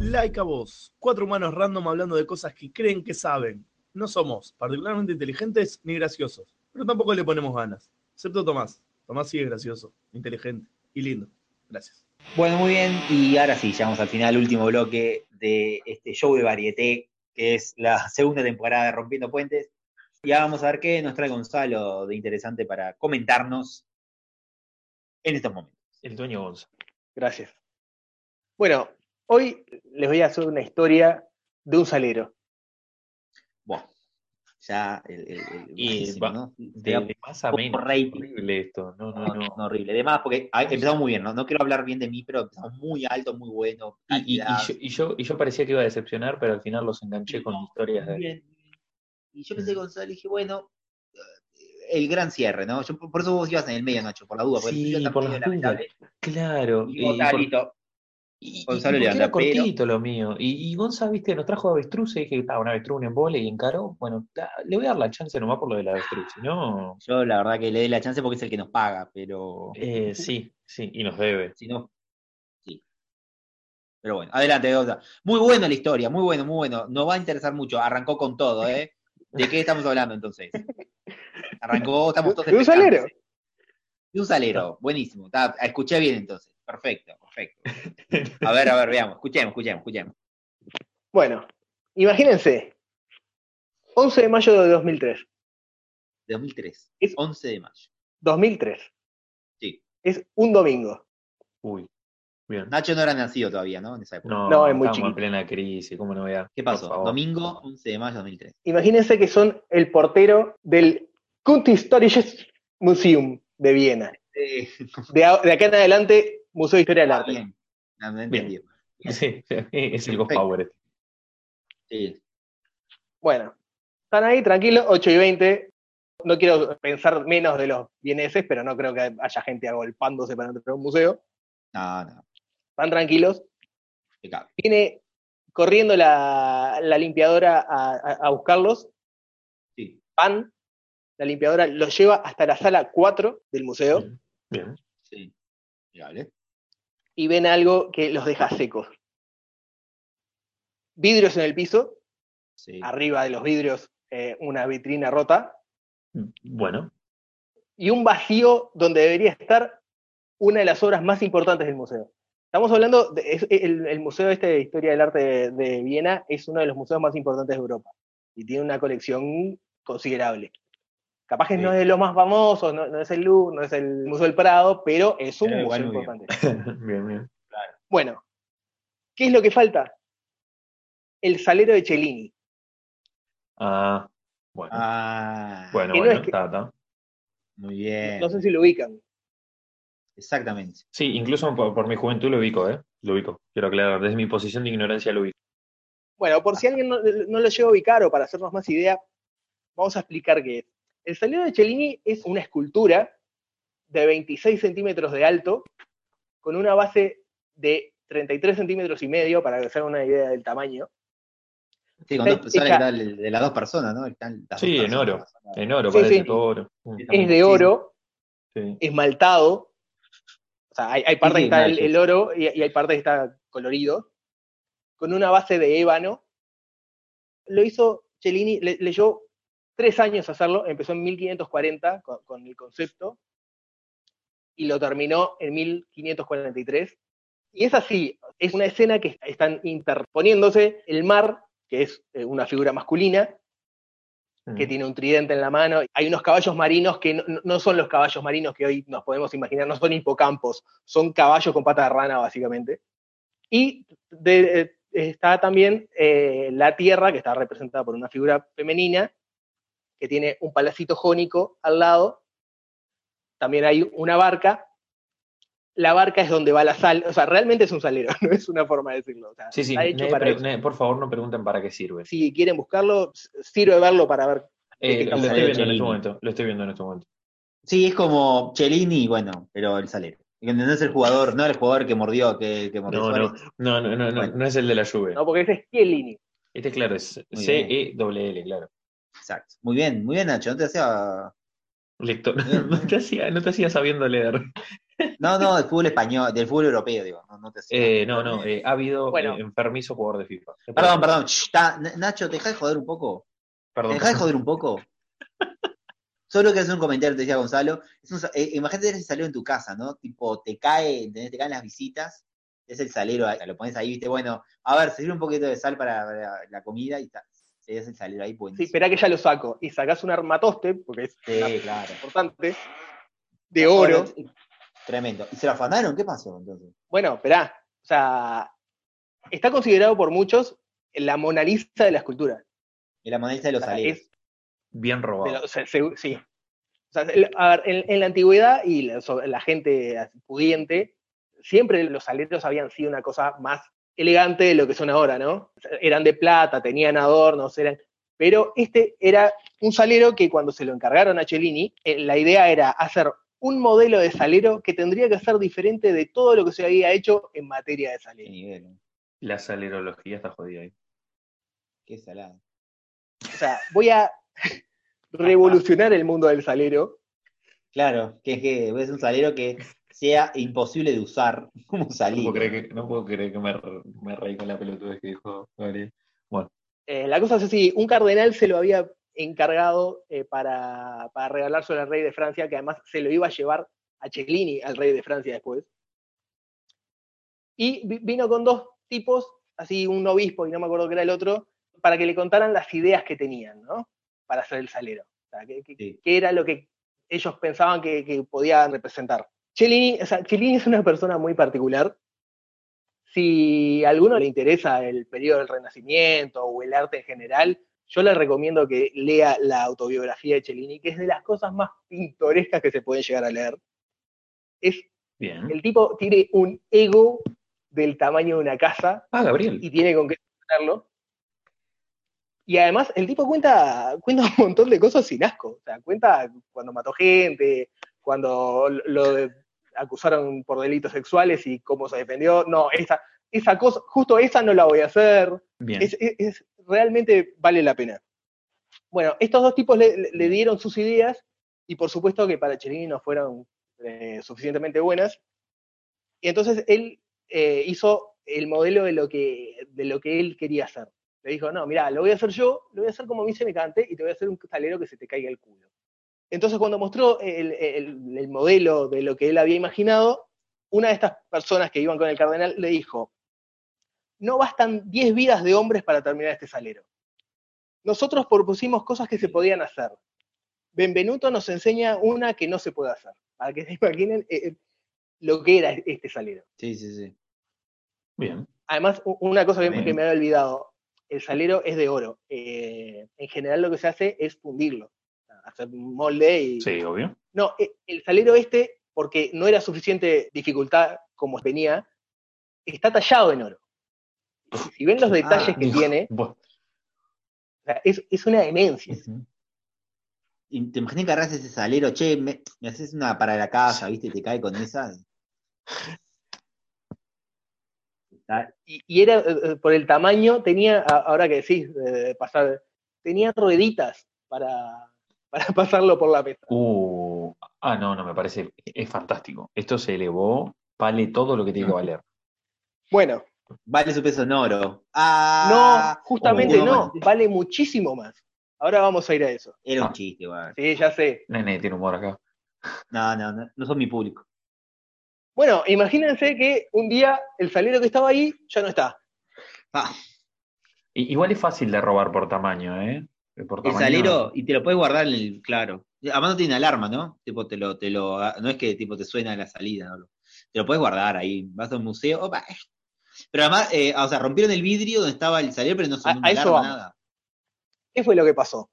Like a vos. Cuatro humanos random hablando de cosas que creen que saben. No somos particularmente inteligentes ni graciosos, pero tampoco le ponemos ganas. Excepto Tomás. Tomás sí es gracioso, inteligente y lindo. Gracias. Bueno, muy bien. Y ahora sí, llegamos al final, último bloque de este show de varieté, que es la segunda temporada de Rompiendo Puentes. Y ahora vamos a ver qué nos trae Gonzalo de interesante para comentarnos en estos momentos. El dueño Gonza. Gracias. Bueno, hoy les voy a hacer una historia de un salero. Ya el, el- el- Y buenísimo, va- ¿no? De, más a menos. rating. Horrible esto. No, no, No, no. no, horrible. Además, porque ah, empezamos muy bien, ¿no? No quiero hablar bien de mí, pero empezamos muy alto, muy bueno. Y, y- yo, y, yo, y yo parecía que iba a decepcionar, pero al final los enganché con historias de. Y yo pensé Gonzalo y dije, bueno, eh, el gran cierre, ¿no? Yo, por eso vos ibas en el medio, Nacho, por la duda, porque Sí, por dudas. lamentable. Claro. Y vos, y por-. Y, Gonzalo y le anda, pero- cortito lo mío. Y, y Gonza, viste, nos trajo avestruz y dije que estaba un avestruz, un embole y encaró. Bueno, ta- le voy a dar la chance nomás por lo del avestruz. Si no, Yo la verdad que le doy la chance porque es el que nos paga, pero eh, sí, sí, y nos debe. si no, sí. Pero bueno, adelante, Gonza. Muy buena la historia, muy bueno, muy bueno. Nos va a interesar mucho. Arrancó con todo, ¿eh? ¿De qué estamos hablando entonces? Arrancó, estamos todos De un salero. De un salero, buenísimo. Está- escuché bien entonces. Perfecto, perfecto. A ver, a ver, veamos. Escuchemos, escuchemos, escuchemos. Bueno, imagínense, 11 de mayo de 2003. De 2003, Es- 11 de mayo. 2003. Sí. Es un domingo. Uy, bien. Nacho no era nacido todavía, ¿no? En esa época. No, No, es muy estamos en chiquito. plena crisis, ¿cómo no vea? ¿Qué pasó? Domingo, 11 de mayo de 2003. Imagínense que son el portero del Kunsthistorisches Museum de Viena. Eh, De, de acá en adelante, Museo de Historia del está Arte. bien. No, no entendí. Sí, es el Ghost. Power. este. Sí. Bueno, están ahí tranquilos, 8 y 20. No quiero pensar menos de los vieneses, pero no creo que haya gente agolpándose para entrar a un museo. No, no. Están tranquilos. impecable. Viene corriendo la, la limpiadora a, a- a buscarlos. Sí, Van, la limpiadora los lleva hasta la sala 4 del museo Bien. sí. Impecable. Y ven algo que los deja secos. Vidrios en el piso, Sí. arriba de los vidrios eh, una vitrina rota Bueno, y un vacío donde debería estar una de las obras más importantes del museo. Estamos hablando, de, es- el, el Museo este de Historia del Arte de, de Viena es uno de los museos más importantes de Europa y tiene una colección considerable. Capaz que Sí. no es de los más famosos, no, no es el Louvre, no es el Museo del Prado, pero es un Pero museo bien. importante. bien, bien. Bueno, ¿qué es lo que falta? El salero de Cellini. Ah, bueno. Ah, bueno, que no bueno, es que- está, está. muy bien. No sé si lo ubican. Exactamente. Sí, incluso por, por mi juventud lo ubico, ¿eh? Lo ubico. Quiero aclarar, desde mi posición de ignorancia lo ubico. Bueno, por si alguien no, no lo llega a ubicar o para hacernos más idea, vamos a explicar qué es. El salero de Cellini es una escultura de 26 centímetros de alto, con una base de 33 centímetros y medio, para que se hagan una idea del tamaño. Sí, con dos Está personas, hecha- que de las dos personas, ¿no? Están las Sí, dos en personas. oro. En oro, Sí, parece sí. todo oro. Es de oro, sí. esmaltado. O sea, hay, hay parte sí, que está el, oro y, y hay parte que está colorido, con una base de ébano. Lo hizo Cellini, le, le llevó tres años hacerlo, empezó en 1540 con, con el concepto y lo terminó en 1543. Y es así, es una escena que están interponiéndose el mar, que es eh, una figura masculina, que Mm. tiene un tridente en la mano. Hay unos caballos marinos que no, no son los caballos marinos que hoy nos podemos imaginar, no son hipocampos, son caballos con pata de rana, básicamente. Y de- eh, está también eh, la tierra, que está representada por una figura femenina, que tiene un palacito jónico al lado. También hay una barca. La barca es donde va la sal, o sea, realmente es un salero, no es una forma de decirlo. o sea, Sí, sí, hecho ne- para ne- por favor no pregunten para qué sirve. Si quieren buscarlo, sirve verlo para ver. Eh, qué lo estoy viendo en este momento, lo estoy viendo en este momento. Sí, es como Cellini, bueno, pero el salero. No es el jugador, no el jugador que mordió, que, que mordió No, no, no, no, no, no, Bueno. no es el de la Juve. No, porque ese es Chiellini. Este, claro, es C-E-L-L, claro. Exacto. Muy bien, muy bien, Nacho. No te hacía. Lector. No te hacía, no te hacía sabiendo leer. No, no, del fútbol español, del fútbol europeo, digo. No, no te hacía. Eh, no, no, eh, ha habido Bueno. eh, enfermizo jugador de FIFA. Perdón, perdón. shh, ta- Nacho, ¿te dejas de joder un poco? Perdón. ¿Te dejas de joder un poco? Solo quiero hacer un comentario, te decía Gonzalo. Es un eh, imagínate ese salero en tu casa, ¿no? Tipo, te cae, ¿entendés? Te caen las visitas, es el salero, ahí, lo pones ahí, viste, bueno, a ver, se sirve un poquito de sal para, para la comida y está. Es el salero ahí, Sí, buenísimo. espera que ya lo saco. Y sacás un armatoste, porque es Sí, claro. importante, de oro. Tremendo. ¿Y se lo afanaron? ¿Qué pasó entonces? Bueno, esperá. O sea, está considerado por muchos la Mona Lisa de la escultura. En la moneda de los O sea, es Bien robado. lo- o sea, se- sí. O sea, el- a ver, en, en la antigüedad y la, gente pudiente, siempre los saleros habían sido una cosa más elegante de lo que son ahora, ¿no? Eran de plata, tenían adornos, eran... Pero este era un salero que cuando se lo encargaron a Cellini, eh, la idea era hacer un modelo de salero que tendría que ser diferente de todo lo que se había hecho en materia de salero. nivel, ¿no? La salerología está jodida ahí. Qué salado. O sea, voy a revolucionar el mundo del salero. Claro, que es que es un salero que sea imposible de usar como No salero. puedo creer que, no puedo creer que me, me reí con la pelotudez que dijo Gabriel. Bueno, Eh, la cosa es así, un cardenal se lo había encargado eh, para, para regalárselo al rey de Francia, que además se lo iba a llevar a Cellini, al rey de Francia después. Y vi- vino con dos tipos, así un obispo y no me acuerdo qué era el otro, para que le contaran las ideas que tenían, ¿no? Para hacer el salero. O sea, qué, qué- Sí. qué era lo que ellos pensaban que, que podía representar. Cellini, o sea, Cellini es una persona muy particular. Si a alguno le interesa el periodo del Renacimiento o el arte en general, yo le recomiendo que lea la autobiografía de Cellini, que es de las cosas más pintorescas que se pueden llegar a leer. Es, bien. el tipo tiene un ego del tamaño de una casa Ah, Gabriel. y tiene con qué sostenerlo. Y además, el tipo cuenta, cuenta un montón de cosas sin asco. O sea, cuenta cuando mató gente, cuando lo de- acusaron por delitos sexuales y cómo se defendió. No, esa, esa cosa, justo esa no la voy a hacer. Bien. Es, es- es- realmente vale la pena. Bueno, estos dos tipos le, dieron sus ideas y por supuesto que para Cellini no fueron eh, suficientemente buenas. Y entonces él eh, hizo el modelo de lo, que, de lo que él quería hacer. Le dijo, no, mira, lo voy a hacer yo, lo voy a hacer como a mí se me cante y te voy a hacer un salero que se te caiga el culo. Entonces cuando mostró el, el- el modelo de lo que él había imaginado, una de estas personas que iban con el cardenal le dijo, no bastan 10 vidas de hombres para terminar este salero. Nosotros propusimos cosas que se podían hacer. Benvenuto nos enseña una que no se puede hacer, para que se imaginen eh, eh, lo que era este salero. Sí, sí, sí. Bien. Además, una cosa que, me había olvidado, el salero es de oro. Eh, en general lo que se hace es fundirlo, hacer molde y... Sí, obvio. No, e- el salero este, porque no era suficiente dificultad como venía, está tallado en oro. Si- ven los detalles que Dijo, tiene, bueno, o sea, es, es una demencia. Y te imaginas que agarras ese salero, che, me, me haces una para la casa, ¿viste? Y te cae con esa. Está- Y, y era, eh, eh, por el tamaño, tenía, ahora que decís, de pasar, tenía rueditas para, para pasarlo por la mesa. Uh, ah, no, no, me parece, es fantástico. Esto se elevó, vale todo lo que tiene que valer. Bueno, Vale su peso en oro. Ah, no, justamente oh, no, man. vale muchísimo más. Ahora vamos a ir a eso. Era un Ah. chiste, igual. Sí, ya sé. Nene, tiene humor acá. No, no, no, no son mi público. Bueno, imagínense que un día el salero que estaba ahí ya no está. Ah, igual es fácil de robar por tamaño, ¿eh? Por el salero, y te lo puedes guardar en el, claro. Además no tiene alarma, ¿no? Tipo, te lo, te lo, no es que tipo te suena la salida, ¿no? Te lo puedes guardar ahí. Vas a un museo, opa, Pero además, eh, o sea, rompieron el vidrio donde estaba el salero, pero no sonó A- eso nada. ¿Qué fue lo que pasó?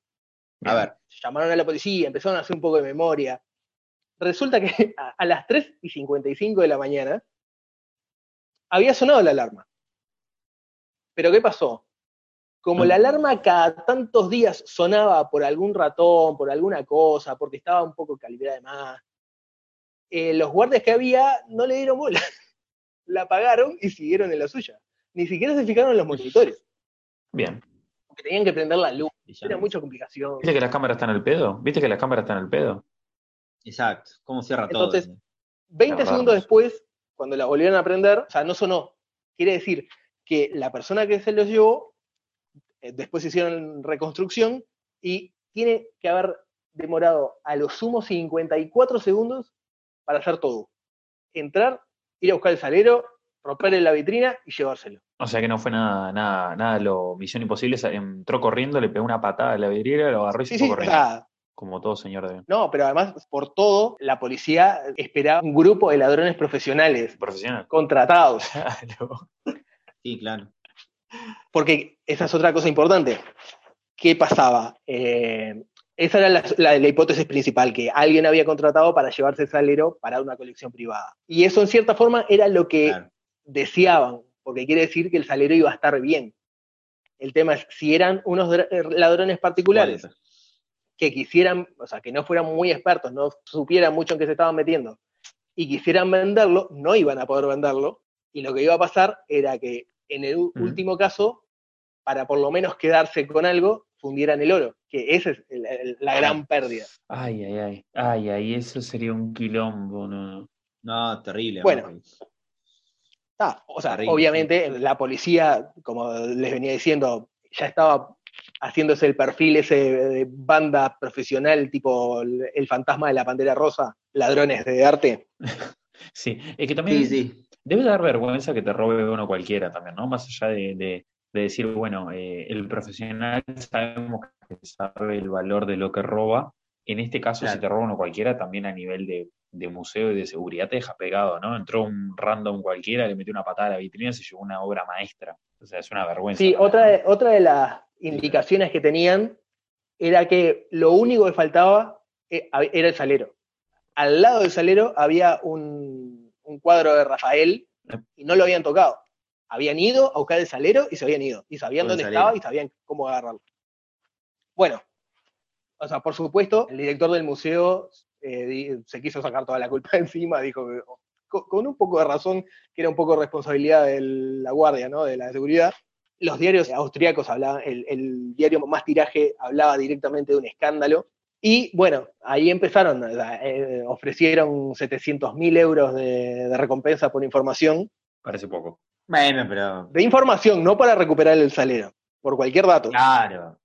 A ver, Llamaron a la policía, empezaron a hacer un poco de memoria. Resulta que a, a las 3 y 55 de la mañana había sonado la alarma. Pero ¿qué pasó? Como la alarma cada tantos días sonaba por algún ratón, por alguna cosa, porque estaba un poco calibrada de más, eh, los guardias que había no le dieron bola. La apagaron y siguieron en la suya. Ni siquiera se fijaron en los monitores, Bien. porque tenían que prender la luz. Era no. mucha complicación. ¿Viste que las cámaras están al pedo? ¿Viste que las cámaras están al pedo? exacto. ¿Cómo cierra todo? Entonces, 20 Qué segundos después, cuando la volvieron a prender, o sea, no sonó. Quiere decir que la persona que se los llevó, después hicieron reconstrucción y tiene que haber demorado a lo sumo 54 segundos para hacer todo. Entrar, ir a buscar el salero, romperle la vitrina y llevárselo. O sea que no fue nada, nada, nada lo misión imposible. Entró corriendo, le pegó una patada a la vidriera, lo agarró y se Sí, fue sí, corriendo. sea, Como todo señor de no, pero además, por todo, la policía esperaba un grupo de ladrones profesionales profesional. contratados. Claro. Sí, claro. Porque esa es otra cosa importante. ¿Qué pasaba? Eh, esa era la, la- la hipótesis principal, que alguien había contratado para llevarse el salero para una colección privada. Y eso en cierta forma era lo que claro. deseaban, porque quiere decir que el salero iba a estar bien. El tema es, si eran unos eh, ladrones particulares que quisieran, o sea, que no fueran muy expertos, no supieran mucho en qué se estaban metiendo, y quisieran venderlo, no iban a poder venderlo, y lo que iba a pasar era que en el último caso, para por lo menos quedarse con algo, fundieran el oro, que esa es el- el- la gran pérdida. Ay, ay, ay. Ay, ay, eso sería un quilombo, no, no. No, terrible. Bueno. Ah, o sea, Terrible, obviamente la policía, como les venía diciendo, ya estaba haciéndose el perfil ese de banda profesional, tipo el, el fantasma de la pantera rosa, ladrones de arte. Sí, es que también Sí, sí. Debe dar vergüenza que te robe uno cualquiera también, ¿no? Más allá de, de- de decir, bueno, eh, el profesional sabemos que sabe el valor de lo que roba. En este caso, Claro. si te roba uno cualquiera, también a nivel de, de museo y de seguridad te deja pegado, ¿no? Entró un random cualquiera, le metió una patada a la vitrina y se llevó una obra maestra. O sea, es una vergüenza. Sí, otra otra de las indicaciones que tenían era que lo único que faltaba eh, era el salero. Al lado del salero había un, un cuadro de Rafael y no lo habían tocado. Habían ido a buscar el salero y se habían ido. Y sabían dónde salero. estaba y sabían cómo agarrarlo. Bueno, o sea, por supuesto, el director del museo eh, se quiso sacar toda la culpa encima, dijo que con, con un poco de razón, que era un poco responsabilidad de la guardia, ¿no? De la seguridad. Los diarios austríacos hablaban, el, el diario más tiraje hablaba directamente de un escándalo. Y bueno, ahí empezaron, sea, eh, ofrecieron 700 mil euros de, de recompensa por información. Parece poco. Bueno, pero. De información, no para recuperar el salero, por cualquier dato. Claro.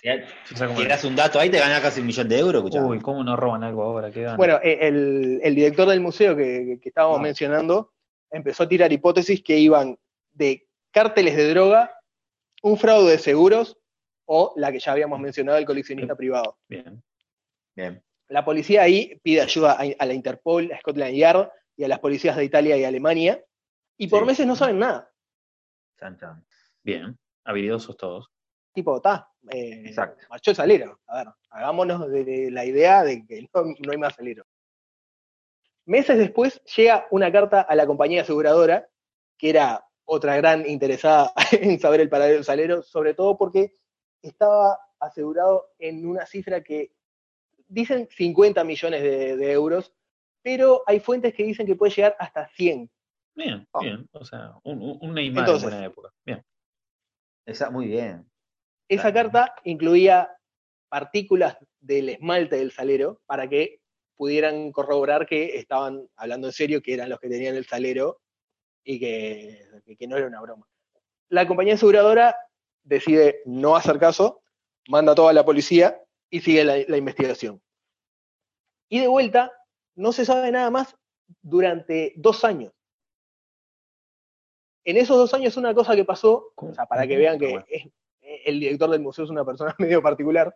Si O sea, como- tiras un dato ahí, te ganas casi un millón de euros, escuchá. Uy, ¿cómo no roban algo ahora? ¿Qué? Bueno, eh, el, el director del museo que, que estábamos Ah. mencionando empezó a tirar hipótesis que iban de cárteles de droga, un fraude de seguros o la que ya habíamos mencionado, el coleccionista privado. Bien. Bien. La policía ahí pide ayuda a, a la Interpol, a Scotland Yard y a las policías de Italia y Alemania, y por Sí. meses no saben nada. Chan, chan. Bien. Habilidosos todos. Tipo, está, eh, Exacto. marchó el salero. A ver, hagámonos de, de la idea de que no, no hay más salero. Meses después llega una carta a la compañía aseguradora, que era otra gran interesada en saber el paradero del salero, sobre todo porque estaba asegurado en una cifra que dicen 50 millones de, de euros, pero hay fuentes que dicen que puede llegar hasta 100. Bien, Ah. bien. O sea, un, un, un Neymar Entonces. en buena época. Bien. Esa- muy bien. Esa Claro. carta incluía partículas del esmalte del salero para que pudieran corroborar que estaban hablando en serio, que eran los que tenían el salero y que, que- que no era una broma. La compañía aseguradora decide no hacer caso, manda todo a la policía y sigue la, la investigación. Y de vuelta, no se sabe nada más durante dos años. En esos dos años una cosa que pasó, o sea, para que vean que es- el director del museo es una persona medio particular,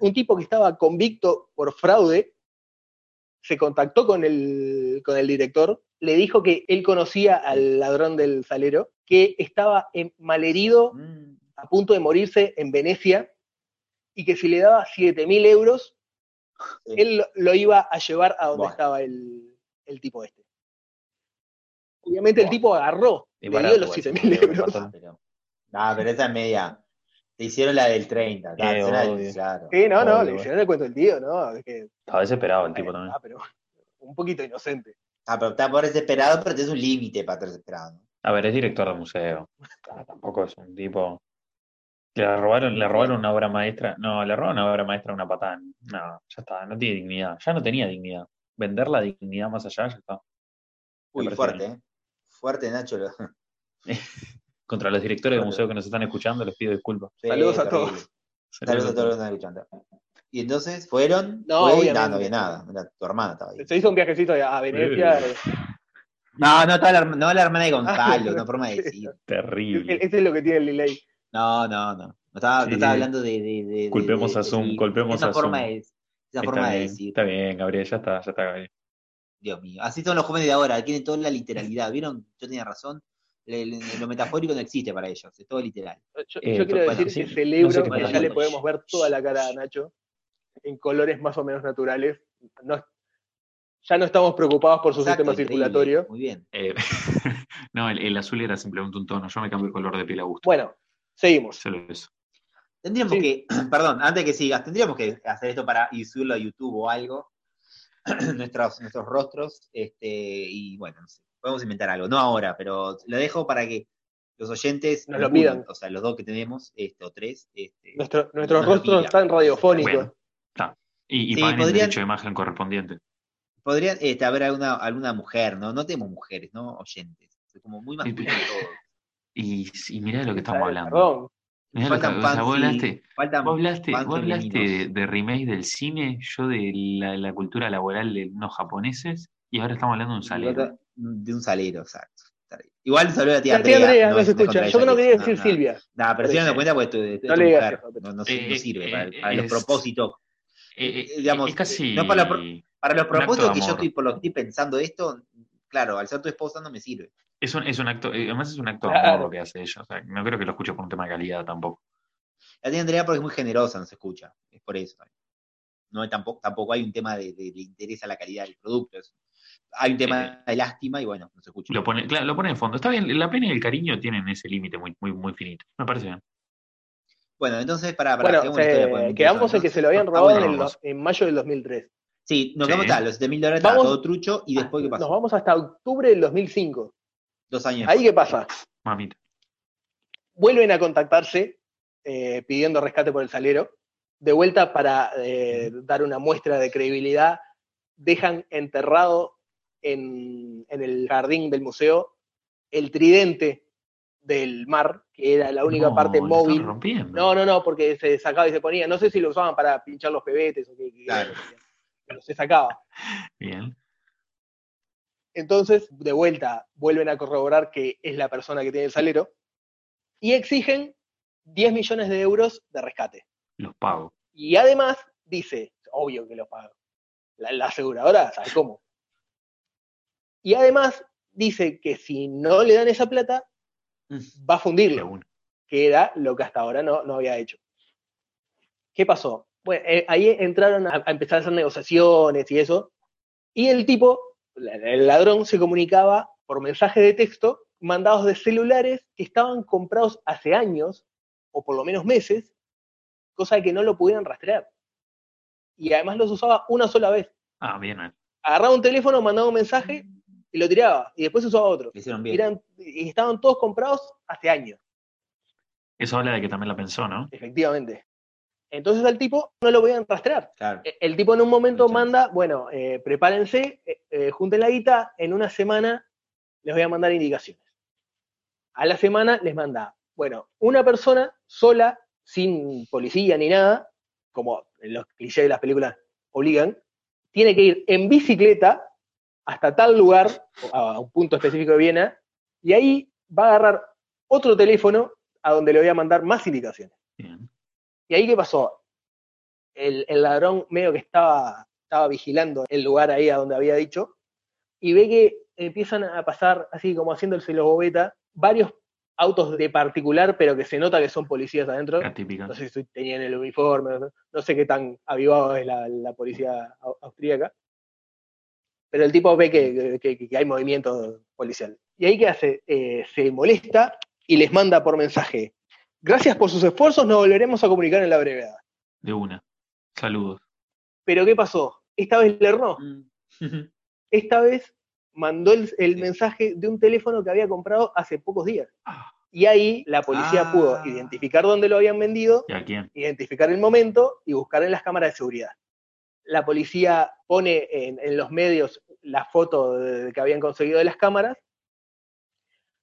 un tipo que estaba convicto por fraude se contactó con el, con el director, le dijo que él conocía al ladrón del salero, que estaba en- malherido, Mm, a punto de morirse en Venecia, y que si le daba 7.000 euros, sí. él lo, lo iba a llevar a donde estaba el, el tipo este. Obviamente el tipo agarró, Y le dio los igual, 7.000 boludo, euros. Pero, no, pero esa es media. Te hicieron la del 30. ta, Eh, obvio. claro. Sí, no, no, Obvio. le hicieron el cuento del tío, ¿no? Es que, Estaba desesperado el tipo también. ah, pero un poquito inocente. Ah, pero está por desesperado, pero tienes un límite para estar desesperado. A ver, es director de museo. Ah, Tampoco es un tipo. Le robaron, le robaron una obra maestra. No, le robaron una obra maestra a una patada. No, ya está, no tiene dignidad. Ya no tenía dignidad. Vender la dignidad más allá, ya está. Uy, fuerte. ¿eh? Fuerte, Nacho. lo- Contra los directores de museo que nos están escuchando, les pido disculpas. Sí, Saludos a todos. Saludos a todos los que están escuchando. Y entonces fueron. No, fue, obviamente. no, había nada. Era tu hermana estaba ahí. Se hizo un viajecito a Venecia. No, no, estaba la, no la hermana de Gonzalo, no forma de decir. Terrible. Ese es lo que tiene el delay. No, no, no. No estaba, Sí. no estaba hablando de. de, de- Culpemos de- a Zoom, de- culpemos esa a forma Zoom. De, esa Está forma de bien, decir. está bien, Gabriel, ya está, ya está, Gabriel. Dios mío. Así son los jóvenes de ahora, tienen toda la literalidad. ¿Vieron? Yo tenía razón. Le- le- lo metafórico no existe para ellos, es todo literal. Yo, Eh, yo quiero bueno, decir sí, que celebro no sé qué que ya le podemos ver toda la cara a Nacho en colores más o menos naturales. No- ya no estamos preocupados por su Exacto, sistema circulatorio. Muy bien. Eh, no, el, el azul era simplemente un tono. Yo me cambio el color de piel a gusto. Bueno, seguimos. Eso. Tendríamos Sí. que, perdón, antes que sigas, tendríamos que hacer esto para y subirlo a YouTube o algo. nuestros, nuestros rostros, este, y bueno, no sé, podemos inventar algo. No ahora, pero lo dejo para que los oyentes Nos lo pidan. O sea, los dos que tenemos, este, o tres, este, Nuestro- nuestros rostros están radiofónicos. Bueno. Y, y Sí, paguen el podrían- derecho de imagen correspondiente. Podría este, haber alguna, alguna mujer, ¿no? No tenemos mujeres, ¿no? Oyentes. Es como muy masculino todo. Y, y mirá de lo que estamos hablando. Perdón. Mirá lo que- Faltan o sea, vos hablaste, faltan vos hablaste, vos hablaste de, de remake del cine, yo de la, la cultura laboral de unos japoneses, y ahora estamos hablando de un salero. De un salero, exacto. Igual saludo a tía tía Andrea. Andrea, no no se no es escucha. Yo no quería no, decir no. Silvia. Nah, pero si no cuenta porque tu, tu- tu No mujer no, no, no Eh, sirve eh, para, eh, los propósitos. Eh, eh, digamos, es casi no para la Para los propósitos que yo estoy, por lo que estoy pensando esto, claro, al ser tu esposa no me sirve. Es un, es un acto, eh, además es un acto de Claro. amor lo que hace ella. O sea, no creo que lo escuche por un tema de calidad tampoco. La tía Andrea porque es muy generosa, no se escucha. Es por eso. No hay tampoco, tampoco hay un tema de, de, le interesa la calidad del producto. es- hay un tema de lástima y bueno, no se escucha. Lo pone, claro, lo pone de fondo. Está bien, la pena y el cariño tienen ese límite muy, muy, muy finito. Me parece bien. Bueno, entonces, para, para Bueno, hagamos una historia, se- quedamos en que se lo habían robado bueno. en, el en mayo del 2003. Sí, nos Sí. quedamos tal, los 7 mil dólares Vamos- todo trucho y después, ¿qué Nos pasó? vamos hasta octubre del 2005. Dos años Ahí qué pasa. Mamita. Vuelven a contactarse eh, pidiendo rescate por el salero. De vuelta para eh, dar una muestra de credibilidad, dejan enterrado en, en el jardín del museo el tridente del mar, que era la única No, parte móvil. No, no, no, porque se sacaba y se ponía. No sé si lo usaban para pinchar los pebetes o qué, qué- Claro. pero se sacaba. Bien. Entonces, de vuelta, vuelven a corroborar que es la persona que tiene el salero y exigen 10 millones de euros de rescate. Los pago. Y además dice, obvio que lo paga, la, la aseguradora sabe cómo. Y además dice que si no le dan esa plata, va a fundirlo, que era lo que hasta ahora no, no había hecho. ¿Qué pasó? Bueno, eh, ahí entraron a, a empezar a hacer negociaciones y eso, y el tipo, el ladrón, se comunicaba por mensaje de texto mandados de celulares que estaban comprados hace años, o por lo menos meses, cosa de que no lo pudieran rastrear. Y además los usaba una sola vez. Ah, bien, bien. Agarraba un teléfono, mandaba un mensaje y lo tiraba, y después usaba otro. Hicieron Y, bien. eran- y estaban todos comprados hace años, Eso habla de que también la pensó, ¿no? efectivamente. Entonces al tipo no lo podían rastrear. Claro. E- El tipo en un momento manda, bueno, eh, prepárense, eh, eh, junten la guita, en una semana les voy a mandar indicaciones. A la semana les manda, bueno, una persona sola, sin policía ni nada, como en los clichés de las películas obligan, tiene que ir en bicicleta hasta tal lugar, a a un punto específico de Viena, y ahí va a agarrar otro teléfono a donde le voy a mandar más indicaciones. Bien. ¿Y ahí qué pasó? El, el ladrón medio que estaba estaba vigilando el lugar ahí a donde había dicho, y ve que empiezan a pasar, así como haciéndose los bobeta, varios autos de particular, pero que se nota que son policías adentro. La típica. No sé si tenían el uniforme, no, no sé qué tan avivado es la, la policía au- austríaca. Pero el tipo ve que, que- que hay movimiento policial. Y ahí, ¿qué hace? Eh, se molesta y les manda por mensaje. Gracias por sus esfuerzos, nos volveremos a comunicar en la brevedad. De una. Saludos. Pero ¿qué pasó? Esta vez le erró. Mm. Esta vez mandó el, mensaje de un teléfono que había comprado hace pocos días. Ah. Y ahí la policía Ah. pudo identificar dónde lo habían vendido ¿Y a quién? identificar el momento y buscar en las cámaras de seguridad. La policía pone en, en los medios la foto de- que habían conseguido de las cámaras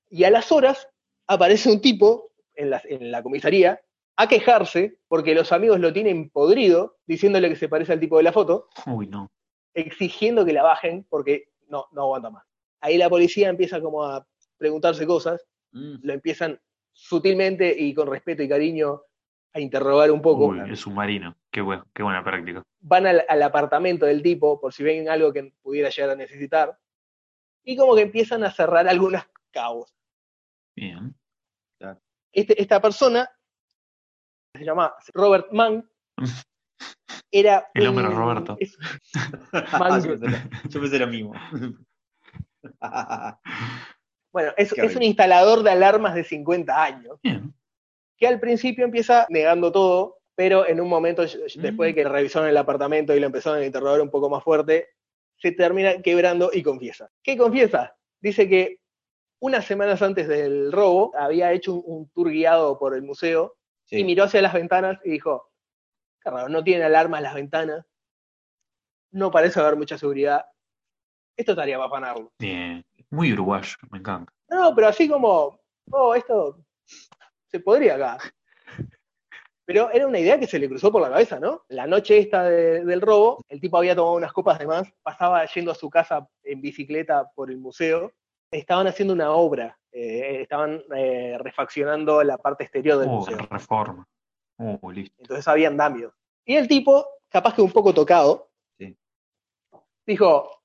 y a las horas aparece un tipo en la, en la comisaría a quejarse porque los amigos lo tienen podrido diciéndole que se parece al tipo de la foto, Uy, no. exigiendo que la bajen porque no, no aguanta más. Ahí la policía empieza como a preguntarse cosas, Mm. lo empiezan sutilmente y con respeto y cariño a interrogar un poco Uy, el submarino. Qué, bueno, qué buena práctica. van al, al apartamento del tipo por si ven algo que pudiera llegar a necesitar y como que empiezan a cerrar algunos cabos. Bien. Este- esta persona se llama Robert Mann. Era El hombre un- Roberto. es- Ah, yo, pensé, lo- yo pensé lo mismo. bueno, es, un instalador de alarmas de 50 años Bien. que al principio empieza negando todo, pero en un momento, después de Mm. que revisaron el apartamento y lo empezaron a interrogar un poco más fuerte, se termina quebrando y confiesa. ¿Qué confiesa? Dice que unas semanas antes del robo había hecho un, un tour guiado por el museo Sí. y miró hacia las ventanas y dijo, no tienen alarmas las ventanas, no parece haber mucha seguridad, esto estaría para afanarlo. Bien. Muy uruguayo, me encanta. No, pero así como, oh, esto se podría acá. Pero era una idea que se le cruzó por la cabeza, ¿no? La noche esta de- del robo, el tipo había tomado unas copas de más, pasaba yendo a su casa en bicicleta por el museo, estaban haciendo una obra, eh, estaban eh, refaccionando la parte exterior del Uh, museo. reforma. Uh, listo. Entonces había andamios. Y el tipo, capaz que un poco tocado, Sí. dijo,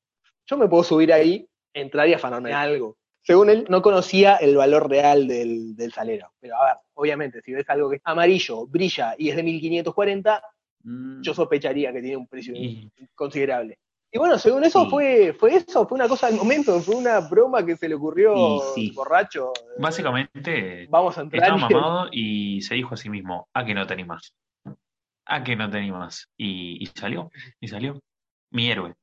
yo me puedo subir ahí, entrar y afanarme algo. Según él, no conocía el valor real del, del salero. Pero a ver, obviamente, si ves algo que es amarillo, brilla y es de 1540, Mm. yo sospecharía que tiene un precio Y considerable. Y bueno, según eso, Sí. fue, fue eso, fue una cosa del momento, fue una broma que se le ocurrió sí. borracho. básicamente Vamos a entrar. estaba y- mamado y se dijo a sí mismo, a que no te animas. A que no te animas. Y, y salió, y salió. Mi héroe,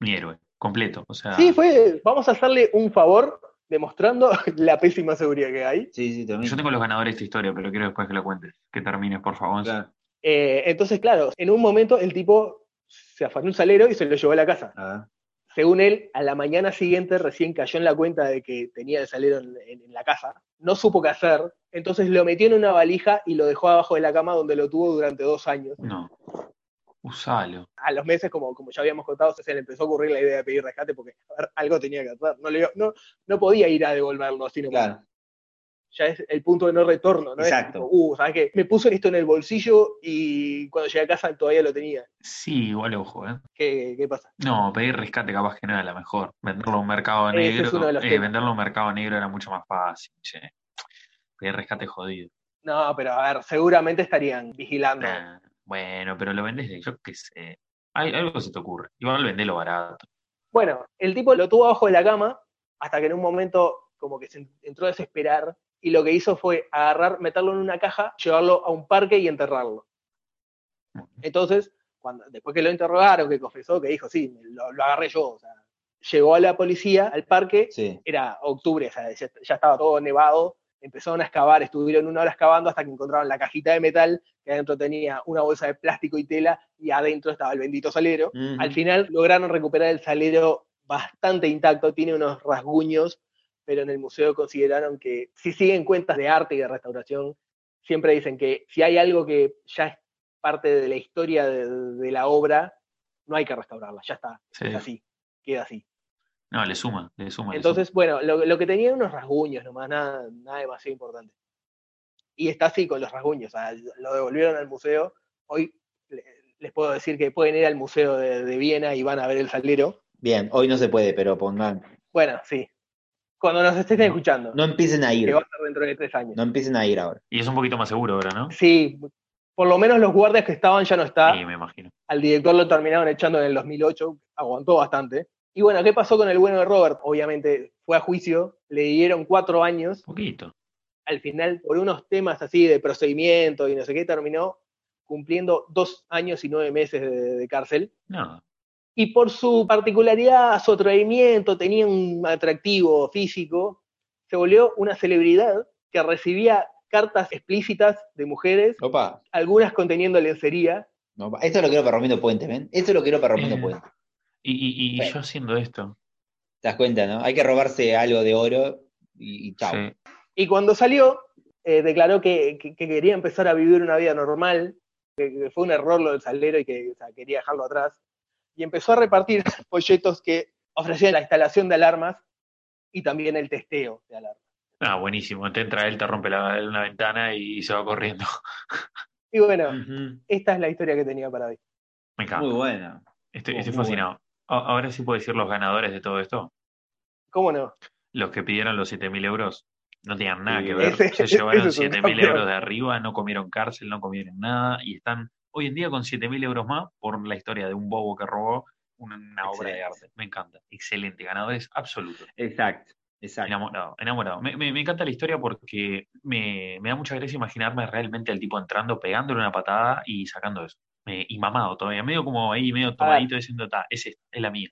mi héroe, completo. O sea, Sí, fue, vamos a hacerle un favor demostrando la pésima seguridad que hay. Sí, sí, también. yo tengo los ganadores de esta historia, pero quiero después que lo cuentes. Que termines, por favor. Claro. Eh, entonces, claro, en un momento el tipo se afanó un salero y se lo llevó a la casa. A ver. Según él, a la mañana siguiente recién cayó en la cuenta de que tenía el salero en, en- en la casa. No supo qué hacer, entonces lo metió en una valija y lo dejó abajo de la cama donde lo tuvo durante dos años. No. Usalo. A los meses, como, como ya habíamos contado, se le empezó a ocurrir la idea de pedir rescate porque a ver, algo tenía que hacer. No, le, no, no podía ir a devolverlo así nomás. Claro. Ya es el punto de no retorno, ¿no? Es Exacto. tipo, uh, ¿sabes qué? Me puse esto en el bolsillo y cuando llegué a casa todavía lo tenía. Sí, igual ojo, ¿eh? ¿Qué, qué pasa? No, pedir rescate capaz que no era la mejor. Venderlo a un mercado Ese es negro, uno de los eh, venderlo a un mercado negro era mucho más fácil, che. Pedir rescate jodido. No, pero a ver, seguramente estarían vigilando. Nah, bueno, pero lo vendes de, yo qué sé. Al- algo se te ocurre. Igual vendelo barato. Bueno, el tipo lo tuvo abajo de la cama hasta que en un momento como que se entró a desesperar y lo que hizo fue agarrar, meterlo en una caja, llevarlo a un parque y enterrarlo. Entonces, cuando, después que lo interrogaron, que confesó, que dijo, sí, lo, lo agarré yo, o sea, llegó a la policía al parque, Sí. era octubre, o sea, ya, ya estaba todo nevado, empezaron a excavar, estuvieron una hora excavando hasta que encontraron la cajita de metal, que adentro tenía una bolsa de plástico y tela, y adentro estaba el bendito salero. Al final lograron recuperar el salero bastante intacto, tiene unos rasguños, pero en el museo consideraron que si siguen cuentas de arte y de restauración, siempre dicen que si hay algo que ya es parte de la historia de, de la obra, no hay que restaurarla, ya está, Sí. es así, queda así. No, le suma, le suma. le Entonces, bueno, lo, lo que tenía eran unos rasguños nomás, nada, nada demasiado importante. Y está así con los rasguños, o sea, lo devolvieron al museo. Hoy le- les puedo decir que pueden ir al Museo de, de Viena y van a ver el salero. Bien, hoy no se puede, pero pongan. Bueno, sí. Cuando nos estén escuchando, No empiecen a ir. que va a ser dentro de tres años. No empiecen a ir ahora. Y es un poquito más seguro ahora, ¿no? Sí, por lo menos los guardias que estaban ya no está. Sí, me imagino. Al director lo terminaron echando en el 2008, aguantó bastante. Y bueno, ¿qué pasó con el bueno de Robert? Obviamente fue a juicio, le dieron cuatro años. Poquito. Al final, por unos temas así de procedimiento y no sé qué, terminó cumpliendo dos años y nueve meses de, de cárcel. No. Y por su particularidad, su atrevimiento, tenía un atractivo físico, se volvió una celebridad que recibía cartas explícitas de mujeres, Opa. algunas conteniendo lencería. opa. Esto lo quiero para Rompiendo Puente, ¿ven? Esto lo quiero para Rompiendo Eh. Puente. Y, y- y Bueno. yo haciendo esto. ¿Te das cuenta, no? Hay que robarse algo de oro y, y chao. Sí. Y cuando salió, eh, declaró que, que- que quería empezar a vivir una vida normal, que, que fue un error lo del salero y que o sea, quería dejarlo atrás. Y empezó a repartir folletos que ofrecían la instalación de alarmas y también el testeo de alarmas. Ah, buenísimo. Te entra él, te rompe la, una ventana y se va corriendo. Y bueno, esta es la historia que tenía para hoy. Me encanta. Muy buena. Estoy, bueno. fascinado. Ahora sí puedo decir los ganadores de todo esto. ¿Cómo no? Los que pidieron los 7.000 euros no tenían nada Sí, que ver. ese- Se llevaron es un 7.000 campeón. euros de arriba, no comieron cárcel, no comieron nada y están hoy en día con 7.000 euros más por la historia de un bobo que robó una, una obra de arte. Me encanta. Excelente. Ganadores absolutos. Exacto, exacto. Enamorado, enamorado. Me, me- me encanta la historia porque me, me da mucha gracia imaginarme realmente al tipo entrando, pegándole una patada y sacando eso. Me- y mamado todavía, medio como ahí, medio tomadito diciendo, ta, es esta, es la mía.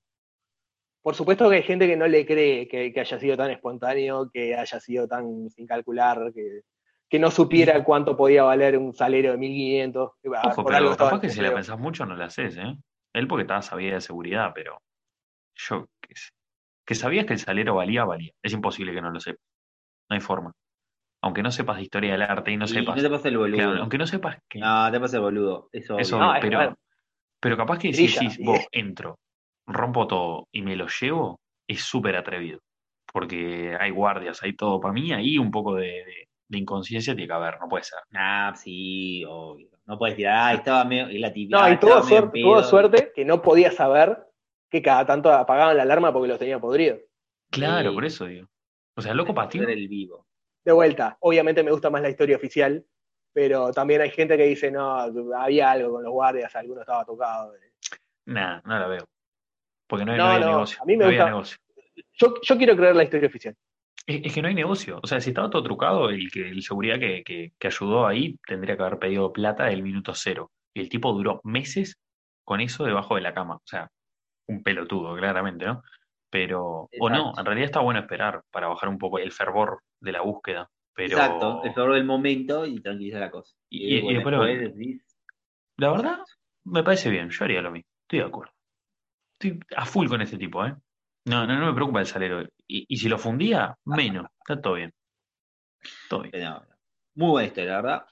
Por supuesto que hay gente que no le cree que, que haya sido tan espontáneo, que haya sido tan sin calcular, que, que no supiera cuánto podía valer un salero de 1500. que, ah, Ojo, por pero capaz que si la pensás mucho no la haces, ¿eh? Él porque estaba sabía de seguridad, pero yo qué sé. Que sabías que el salero valía, valía. Es imposible que no lo sepas. No hay forma. Aunque no sepas de historia del arte y no Y sepas. no te pases el boludo. claro, aunque no sepas que. No, te pases el boludo. Eso Eso, No, pero, pero capaz que si decís, sí. vos entro, rompo todo y me lo llevo, es súper atrevido. Porque hay guardias, hay todo. Para mí, ahí un poco de, de- de inconsciencia tiene que haber, no puede ser. Ah, sí, obvio. No puedes tirar, ah, estaba medio. Y la tibia, No, y tuvo suerte, tuvo pedo. suerte que no podía saber que cada tanto apagaban la alarma porque los tenía podridos. Claro, Sí. por eso digo. O sea, loco patín. El vivo. De vuelta, obviamente me gusta más la historia oficial, pero también hay gente que dice, no, había algo con los guardias, alguno estaba tocado. Nah, no la veo. Porque no hay, No, no hay no, negocio. a mí me gusta- negocio. Yo, yo quiero creer la historia oficial. Es, que no hay negocio. O sea, si estaba todo trucado, el que el seguridad que, que, que ayudó ahí tendría que haber pedido plata del minuto cero. Y el tipo duró meses con eso debajo de la cama. O sea, un pelotudo, claramente, ¿no? Pero, o no, en realidad está bueno esperar para bajar un poco el fervor de la búsqueda. Pero, Exacto, el favor del momento y tranquiliza la cosa. Y- y- y después después decís, la verdad, me parece bien. Yo haría lo mismo. Estoy de acuerdo. Estoy a full con este tipo, ¿eh? No, no, no me preocupa el salero. Y, y si lo fundía, menos. Está todo bien. Todo bien. Muy buena historia, la verdad.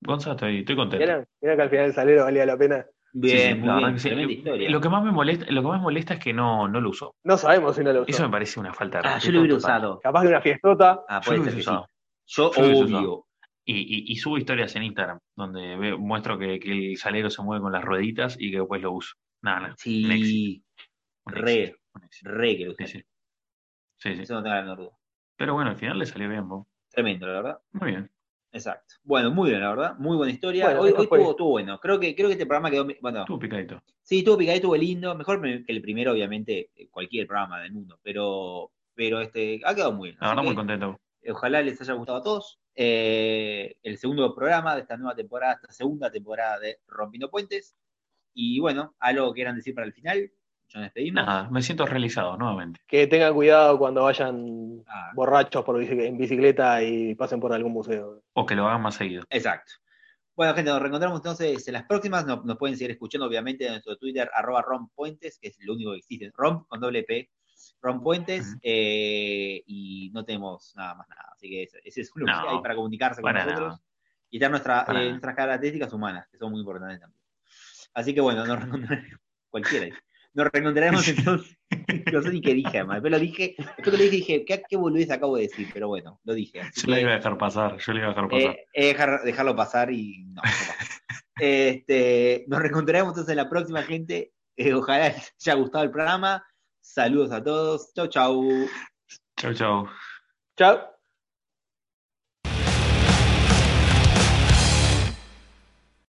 Gonzalo, estoy, estoy contento. ¿Vieron que al final el salero valía la pena? Bien, Sí, sí, muy bien, que historia. Lo que más me molesta, lo que más molesta es que no, no lo usó. No sabemos si no lo usó. Eso me parece una falta de Ah, respeto yo lo hubiera total. usado. Capaz de una fiestota. Ah, Yo puede lo ser sí. usado. Yo, Yo obvio. Y, y- y subo historias en Instagram donde veo- muestro que, que el salero se mueve con las rueditas y que después lo uso. Nada, nada. Sí, un re. re que lo Sí, usé. Sí. Sí. Eso no tengo la menor duda. Pero bueno, al final le salió bien, vos. Tremendo, la verdad. Muy bien. Exacto. Bueno, muy bien, la verdad. Muy buena historia. Bueno, hoy hoy fue. estuvo, estuvo bueno. Creo que, creo que este programa quedó. Bueno, Estuvo picadito. sí, estuvo picadito, estuvo lindo. Mejor que el primero, obviamente, eh, cualquier programa del mundo. Pero, pero este, ha quedado muy bien. La verdad, muy contento. Ojalá les haya gustado a todos. Eh, el segundo programa de esta nueva temporada, esta segunda temporada de Rompiendo Puentes. Y bueno, algo que quieran decir para el final. Despedimos. Nada, me siento realizado nuevamente. Que tengan cuidado cuando vayan Ah, borrachos por en bicicleta y pasen por algún museo. O que lo hagan más seguido. exacto. Bueno, gente, nos reencontramos entonces en las próximas. Nos, nos pueden seguir escuchando, obviamente, en nuestro Twitter, arroba rompuentes, que es lo único que existe. Romp con doble P. Rompuentes. Eh, y no tenemos nada más nada. Así que ese, ese es lo No, que hay para comunicarse con para nosotros. nada. Y estar nuestra, eh, nuestras características humanas, que son muy importantes también. Así que bueno, nos reencontraremos. Cualquiera. Nos reencontraremos entonces. No sé ni qué dije, además. Después lo dije. Después que lo dije, dije, ¿qué, qué boludez acabo de decir? Pero bueno, lo dije. Así Yo le que, iba a dejar pasar, yo le iba a dejar pasar. eh, eh, dejar- dejarlo pasar y no. Este, nos reencontraremos entonces en la próxima, gente. Eh, ojalá les haya gustado el programa. Saludos a todos. Chau, chau. Chau, chau. Chao.